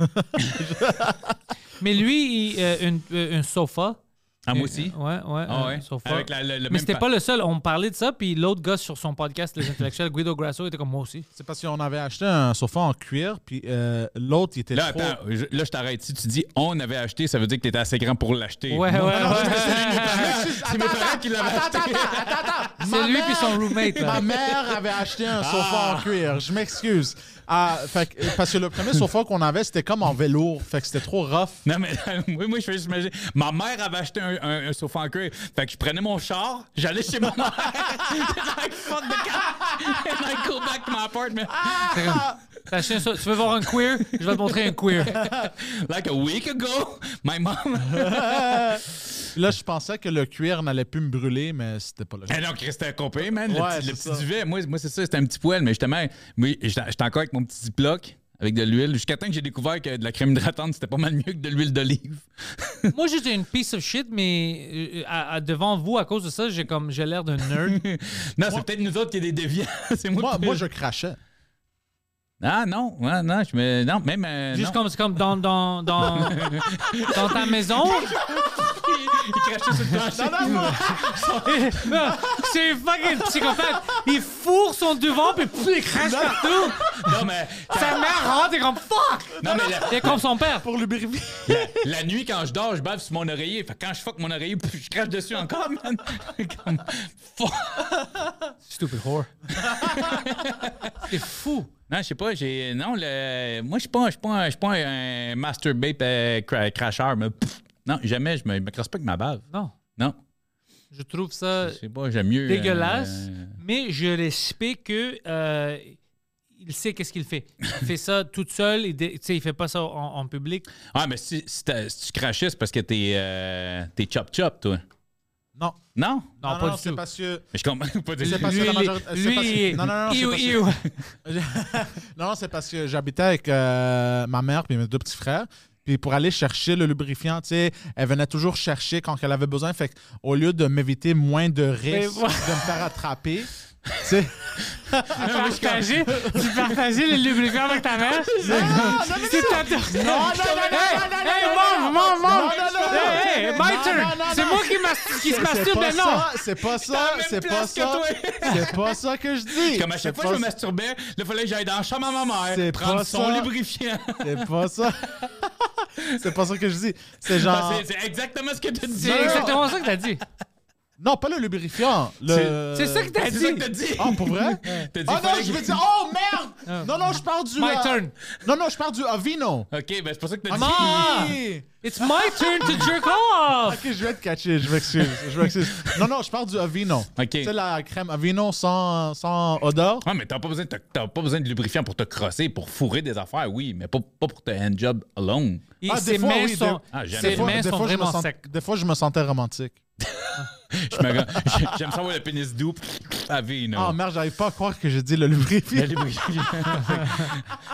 Mais lui, il, euh, une- euh, un sofa. Ah, moi aussi? Ouais, ouais, Ah. Avec la- le- le Mais même c'était pa- pas le seul. On me parlait de ça, puis l'autre gars sur son podcast, Les Intellectuels, Guido Grasso, était comme moi aussi. C'est parce qu'on avait acheté un sofa en cuir, puis euh, l'autre, il était Là, trop... attends, je- là, je t'arrête. Si tu dis on avait acheté, ça veut dire que t'étais assez grand pour l'acheter. Ouais, ouais, ouais. C'est mes parents qui l'avaient acheté. Ma C'est lui puis son roommate. là. Ma mère avait acheté un sofa en cuir. Je m'excuse. Ah, fait parce que le premier sofa qu'on avait, c'était comme en velours. Fait que c'était trop rough. Non, mais moi, moi je fais juste imaginer. Ma mère avait acheté un, un- un sofa en cuir. Fait que je prenais mon char, j'allais chez ma mère. I fuck the cat. And I go back to my apartment. C'est Tu veux voir un queer? Je vais te montrer un queer. Like a week ago, my mom? Là, je pensais que le cuir n'allait plus me brûler, mais c'était pas le cas. Eh non, Chris, c'était man. Le Ouais, petit, le petit duvet. Moi, moi c'est ça, c'était un petit poêle, mais justement, moi, j'étais encore avec mon petit ziploc. Avec de l'huile, jusqu'à temps que j'ai découvert que de la crème hydratante, c'était pas mal mieux que de l'huile d'olive. Moi, j'étais une piece of shit, mais euh, à- à- devant vous, à cause de ça, j'ai comme j'ai l'air d'un nerd. Non, c'est peut-être nous autres qui est des déviants. moi, je crachais. Ah non, ouais, non, je me. Non, même. euh, Juste non. comme, c'est comme dans, dans, dans, dans ta maison? Il crachait sur le plancher. C'est un fucking psychopathe. Il fourre son devant, puis pff, il crache partout. Non, mais. Sa mère rentre et comme fuck. Non, mais la, Il est comme son père. Pour lubrifier. la- la nuit, quand je dors, je bave sur mon oreiller. Fait que quand je fuck mon oreiller, pff, je crache dessus encore, man. Comme, fuck. Stupid whore. C'est fou. Non, je sais pas, j'ai. Non, le. Moi, je suis pas, pas, un- pas un masturbate euh, cra- cracheur, mais. pff, non, jamais, je me, je me crasse pas avec ma bave. Non. Non. Je trouve ça Je sais pas, j'aime mieux. dégueulasse, euh, mais je respecte que euh, il sait qu'est-ce qu'il fait. Il fait ça tout seul, il, dé- tu sais, il fait pas ça en, en public. Ah, mais si, si, t'as- si tu crachais, c'est parce que t'es. Euh, t'es chop-chop, toi. Non. Non? Non, Non, pas non, du c'est tout. parce que. Mais je comprends pas de C'est parce que la majorité- lui, parce que- il- non, non, non, c'est Iou, parce que- iou. non, non, c'est parce que j'habitais avec euh, ma mère et mes deux petits frères. Puis pour aller chercher le lubrifiant, tu sais, elle venait toujours chercher quand elle avait besoin. Fait au lieu de m'éviter moins de risques de me faire attraper, C'est. Partager, tu partager le lubrifiant avec ta mère? C'est ta Non, non, non, Hey, non, non, non, non, non, non, non. Hey, my Non, turn! non, non, C'est non. moi qui, se C'est masturbe ça, c'est pas ça, c'est pas ça. C'est pas ça que je dis. Comme à chaque C'est fois que je me masturbais, il fallait que j'aille dans la chambre à ma mère, C'est prendre son lubrifiant. C'est pas ça. c'est pas ça que je dis. C'est genre. C'est c'est exactement ce que tu as dit. C'est exactement ça que t'as dit. Non, pas le lubrifiant. Le... C'est ça que t'as C'est ça que dit. t'as dit. Ah, pour vrai? Dit Ah non, je veux dire. Oh merde! Non, non, je parle du. My euh, turn. Non, non, je parle du Avino. Ok, ben c'est pas ça que t'as dit. Ma- Ok. It's my turn to jerk off! Ok, je vais te catcher, je m'excuse. Je m'excuse. Non, non, je parle du Avino. Ok. Tu sais, la crème Avino sans, sans odeur. Ah, mais t'as pas, besoin de- t'as pas besoin de lubrifiant pour te crosser, pour fourrer des affaires, oui, mais pas, pas pour te handjob alone. Et Ah, des fois, mains oui, sont, des- Ah, jamais. ses Des fois- mains sont je me vraiment sens- des fois, je me sentais romantique. Je me- J'aime savoir le pénis doux à vie, non? Ah merde, j'arrive pas à croire que j'ai dit le lubrifiant. Le lubrifiant.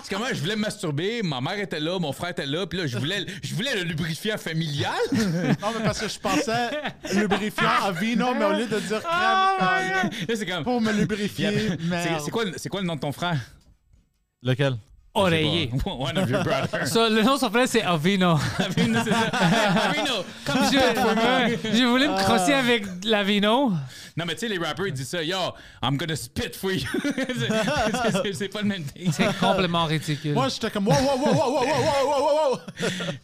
c'est comment je voulais me masturber, ma mère était là, mon frère était là, puis là, je voulais, je voulais le lubrifiant familial. Non, mais parce que je pensais lubrifiant Avino, mais au lieu de dire crème Ah, euh, Là, c'est comme. pour me lubrifier, c'est- merde. C'est quoi, c'est quoi le nom de ton frère? Lequel? Oreiller. One of your brothers? Ça, le nom de son frère, c'est Avino. Avino, c'est ça. Avino, come je, je voulais me crosser avec l'Avino. Non, mais tu sais, les rappers, ils disent ça. Yo, I'm gonna spit for you. C'est- pas le même thing. C'est complètement ridicule. Moi, j'étais comme wow, wow, wow, wow, wow, wow, wow, wow, wow.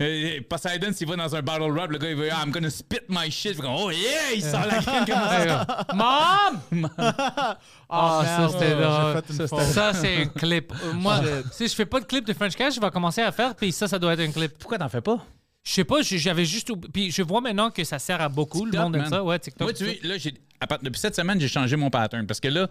Euh, Poseidon, s'il va dans un battle rap, le gars, il va I'm gonna spit my shit. Fait comme, oh yeah, il sort la crème comme ça. Mom! Ah, ça, merde, c'était j'ai drôle. fait une Ça, faute. Ça, c'est un clip. Moi, si je fais pas de clip de French Cash, je vais commencer à faire, puis ça, ça doit être un clip. Pourquoi t'en fais pas? Je sais pas, j'avais juste. Puis je vois maintenant que ça sert à beaucoup, le monde aime man. ça. Ouais, TikTok. Moi, tu vois, là, j'ai, depuis cette semaine, j'ai changé mon pattern. Parce que là,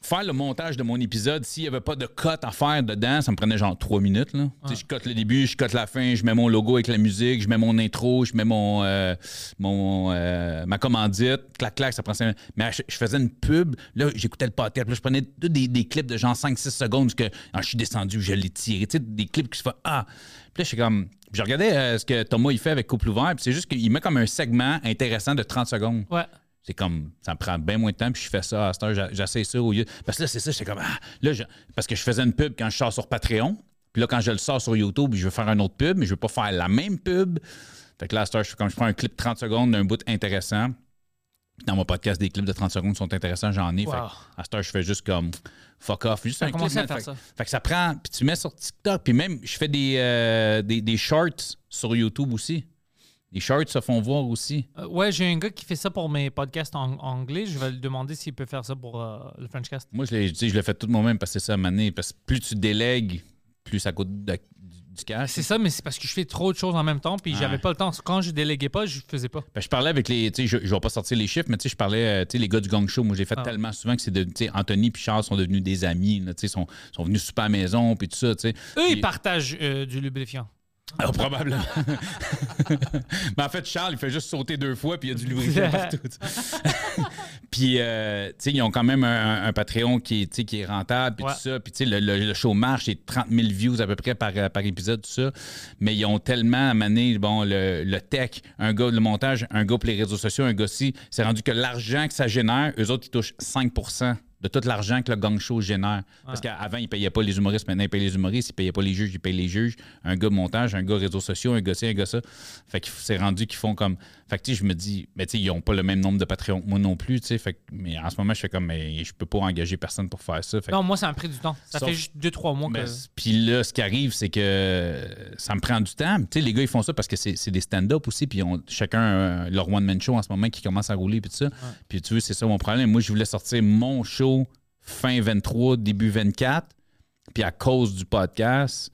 faire le montage de mon épisode, s'il n'y avait pas de cut à faire dedans, ça me prenait genre trois minutes. Là. Je cote le début, je cote la fin, je mets mon logo avec la musique, je mets mon intro, je mets mon, euh, mon euh, ma commandite, clac, clac, ça prend cinq minutes. Mais je, faisais une pub, là, j'écoutais le podcast, là, je prenais des, des clips de genre 5-6 secondes, que ah, je suis descendu, je l'ai tiré, tu sais, des clips qui se font Ah! Puis là, je suis comme. Je regardais euh, ce que Thomas il fait avec Couple Ouvert, puis c'est juste qu'il met comme un segment intéressant de 30 secondes. Ouais. C'est comme, ça me prend bien moins de temps, puis je fais ça à cette heure, j'essaie ça au lieu. Parce que là, c'est ça, j'étais comme, ah, là, je- parce que je faisais une pub quand je sors sur Patreon, puis là, quand je le sors sur YouTube, je veux faire une autre pub, mais je veux pas faire la même pub. Fait que là, à cette heure, je fais comme je prends un clip de 30 secondes d'un bout intéressant. Dans mon podcast, des clips de 30 secondes sont intéressants, j'en ai. Wow. Fait que à cette heure, je fais juste comme fuck off. Juste un clip. fait, ça. fait que ça prend. Puis tu mets sur TikTok, puis même, je fais des, euh, des, des shorts sur YouTube aussi. Les shorts se font voir aussi. Euh, ouais, j'ai un gars qui fait ça pour mes podcasts en anglais. Je vais lui demander s'il peut faire ça pour euh, le Frenchcast. Moi, je, sais, je le fais tout moi-même parce que c'est ça à maner. Parce que plus tu délègues, plus ça coûte de- du, cash. C'est ça, mais c'est parce que je fais trop de choses en même temps, puis j'avais Ouais. pas le temps. Quand je déléguais pas, je faisais pas. Ben, je parlais avec les. Tu sais, je, je vais pas sortir les chiffres, mais tu sais, je parlais, euh, tu sais, les gars du Gang Show. Moi, j'ai fait Ah. tellement souvent que c'est de. Tu sais, Anthony et Charles sont devenus des amis. là, tu sais, sont, sont venus super à la maison, puis tout ça, tu sais. Eux, ils partagent euh, du lubrifiant. Ah, probablement. mais en fait, Charles, il fait juste sauter deux fois, puis il y a du lubrifiant partout. puis, euh, tu sais, ils ont quand même un, un Patreon qui est, qui est rentable, puis Ouais. tout ça. Puis, tu sais, le, le- le show marche, c'est 30 000 views à peu près par, par épisode, tout ça. Mais ils ont tellement amené, bon, le, le tech, un gars, le montage, un gars pour les réseaux sociaux, un gars ci. C'est rendu que l'argent que ça génère, eux autres, ils touchent 5 de tout l'argent que le gang show génère. Parce qu'avant, ils ne payaient pas les humoristes, maintenant, ils payent les humoristes. Ils ne payaient pas les juges, ils payent les juges. Un gars montage, un gars réseaux sociaux, un gars ci, un gars ça. Fait que c'est rendu qu'ils font comme. Fait que, je me dis, mais tu sais, ils n'ont pas le même nombre de Patreon que moi non plus, tu sais. Fait que- mais en ce moment, je fais comme, mais je peux pas engager personne pour faire ça. Fait que- Non, moi, ça m'a pris du temps. Ça Sauf- fait juste 2-3 mois que. Puis là, ce qui arrive, c'est que ça me prend du temps. Tu sais, les gars, ils font ça parce que c'est c'est des stand-up aussi. Puis ont chacun euh, leur one-man show en ce moment qui commence à rouler. Puis tout ça. Puis tu veux, c'est ça mon problème. Moi, je voulais sortir mon show fin 23, début 24. Puis à cause du podcast,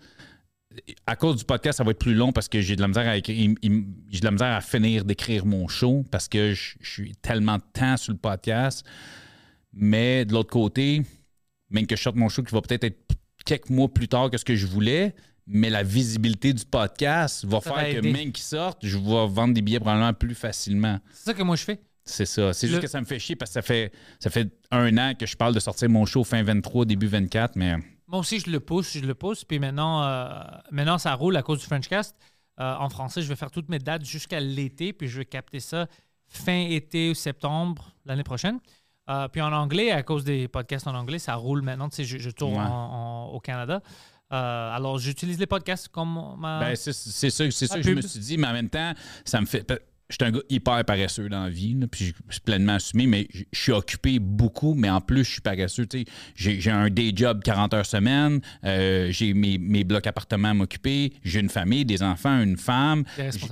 à cause du podcast, ça va être plus long parce que j'ai de la misère à écrire. J'ai de la misère à finir d'écrire mon show parce que je je suis tellement de temps sur le podcast. Mais de l'autre côté, même que je sorte mon show qui va peut-être être quelques mois plus tard que ce que je voulais, mais la visibilité du podcast va Ça faire va que même qu'il sorte, je vais vendre des billets probablement plus facilement. C'est ça que moi, je fais. C'est ça. C'est Le- juste que ça me fait chier parce que ça fait, ça fait un an que je parle de sortir mon show fin 23, début 24, mais Moi aussi, je le pousse, je le pousse. Puis maintenant, euh, maintenant ça roule à cause du Frenchcast. Euh, en français, je vais faire toutes mes dates jusqu'à l'été, puis je vais capter ça fin été ou septembre l'année prochaine. Euh, puis en anglais, à cause des podcasts en anglais, ça roule maintenant. Tu sais, je, je tourne Ouais. en- en- au Canada. Euh, alors, j'utilise les podcasts comme ma. Ben, c'est ça, que je me suis dit, mais en même temps, ça me fait. Je suis un gars hyper paresseux dans la vie, là, puis je suis pleinement assumé, mais je suis occupé beaucoup, mais en plus, je suis paresseux. J'ai un day job 40 heures semaine, euh, j'ai mes, mes blocs appartements à m'occuper, j'ai une famille, des enfants, une femme,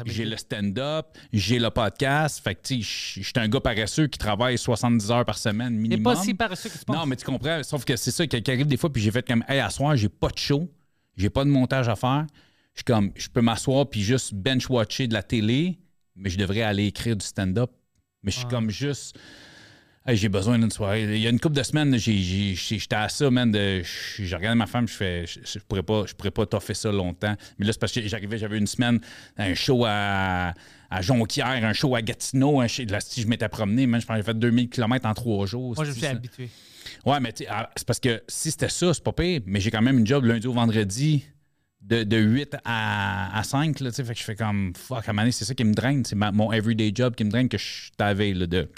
j'ai le stand-up, j'ai le podcast. Fait que, tu sais, je suis un gars paresseux qui travaille 70 heures par semaine minimum. pas si paresseux que tu penses. Non, mais tu comprends. Sauf que c'est ça qui, arrive des fois, puis j'ai fait comme, hey, à soir, j'ai pas de show, j'ai pas de montage à faire. Je suis comme, je peux m'asseoir puis juste bench-watcher de la télé, mais je devrais aller écrire du stand-up. Mais je suis comme juste. Hey, j'ai besoin d'une soirée. Il y a une couple de semaines, j'étais à ça, man. De, je, regardais ma femme, je fais, je, je pourrais pas, je pourrais pas toffer ça longtemps. Mais là, c'est parce que j'arrivais, j'avais une semaine, un show à, à Jonquière, un show à Gatineau, un show- là, si je m'étais promené, man, je pense que j'ai fait 2000 km en trois jours. Moi, je c'est suis habitué. Ouais, mais ah, c'est parce que si c'était ça, c'est pas pire, mais j'ai quand même une job lundi au vendredi de, de 8 à, à 5, là, tu sais, fait que je fais comme, fuck, à un c'est ça qui me draine, c'est mon everyday job qui me draine que je t'avais, de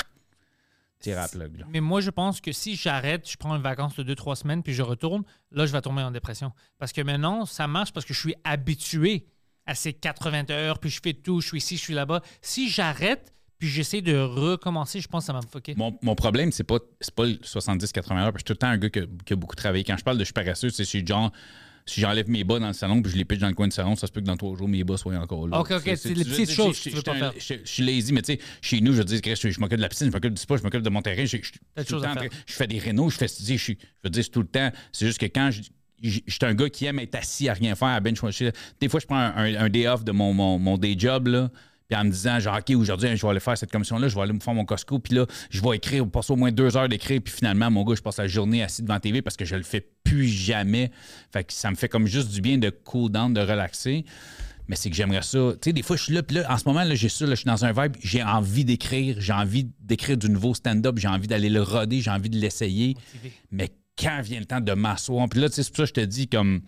tirer à plug, là. Mais moi, je pense que si j'arrête, je prends une vacance de 2-3 semaines, puis je retourne, là, je vais tomber en dépression. Parce que maintenant, ça marche parce que je suis habitué à ces 80 heures, puis je fais tout, je suis ici, je suis là-bas. Si j'arrête, puis j'essaie de recommencer, je pense que ça va me fucker. Mon, mon problème, c'est pas, pas le 70-80 heures, parce que je suis tout le temps un gars qui a, qui a beaucoup travaillé. Quand je parle de je suis paresseux, c'est genre, si j'enlève mes bas dans le salon puis je les pitche dans le coin du salon, ça se peut que dans trois jours, mes bas soient encore là. Ok, ok, c'est les petites choses je- que tu veux pas faire. Je suis lazy, mais tu sais, chez nous, je veux dire, Chris, je, m'occupe de la piscine, je m'occupe du spa, je m'occupe de mon terrain, je, fais des rénaux, je fais, je, veux dire, tout le temps. C'est juste que quand je. Suis un gars qui aime être assis à rien faire, à bench. Des fois, je prends un, un- un day off de mon, mon, mon day job, là, puis en me disant, genre, OK, aujourd'hui, je vais aller faire cette commission-là, je vais aller me faire mon Costco, puis là, je vais écrire, passer au moins deux heures d'écrire, puis finalement, mon gars, je passe la journée assis devant la TV parce que je le fais plus jamais. Fait que ça me fait comme juste du bien de cool down, de relaxer. Mais c'est que j'aimerais ça. Tu sais, des fois, je suis là, puis là, en ce moment, là, j'ai ça, là, je suis dans un vibe, j'ai envie d'écrire, j'ai envie d'écrire du nouveau stand-up, j'ai envie d'aller le roder, j'ai envie de l'essayer. Mais quand vient le temps de m'asseoir, puis là, tu sais, c'est pour ça que je te dis, comme.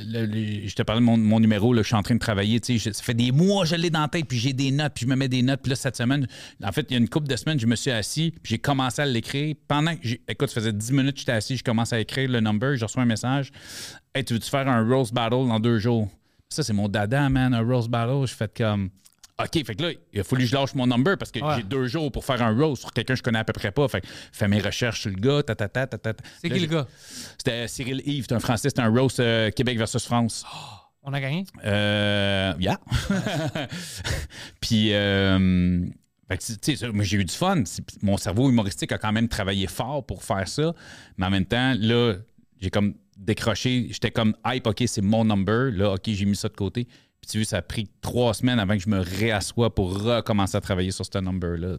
Je te parlais de mon, mon numéro, là, je suis en train de travailler. Ça fait des mois que je l'ai dans la tête, puis j'ai des notes, puis je me mets des notes. Puis là, cette semaine, en fait, il y a une couple de semaines, je me suis assis, puis j'ai commencé à l'écrire. Pendant que, écoute, ça faisait 10 minutes que j'étais assis, je commence à écrire le number, je reçois un message. Hey, tu veux-tu faire un roast battle dans deux jours? Ça, c'est mon dada, man, un roast battle. Je fais comme. OK, fait que là, il a fallu que je lâche mon number parce que Ouais. j'ai deux jours pour faire un roast sur quelqu'un que je connais à peu près pas. Fait que fais mes recherches sur le gars, ta ta ta ta ta. C'est qui le gars? C'était Cyril Yves, c'est un Français, c'était un roast euh, Québec versus France. On a gagné? Euh, yeah. Puis, euh, fait que, tu sais, j'ai eu du fun. Mon cerveau humoristique a quand même travaillé fort pour faire ça. Mais en même temps, là, j'ai comme décroché. J'étais comme hype, OK, c'est mon number. Là, OK, j'ai mis ça de côté. Puis tu vois, ça a pris trois semaines avant que je me réassoie pour recommencer à travailler sur ce number-là.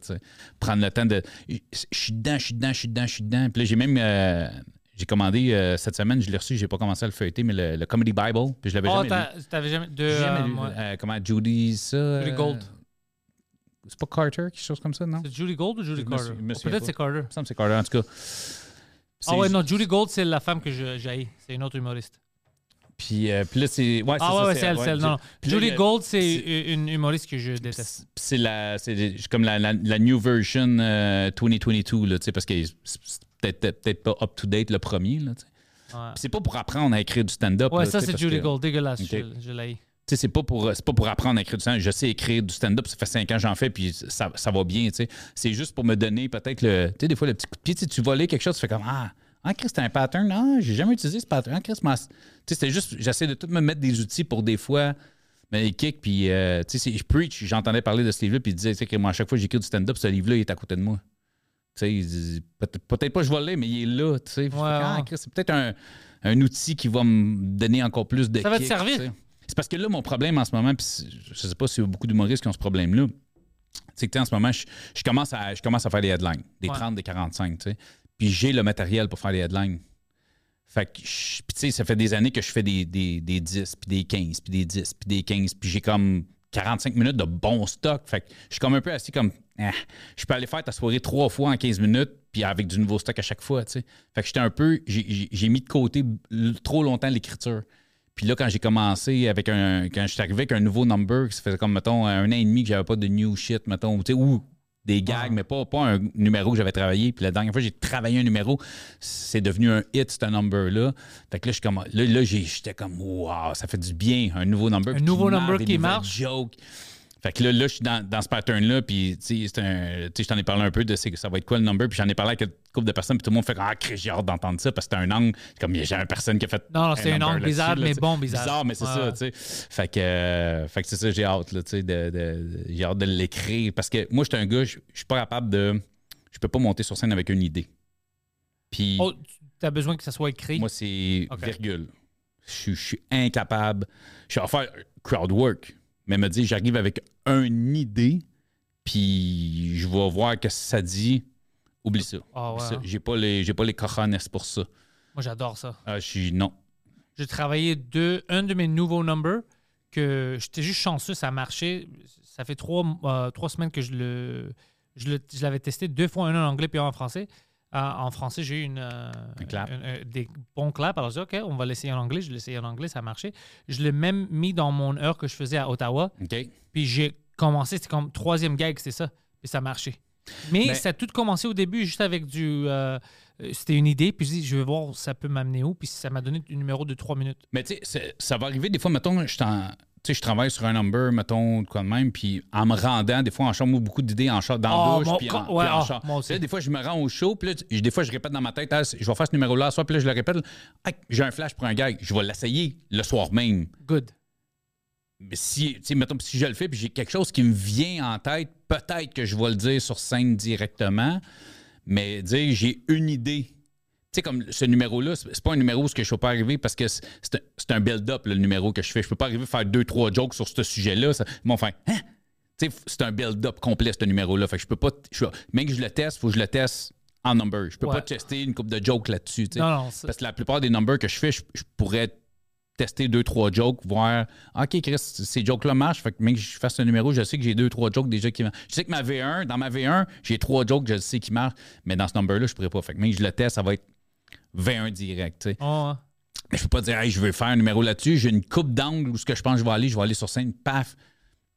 Prendre le temps de. Je suis dedans, je suis dedans, je suis dedans, je suis dedans. Puis là, j'ai même. euh, j'ai commandé euh, cette semaine, je l'ai reçu, j'ai pas commencé à le feuilleter, mais le, le Comedy Bible, puis je l'avais Oh, jamais lu. t'avais jamais. De, jamais euh, lu. comment Judy ça Judy Gold. C'est pas Carter, quelque chose comme ça, non? C'est Judy Gold ou Judy Carter? Peut-être c'est Carter. Me c'est Carter, en tout cas. Ah ouais, non, Judy Gold, c'est la femme que j'ai. C'est une autre humoriste. Puis, euh, puis là, c'est. Ouais, Ah ouais, ouais, c'est elle, c'est elle. Non, là, a- Gold, c'est une humoriste que je déteste. C'est la, c'est comme la, la, la new version euh, 2022, là, tu sais, parce que c'est peut-être pas up-to-date le premier, là. Ouais. C'est pas pour apprendre à écrire du stand-up. Ouais, là, ça, c'est que- Gold. Dégueulasse. Je, je l'ai. Tu sais, c'est pas pour pas pour apprendre à écrire du stand-up. Je sais écrire du stand-up, ça fait cinq ans que j'en fais, puis ça, ça va bien, tu sais. C'est juste pour me donner peut-être le. Tu sais, des fois, le petit coup de pied, tu volais quelque chose, tu fais comme Ah, ah Chris, c'est un pattern. Non, j'ai jamais utilisé ce pattern. Ah, Chris, ma- sais, c'était juste, j'essaie de tout me mettre des outils pour des fois. Mais les kicks, puis, euh, tu sais, c'est- je preach, j'entendais parler de ce livre-là, puis il disait, tu sais, que moi, à chaque fois que j'écris du stand-up, ce livre-là, il est à côté de moi. Tu sais, peut-être pas je vais le mais il est là, tu sais. Ouais, ah, c'est peut-être un, un outil qui va me donner encore plus de Ça va te servir. C'est parce que là, mon problème en ce moment, puis je sais pas s'il y a beaucoup d'humoristes qui ont ce problème-là, c'est que tu sais, en ce moment, je, je commence à, je commence à faire des headlines, des Ouais. 30, des 45, tu sais. Puis j'ai le matériel pour faire les headlines. Fait que, tu sais, ça fait des années que je fais des, des, des 10, puis des 15, puis des 10, puis des 15, puis j'ai comme 45 minutes de bon stock. Fait que je suis comme un peu assis comme, ah, je peux aller faire ta soirée trois fois en 15 minutes, puis avec du nouveau stock à chaque fois, tu sais. Fait que j'étais un peu, j'ai- mis de côté trop longtemps l'écriture. Puis là, quand j'ai commencé avec un. Quand je suis arrivé avec un nouveau number, ça faisait comme, mettons, un an et demi que j'avais pas de new shit, mettons, tu sais, ou des gags, mais pas, pas un numéro que j'avais travaillé. Puis la dernière fois j'ai travaillé un numéro, c'est devenu un hit, ce number-là. Fait que là, je suis comme, là, là, j'étais wow, ça fait du bien, un nouveau number. Un nouveau qui number qui marche. jokes. Fait que là, là, je suis dans, dans ce pattern-là, puis tu sais, c'est je t'en ai parlé un peu de c'est- ça va être quoi le number, puis j'en ai parlé avec une couple de personnes, puis tout le monde fait Ah, j'ai hâte d'entendre ça, parce que c'était un angle, comme il y a jamais personne qui a fait. Non, non, c'est un angle bizarre, là, mais bon bizarre. Bizarre, mais c'est Ouais, ça, tu sais. Fait que, euh, fait que c'est ça, j'ai hâte, là, tu sais, de, de- j'ai hâte de l'écrire, parce que moi, je suis un gars, je suis pas capable de. Je peux pas monter sur scène avec une idée. Puis. Oh, tu as besoin que ça soit écrit? Moi, c'est virgule. Je, suis- je suis incapable. Je suis à faire crowd work, mais me dire, j'arrive avec une idée, puis je vais voir que ça dit. Oublie ça. Ah ouais, hein. J'ai pas les, j'ai pas les cojones pour ça? Moi, j'adore ça. Ah, je suis non. J'ai travaillé deux, un de mes nouveaux numbers que j'étais juste chanceux, ça a marché. Ça fait trois, euh, trois semaines que je le, je le- je l'avais testé deux fois, un en anglais puis un en français. Euh, en français, j'ai eu une, euh, clap. des bons claps. Alors, j'ai dit, OK, on va l'essayer en anglais. Je l'ai essayé en anglais, ça a marché. Je l'ai même mis dans mon heure que je faisais à Ottawa. Puis j'ai commencé, c'était comme troisième gag, c'était ça. Puis ça a marché. Mais Mais- ça a tout commencé au début juste avec du. euh, euh, c'était une idée, puis je dis, je vais voir ça peut m'amener où? Puis ça m'a donné un numéro de trois minutes. Mais tu sais, c'est- ça va arriver des fois, mettons, je, t'en- tu sais, je travaille sur un number, mettons, de même, puis en me rendant, des fois, en chambre, beaucoup d'idées en char, dans Ah, la douche, puis en, ouais, en ah, sais, des fois, je me rends au show, puis là, des fois, je répète dans ma tête, Ah, je vais faire ce numéro-là ce soir, puis là, je le répète, Ah, j'ai un flash pour un gag, je vais l'essayer le soir même. Good. Mais si, tu sais, mettons, si je le fais, puis j'ai quelque chose qui me vient en tête, peut-être que je vais le dire sur scène directement, mais dire, j'ai une idée. Tu sais, comme ce numéro-là, c'est pas un numéro où ce que je ne peux pas arriver parce que c'est un, build-up, le numéro que je fais. Je peux pas arriver à faire deux, trois jokes sur ce sujet-là. Vont faire Hein? Tu sais, c'est un build-up complet, ce numéro-là. Fait que je peux pas. je- même que je le teste, il faut que je le teste en number. Je peux Ouais. pas tester une coupe de jokes là-dessus. Parce que la plupart des numbers que je fais, je, je pourrais tester deux, trois jokes, voir OK, Chris, ces jokes-là marchent. Fait que même que je fasse un numéro, je sais que j'ai deux, trois jokes déjà qui marchent. Je sais que ma V1, dans ma V1, j'ai trois jokes, je sais qui marchent, mais dans ce number-là, je pourrais pas. Fait que même que je le teste, ça va être 21 direct. Oh. Mais je peux pas dire, hey, je veux faire un numéro là-dessus. J'ai une coupe d'angle où ce que je pense que je vais aller, je vais aller sur scène, paf.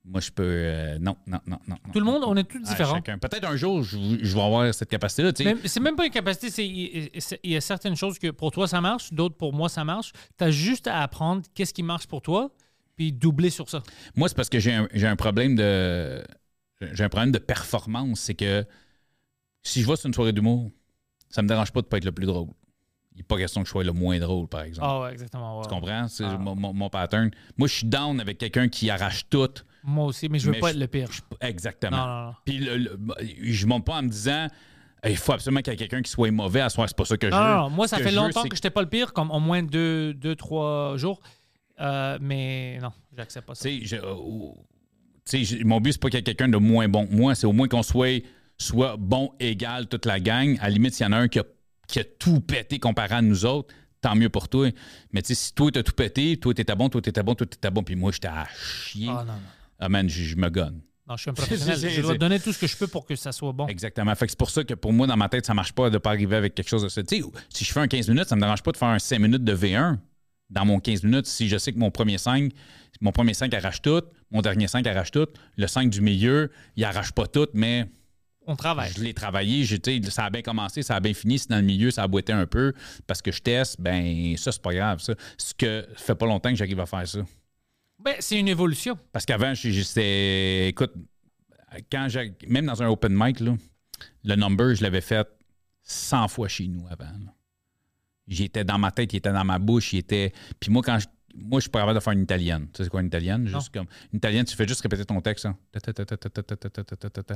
Moi, je peux. euh, non, non, non, non. Tout le monde, on est tous différents. Peut-être un jour, je, je vais avoir cette capacité-là. c'est même pas une capacité, il y a certaines choses que pour toi ça marche, d'autres pour moi ça marche. Tu as juste à apprendre qu'est-ce qui marche pour toi, puis doubler sur ça. Moi, c'est parce que j'ai un, un problème de. J'ai un problème de performance. C'est que si je vais sur une soirée d'humour, ça me dérange pas de pas être le plus drôle. Il n'est pas question que je sois le moins drôle, par exemple. Ah ouais, exactement. ouais. Tu comprends? C'est Ah. mon, mon- pattern. Moi, je suis down avec quelqu'un qui arrache tout. Moi aussi, mais je veux Mais pas je- être le pire. je- exactement. Non, non, non. Puis le- le- je monte pas en me disant il faut absolument qu'il y ait quelqu'un qui soit mauvais à soir. C'est pas ça que je Non, veux. non. Moi, ça Ce fait je longtemps que j'étais pas le pire, comme au moins deux, deux trois jours. Euh, mais non, j'accepte pas ça. Je- euh, je- mon but, c'est pas qu'il y ait quelqu'un de moins bon que moi, c'est au moins qu'on soit, soit bon égal toute la gang. À la limite, s'il y en a un qui a, qui a tout pété comparé à nous autres, tant mieux pour toi. Mais tu sais, si toi, t'as tout pété, toi, t'étais bon, toi, t'étais bon, toi, t'étais bon, puis moi, j'étais à chier. Ah non, non. Ah man, je, me gonne. Non, je suis un professionnel. Je dois donner tout ce que je peux pour que ça soit bon. Exactement. Fait que c'est pour ça que pour moi, dans ma tête, ça marche pas de pas arriver avec quelque chose de ça. Tu sais, si je fais un 15 minutes, ça me dérange pas de faire un 5 minutes de V1 dans mon 15 minutes si je sais que mon premier 5, mon premier 5 arrache tout, mon dernier 5 arrache tout, le 5 du milieu, il arrache pas tout, mais On travaille. je l'ai travaillé, ça a bien commencé, ça a bien fini, si dans le milieu, ça a boité un peu parce que je teste, ben ça, c'est pas grave, ça. Ce que ça fait pas longtemps que j'arrive à faire ça. Ben, c'est une évolution. Parce qu'avant, j'étais. Écoute, quand j'ai. Même dans un open mic, là, le number, je l'avais fait 100 fois chez nous avant. J'étais dans ma tête, il était dans ma bouche, il était. Puis moi, quand je moi, je suis pas capable de faire une italienne. Tu sais, c'est quoi une italienne? Juste comme, une italienne, tu fais juste répéter ton texte.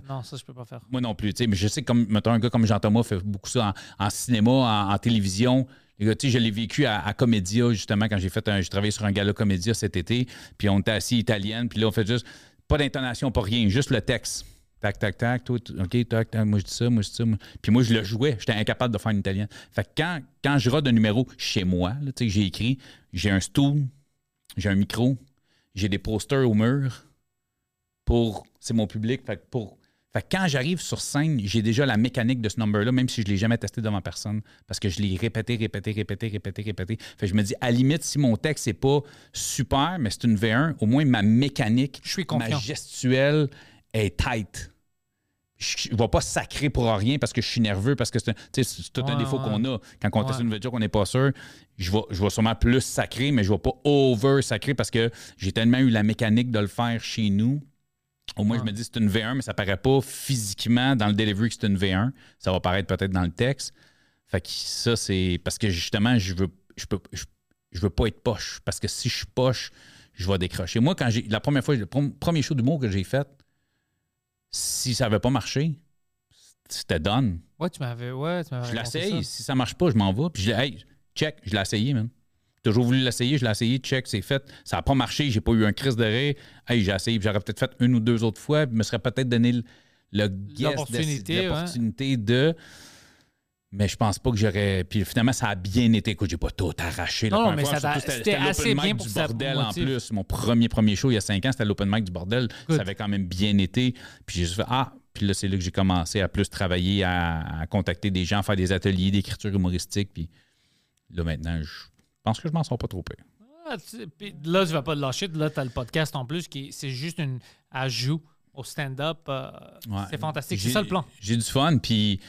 Non, ça, je peux pas faire. Moi non plus. Tu sais, mais je sais que, comme, mettons, un gars comme Jean Thomas fait beaucoup ça en, cinéma, en, télévision. Tu sais, je l'ai vécu à, à, Comédia, justement, quand j'ai fait un, j'ai travaillé sur un gala Comédia cet été. Puis on était assis italienne. Puis là, on fait juste pas d'intonation, pas rien, juste le texte. Tac, tac, tac, toi, OK, tac, tac, moi je dis ça, moi je dis ça. moi- Puis moi, je le jouais, j'étais incapable de faire une italienne. Fait que quand, quand je rate un numéro chez moi, tu sais, j'ai écrit, j'ai un stool, j'ai un micro, j'ai des posters au mur pour. C'est mon public. Fait que pour. Fait que quand j'arrive sur scène, j'ai déjà la mécanique de ce number-là, même si je ne l'ai jamais testé devant personne, parce que je l'ai répété, répété, répété, répété, répété. Fait que je me dis, à la limite, si mon texte n'est pas super, mais c'est une V1, au moins ma mécanique, Je suis ma gestuelle est tight. je ne vais pas sacrer pour rien parce que je suis nerveux, parce que c'est tout un défaut ouais. qu'on a. Quand on teste une nouvelle joke, on n'est pas sûr. Je vais, je vais sûrement plus sacrer, mais je ne vais pas over sacrer parce que j'ai tellement eu la mécanique de le faire chez nous. Au moins, je me dis c'est une V1, mais ça paraît pas physiquement dans le delivery que c'est une V1. Ça va paraître peut-être dans le texte. Fait que ça, c'est parce que justement, je veux, je peux, je, je veux pas être poche. Parce que si je suis poche, je vais décrocher. Moi, quand j'ai la première fois, le premier show d'humour que j'ai fait, si ça n'avait pas marché, c'était done. Ouais, tu m'avais. Ouais, tu m'avais Je l'essaye. Si ça marche pas, je m'en vais. Puis je hey, check, je l'ai essayé, man. J'ai toujours voulu l'essayer, je l'ai essayé, check, c'est fait. Ça n'a pas marché, j'ai pas eu un crise de rire. Hey, j'ai essayé, puis j'aurais peut-être fait une ou deux autres fois, puis me serait peut-être donné le, le guess L'opportunité, l'opportunité de. Mais je pense pas que j'aurais. Puis finalement, ça a bien été. Écoute, j'ai pas tout arraché. la Non, mais fois. ça c'était l'open assez mic bien du pour ça bordel en plus. Mon premier premier show il y a cinq ans, c'était l'open mic du bordel. Good. Ça avait quand même bien été. Puis j'ai juste fait Ah, puis là, c'est là que j'ai commencé à plus travailler, à, à contacter des gens, faire des ateliers d'écriture humoristique. Puis là, maintenant, je pense que je m'en sors pas trop pire. Ah, là, tu vas pas te lâcher. Là, tu as le podcast en plus qui c'est juste un ajout au stand-up. euh, Ouais. C'est fantastique. C'est ça le plan. J'ai du fun, puis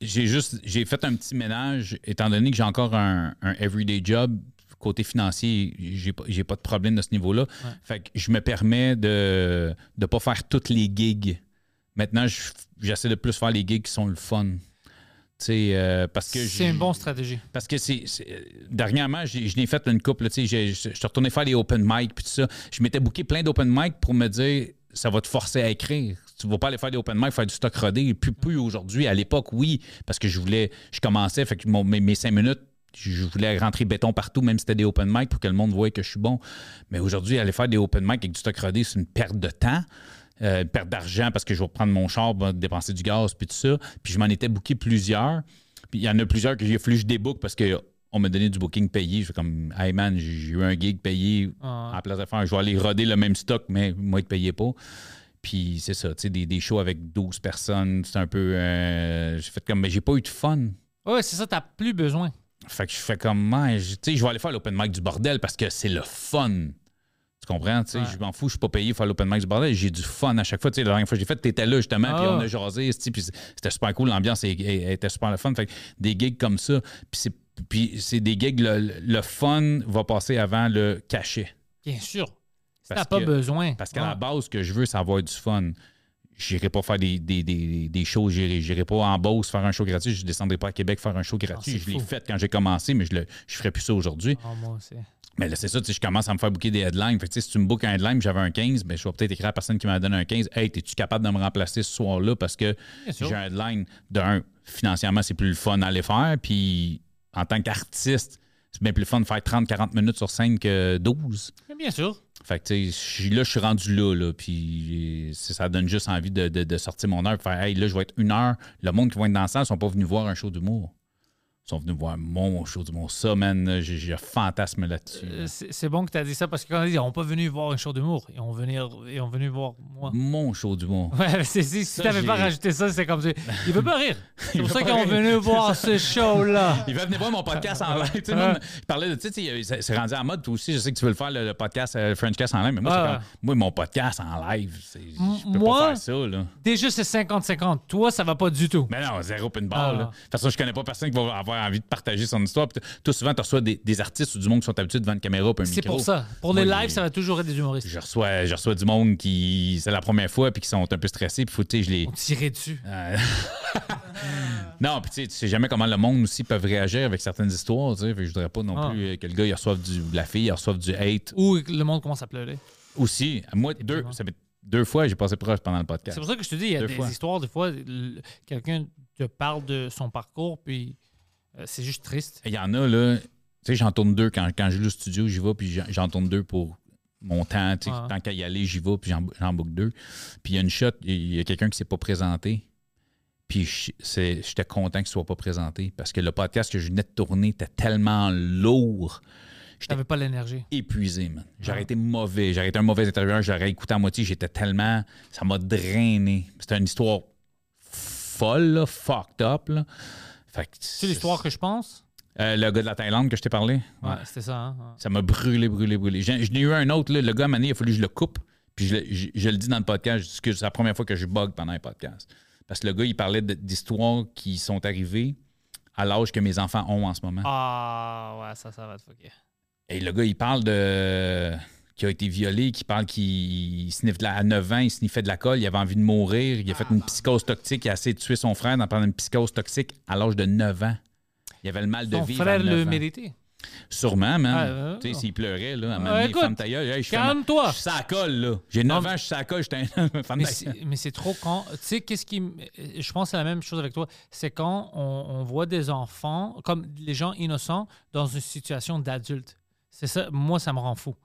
j'ai juste j'ai fait un petit ménage, étant donné que j'ai encore un, un everyday job. Côté financier, j'ai pas, pas de problème de ce niveau-là. Fait que je me permets de ne pas faire toutes les gigs. Maintenant, je- j'essaie de plus faire les gigs qui sont le fun. Euh, parce que C'est une bonne stratégie. parce que c'est. Dernièrement, je n'ai fait une couple. je suis retourné faire les open mic puis tout ça. Je m'étais booké plein d'open mic pour me dire ça va te forcer à écrire. Tu ne vas pas aller faire des open mic, faire du stock rodé. Plus, plus aujourd'hui. À l'époque, oui, parce que je voulais. Je commençais, fait mes, cinq minutes. Je voulais rentrer béton partout, même si c'était des open mic, pour que le monde voie que je suis bon. Mais aujourd'hui, aller faire des open mic avec du stock rodé, c'est une perte de temps. euh, une perte d'argent parce que je vais prendre mon char, dépenser du gaz, puis tout ça. Puis je m'en étais booké plusieurs. Puis il y en a plusieurs que j'ai fallu que je parce que on m'a donné du booking payé. Je fais comme, hey man, j'ai eu un gig payé Ah. en place de faire. Je vais aller roder le même stock, mais moi, ils ne payaient pas. Puis c'est ça, tu sais, des, des shows avec 12 personnes, c'est un peu. euh, j'ai fait comme, mais j'ai pas eu de fun. Ouais, c'est ça, t'as plus besoin. Fait que je fais comme, je- tu sais, je vais aller faire l'open mic du bordel parce que c'est le fun. Tu comprends? Tu sais, Ouais. Je m'en fous, je suis pas payé pour faire l'open mic du bordel. J'ai du fun à chaque fois. Tu sais, la dernière fois que j'ai fait, t'étais là justement, puis Ah. on a jasé, tu sais, puis c'était super cool. L'ambiance était super le fun. Fait que des gigs comme ça, puis c'est, puis c'est des gigs, le, le fun va passer avant le cachet. Bien sûr. Si t'as pas que- besoin. Parce qu'à Ouais. la base, ce que je veux, c'est avoir du fun. J'irai pas faire des, des, des, des shows, j'irai, pas en Beauce faire un show gratuit, je descendrai pas à Québec faire un show gratuit. je l'ai fait quand j'ai commencé, mais je ne je ferai plus ça aujourd'hui. Moi aussi. Mais là, c'est ça, tu sais, je commence à me faire booker des headlines. Fait que, tu sais, si tu me bookes un headline, j'avais un 15, ben, je vais peut-être écrire à la personne qui m'a donné un 15. Hey, es-tu capable de me remplacer ce soir-là? Parce que j'ai un headline. D'un, financièrement, c'est plus le fun à les faire. Puis, en tant qu'artiste, c'est bien plus fun de faire 30-40 minutes sur scène que 12. Mais Bien sûr. Fait que, tu sais, là, je suis rendu là, là. Puis, ça donne juste envie de, de- de sortir mon heure. et Faire, hey, là, je vais être une heure. Le monde qui va être dans la salle, ils sont pas venus voir un show d'humour. Ils sont venus voir mon show d'humour. Ça, man, j'ai un fantasme là-dessus. là. Euh, C'est bon que tu as dit ça parce que quand on dit, ils n'ont pas venu voir un show d'humour. Ils ont venu, ils ont venu voir moi. Mon show d'humour. Ouais, c'est- si si Ça, t'avais pas rajouté ça, c'est comme ça. Il veut pas rire. C'est Il pour ça qu'ils ont venu voir ce show-là. Il va venir voir mon podcast en live. Tu je parlais de, tu sais, tu c'est- rendu en mode, toi aussi, je sais que tu veux le faire, le, podcast euh, Frenchcast en live, mais moi, comme, moi, mon podcast en live, c'est- je peux moi- pas faire ça, là. Déjà, c'est 50-50. Toi, ça va pas du tout. Mais non, zéro pinball. Ah. là. De toute façon, je connais pas personne qui va avoir envie de partager son histoire. Puis Toi, souvent, tu reçois des, des artistes ou du monde qui sont habitués devant une caméra puis un C'est pour ça. Pour les lives, ça va toujours être des humoristes. Je reçois, je reçois du monde qui, c'est la première fois, puis qui sont un peu stressés. Puis, faut, tu sais, je les. On tirait dessus. Euh, non, puis tu sais, tu sais jamais comment le monde aussi peut réagir avec certaines histoires. Tu sais, je voudrais pas non Ah. plus euh, que le gars il reçoive du, la fille, il reçoive du hate Ou le monde commence à pleurer. aussi. Moi, deux, ça fait deux fois, j'ai passé proche pendant le podcast. C'est pour ça que je te dis, il y a Deux des fois. histoires, des fois, quelqu'un te parle de son parcours, puis c'est juste triste. Il y en a, là, tu sais, j'en tourne deux quand, quand je vais au studio, j'y vais, puis j'en- tourne deux pour mon temps. tu sais, Ouais. Tant qu'à y aller, j'y vais, puis j'en book deux. Puis il y a une shot, il y a quelqu'un qui s'est pas présenté. Puis j'étais content qu'il soit pas présenté parce que le podcast que je venais de tourner était tellement lourd. J'étais T'avais pas l'énergie. épuisé, man. J'aurais Ah. été mauvais. J'aurais été un mauvais intervieweur. J'aurais écouté à moitié. J'étais tellement. Ça m'a drainé. C'était une histoire folle, là, fucked up. Là. C'est l'histoire que je pense? Euh, le gars de la Thaïlande que je t'ai parlé. Ouais, Ouais. c'était ça. hein, ouais. Ça m'a brûlé, brûlé, brûlé. J'en- Je n'ai eu un autre, là, le gars, à donné, il a fallu que je le coupe. Puis je, le- je- je le dis dans le podcast, c'est la première fois que je bug pendant un podcast. Parce que le gars, il parlait d'histoires qui sont arrivées à l'âge que mes enfants ont en ce moment. Ah, ouais, ça, ça va te fucker. Et le gars, il parle de. Qui a été violé, qui parle qu'il sniffe de la- à 9 ans, il sniffait de la colle, il avait envie de mourir, il a fait une psychose toxique, il a essayé de tuer son frère dans pendant une psychose toxique à l'âge de 9 ans. Il avait le mal de vivre. frère à 9 le ans. méritait. Sûrement, man. Ah, euh, tu sais, s'il pleurait, là, à Ah, donné, écoute, ferme ta gueule. Hey, je calme-toi. Je suis la colle, là. J'ai 9 Non, ans, je suis la colle, j'étais un femme Mais c'est, trop quand. Tu sais, qu'est-ce qui. m- Je pense que c'est la même chose avec toi. C'est quand on, on voit des enfants, comme les gens innocents, dans une situation d'adulte. C'est ça, moi, ça me rend fou.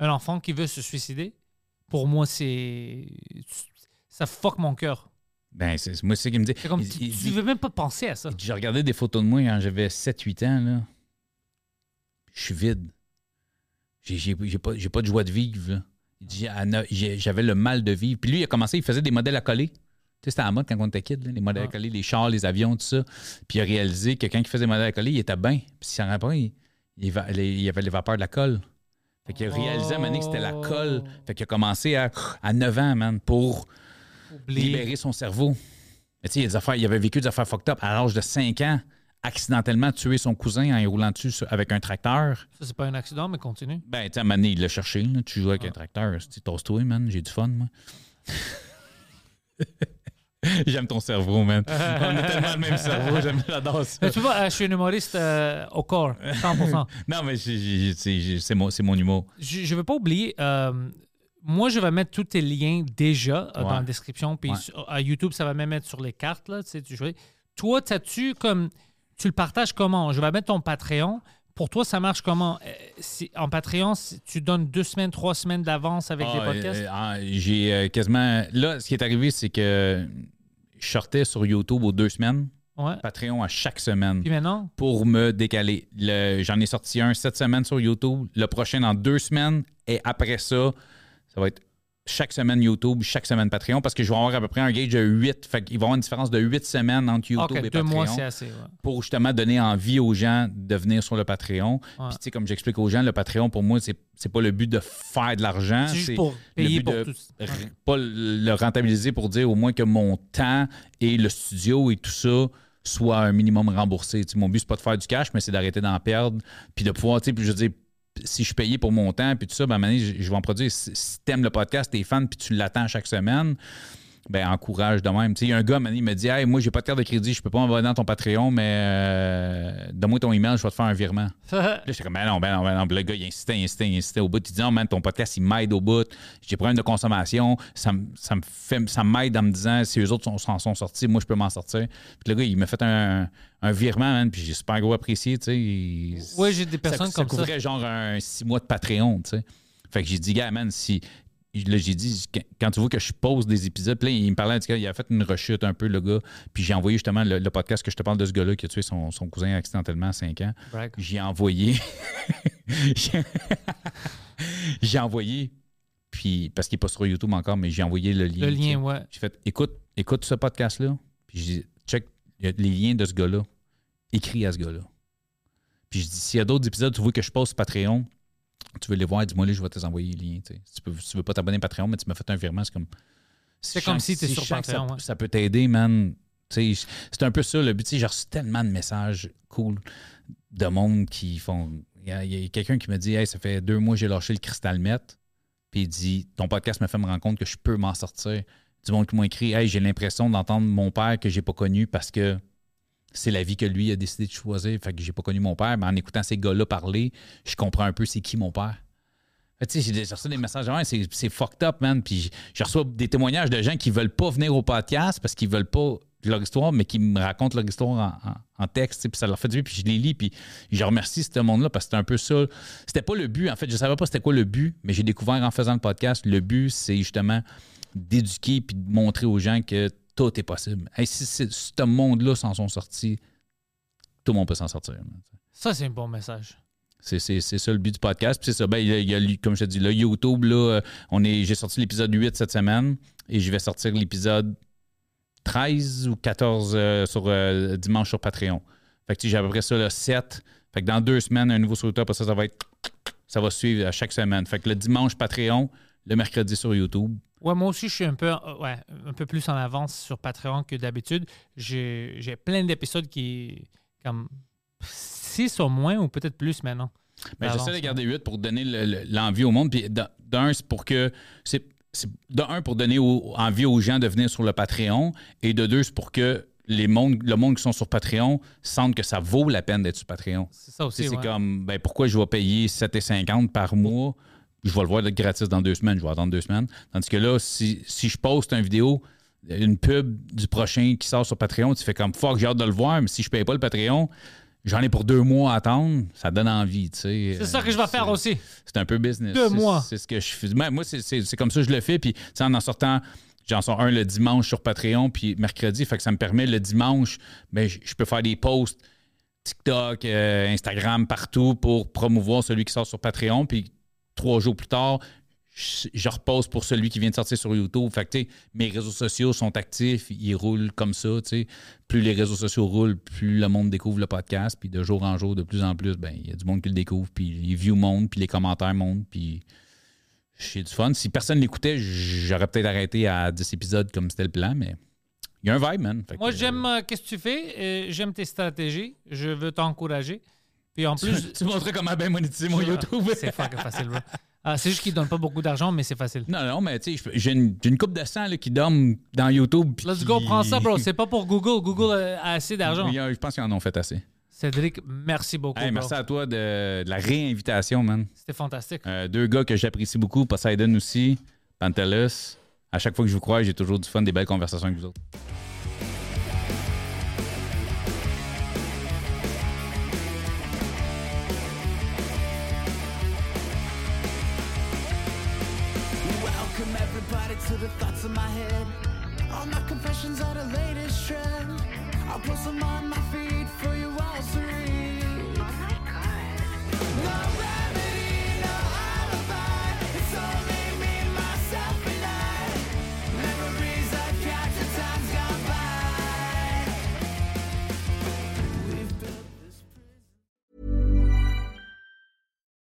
Un enfant qui veut se suicider, pour moi, c'est. Ça fuck mon cœur. Ben, c'est moi, c'est ce qu'il me dit. Comme. Il- tu, il tu dit- veux même pas penser à ça. J'ai regardé des photos de moi quand j'avais 7-8 ans, là. Je suis vide. J'ai pas, j'ai pas de joie de vivre, là. J'avais le mal de vivre. Puis lui, il a commencé, il faisait des modèles à coller. Tu sais, c'était à la mode quand on était kid, là, les modèles à Ah. coller, les chars, les avions, tout ça. Puis il a réalisé que quand il faisait des modèles à coller, il était bien. Puis s'il s'en rappelle pas, il, il il y avait les vapeurs de la colle. Fait qu'il a réalisé à un moment donné que c'était la colle. Fait qu'il a commencé à, à 9 ans, man, pour Oublier. libérer son cerveau. Mais tu sais, il y a des affaires- il avait vécu des affaires fucked up à l'âge de 5 ans, accidentellement tué son cousin en y roulant dessus avec un tracteur. Ça, c'est pas un accident, mais continue. Ben, tu sais, à un moment donné, il l'a cherché. là. Tu joues avec un tracteur. Tu tosse-toi, man? J'ai du fun, moi. J'aime ton cerveau, man. On a tellement le même cerveau. J'aime, j'adore ça. Mais tu vois, je suis un humoriste euh, au corps, 100%. Non, mais j'ai- j'ai- c'est, j'ai- c'est mon, c'est mon humour. je ne veux pas oublier, euh, moi, je vais mettre tous tes liens déjà euh, dans la description. Puis Ouais. à YouTube, ça va même mettre sur les cartes. Là, tu sais, tu jouais. Toi, t'as-tu comme. Tu le partages comment? Je vais mettre ton Patreon. Pour toi, ça marche comment? Euh, si- en Patreon, si tu donnes deux semaines, trois semaines d'avance avec Ah, les podcasts? euh, ah, j'ai euh, quasiment. Là, ce qui est arrivé, c'est que je sortais sur YouTube aux deux semaines, ouais. Patreon à chaque semaine. Puis maintenant? pour me décaler. Le- J'en ai sorti un cette semaine sur YouTube, le prochain dans deux semaines, et après ça, ça va être chaque semaine YouTube, chaque semaine Patreon, parce que je vais avoir à peu près un gauge de 8. Fait qu'il va y avoir une différence de 8 semaines entre YouTube et deux Patreon mois, c'est assez. ouais. pour justement donner envie aux gens de venir sur le Patreon. Puis tu sais, comme j'explique aux gens, le Patreon, pour moi, c'est c'est pas le but de faire de l'argent. C'est pour le payer but pour de tout. Ouais. r- Pas le rentabiliser pour dire au moins que mon temps et le studio et tout ça soient un minimum remboursé. Mon but, c'est pas de faire du cash, mais c'est d'arrêter d'en perdre. Puis de pouvoir, tu sais, je veux dire, si je suis payé pour mon temps, puis tout ça, ben, je vais en produire. Si, si t'aimes le podcast, t'es fan, puis tu l'attends chaque semaine, ben encourage de même. Tu sais, il y a un gars, il me dit Hey, moi, j'ai pas de carte de crédit, je peux pas envoyer dans ton Patreon, mais euh, donne-moi ton email, je vais te faire un virement. Là, j'étais comme, ben non, ben non, ben non. Puis le gars, il insistait, insistait, insistait au bout. Il dit, non, man, ton podcast, il m'aide au bout. J'ai des problèmes de consommation. Ça, me- ça me fait, ça m'aide en me disant, si eux autres sont- s'en sont, sortis, moi, je peux m'en sortir. Puis le gars, il m'a fait un, un virement, man, puis j'ai super gros apprécié, tu sais. Il- Ouais, j'ai des personnes ça, comme ça ça. couvrait genre un six mois de Patreon, tu sais. Fait que j'ai dit, gars, man, si. Là, j'ai dit, quand- tu vois que je pose des épisodes, puis là, il me parlait, il a fait une rechute un peu, le gars. Puis j'ai envoyé justement le, le podcast que je te parle de ce gars-là qui a tué son, son cousin accidentellement à 5 ans. J'ai envoyé. j'ai- envoyé. Puis, parce qu'il n'est pas sur YouTube encore, mais j'ai envoyé le lien. Le lien, ouais. J'ai fait écoute, écoute ce podcast-là. Puis j'ai dit check les liens de ce gars-là. Écris à ce gars-là. Puis je dis s'il y a d'autres épisodes, tu veux que je poste sur Patreon, tu veux les voir, dis-moi je vais te les envoyer les liens. tu sais. Si tu, peux, si tu veux pas t'abonner à Patreon, mais tu m'as fait un virement, c'est comme. C'est comme si t'es je sur ça- Patreon, ouais. Ça, peut t'aider, man. Tu C'est un peu ça le but. Tu J'ai reçu tellement de messages cool de monde qui font. Il y a, il y a quelqu'un qui me dit Hey, ça fait deux mois que j'ai lâché le cristal meth. Puis il dit Ton podcast me fait me rendre compte que je peux m'en sortir. Du monde qui m'a écrit Hey, j'ai l'impression d'entendre mon père que j'ai pas connu parce que c'est la vie que lui a décidé de choisir. Fait que j'ai pas connu mon père. Mais en écoutant ces gars-là parler, je comprends un peu c'est qui mon père. Tu sais, j'ai reçu des messages, ouais, c'est fucked up, man. Puis je reçois des témoignages de gens qui veulent pas venir au podcast parce qu'ils veulent pas leur histoire, mais qui me racontent leur histoire en, texte, puis ça leur fait du bien, puis je les lis, puis je remercie ce monde-là parce que c'était un peu ça. C'était pas le but, en fait, je savais pas c'était quoi le but, mais j'ai découvert en faisant le podcast, le but, c'est justement d'éduquer puis de montrer aux gens que tout est possible. Hey, si, si ce monde-là s'en sont sortis, tout le monde peut s'en sortir. Ça, c'est un bon message. C'est, c'est- c'est ça le but du podcast. Puis c'est ça. Ben, il y a, il y a lui- comme je te dis, là, YouTube, là, euh, on est, j'ai sorti l'épisode 8 cette semaine et je vais sortir l'épisode 13 ou 14 euh, sur euh, dimanche sur Patreon. Fait que j'ai à peu près ça, le 7. Fait que dans deux semaines, un nouveau sur YouTube, ça, ça va être. Ça va suivre à chaque semaine. Fait que le dimanche Patreon, le mercredi sur YouTube. Ouais, moi aussi, je suis un peu, euh, ouais, un peu plus en avance sur Patreon que d'habitude. J'ai plein d'épisodes qui, comme 6 au moins, ou peut-être plus maintenant. Mais d'avance. j'essaie de garder 8 pour donner le- le- l'envie au monde. Puis d'un- c'est pour que. C'est de un, pour donner au- envie aux gens de venir sur le Patreon. Et de deux, c'est pour que les mondes, le monde qui sont sur Patreon sentent que ça vaut la peine d'être sur Patreon. C'est ça aussi. C'est ouais. comme, ben, pourquoi je vais payer 7,50 par mois? Je vais le voir gratis dans deux semaines. Je vais attendre deux semaines. Tandis que là, si, si je poste une vidéo, une pub du prochain qui sort sur Patreon, tu fais comme, fuck, j'ai hâte de le voir, mais si je paye pas le Patreon, j'en ai pour deux mois à attendre. Ça donne envie, tu sais. C'est ça que je vais faire aussi. C'est un peu business. Deux mois. C'est ce que je fais. Ben, moi, c'est- comme ça que je le fais. Puis, tu sais, en en sortant, j'en sors un le dimanche sur Patreon, puis mercredi. Fait que ça me permet le dimanche, ben, je je peux faire des posts TikTok, euh, Instagram, partout pour promouvoir celui qui sort sur Patreon. Puis, trois jours plus tard, je, je repose pour celui qui vient de sortir sur YouTube. Fait que, tu sais, mes réseaux sociaux sont actifs, ils roulent comme ça, tu sais. Plus les réseaux sociaux roulent, plus le monde découvre le podcast. Puis, de jour en jour, de plus en plus, ben, il y a du monde qui le découvre. Puis, les views montent, puis les commentaires montent. Puis, j'ai du fun. Si personne l'écoutait, j'aurais peut-être arrêté à 10 épisodes comme c'était le plan, mais il y a un vibe, man. Fait Moi, j'aime euh, qu'est-ce que tu fais? euh, j'aime tes stratégies. Je veux t'encourager. Puis en plus. Tu montrais comment bien monétiser mon YouTube. C'est fucking facile, bro. Ah, c'est juste qu'ils donnent pas beaucoup d'argent, mais c'est facile. Non, non, mais tu sais, j'ai une, coupe de sang là, qui dorme dans YouTube. Let's qui- go, prends ça, bro. C'est pas pour Google. Google euh, a assez d'argent. A- Je pense qu'ils en ont fait assez. Cédric, merci beaucoup. Hey, bro. merci à toi de, de la réinvitation, man. C'était fantastique. Euh, deux gars que j'apprécie beaucoup, Poseidon aussi, Pantelis. À chaque fois que je vous crois, j'ai toujours du fun, des belles conversations avec vous autres. My are the latest trend. I'll post them on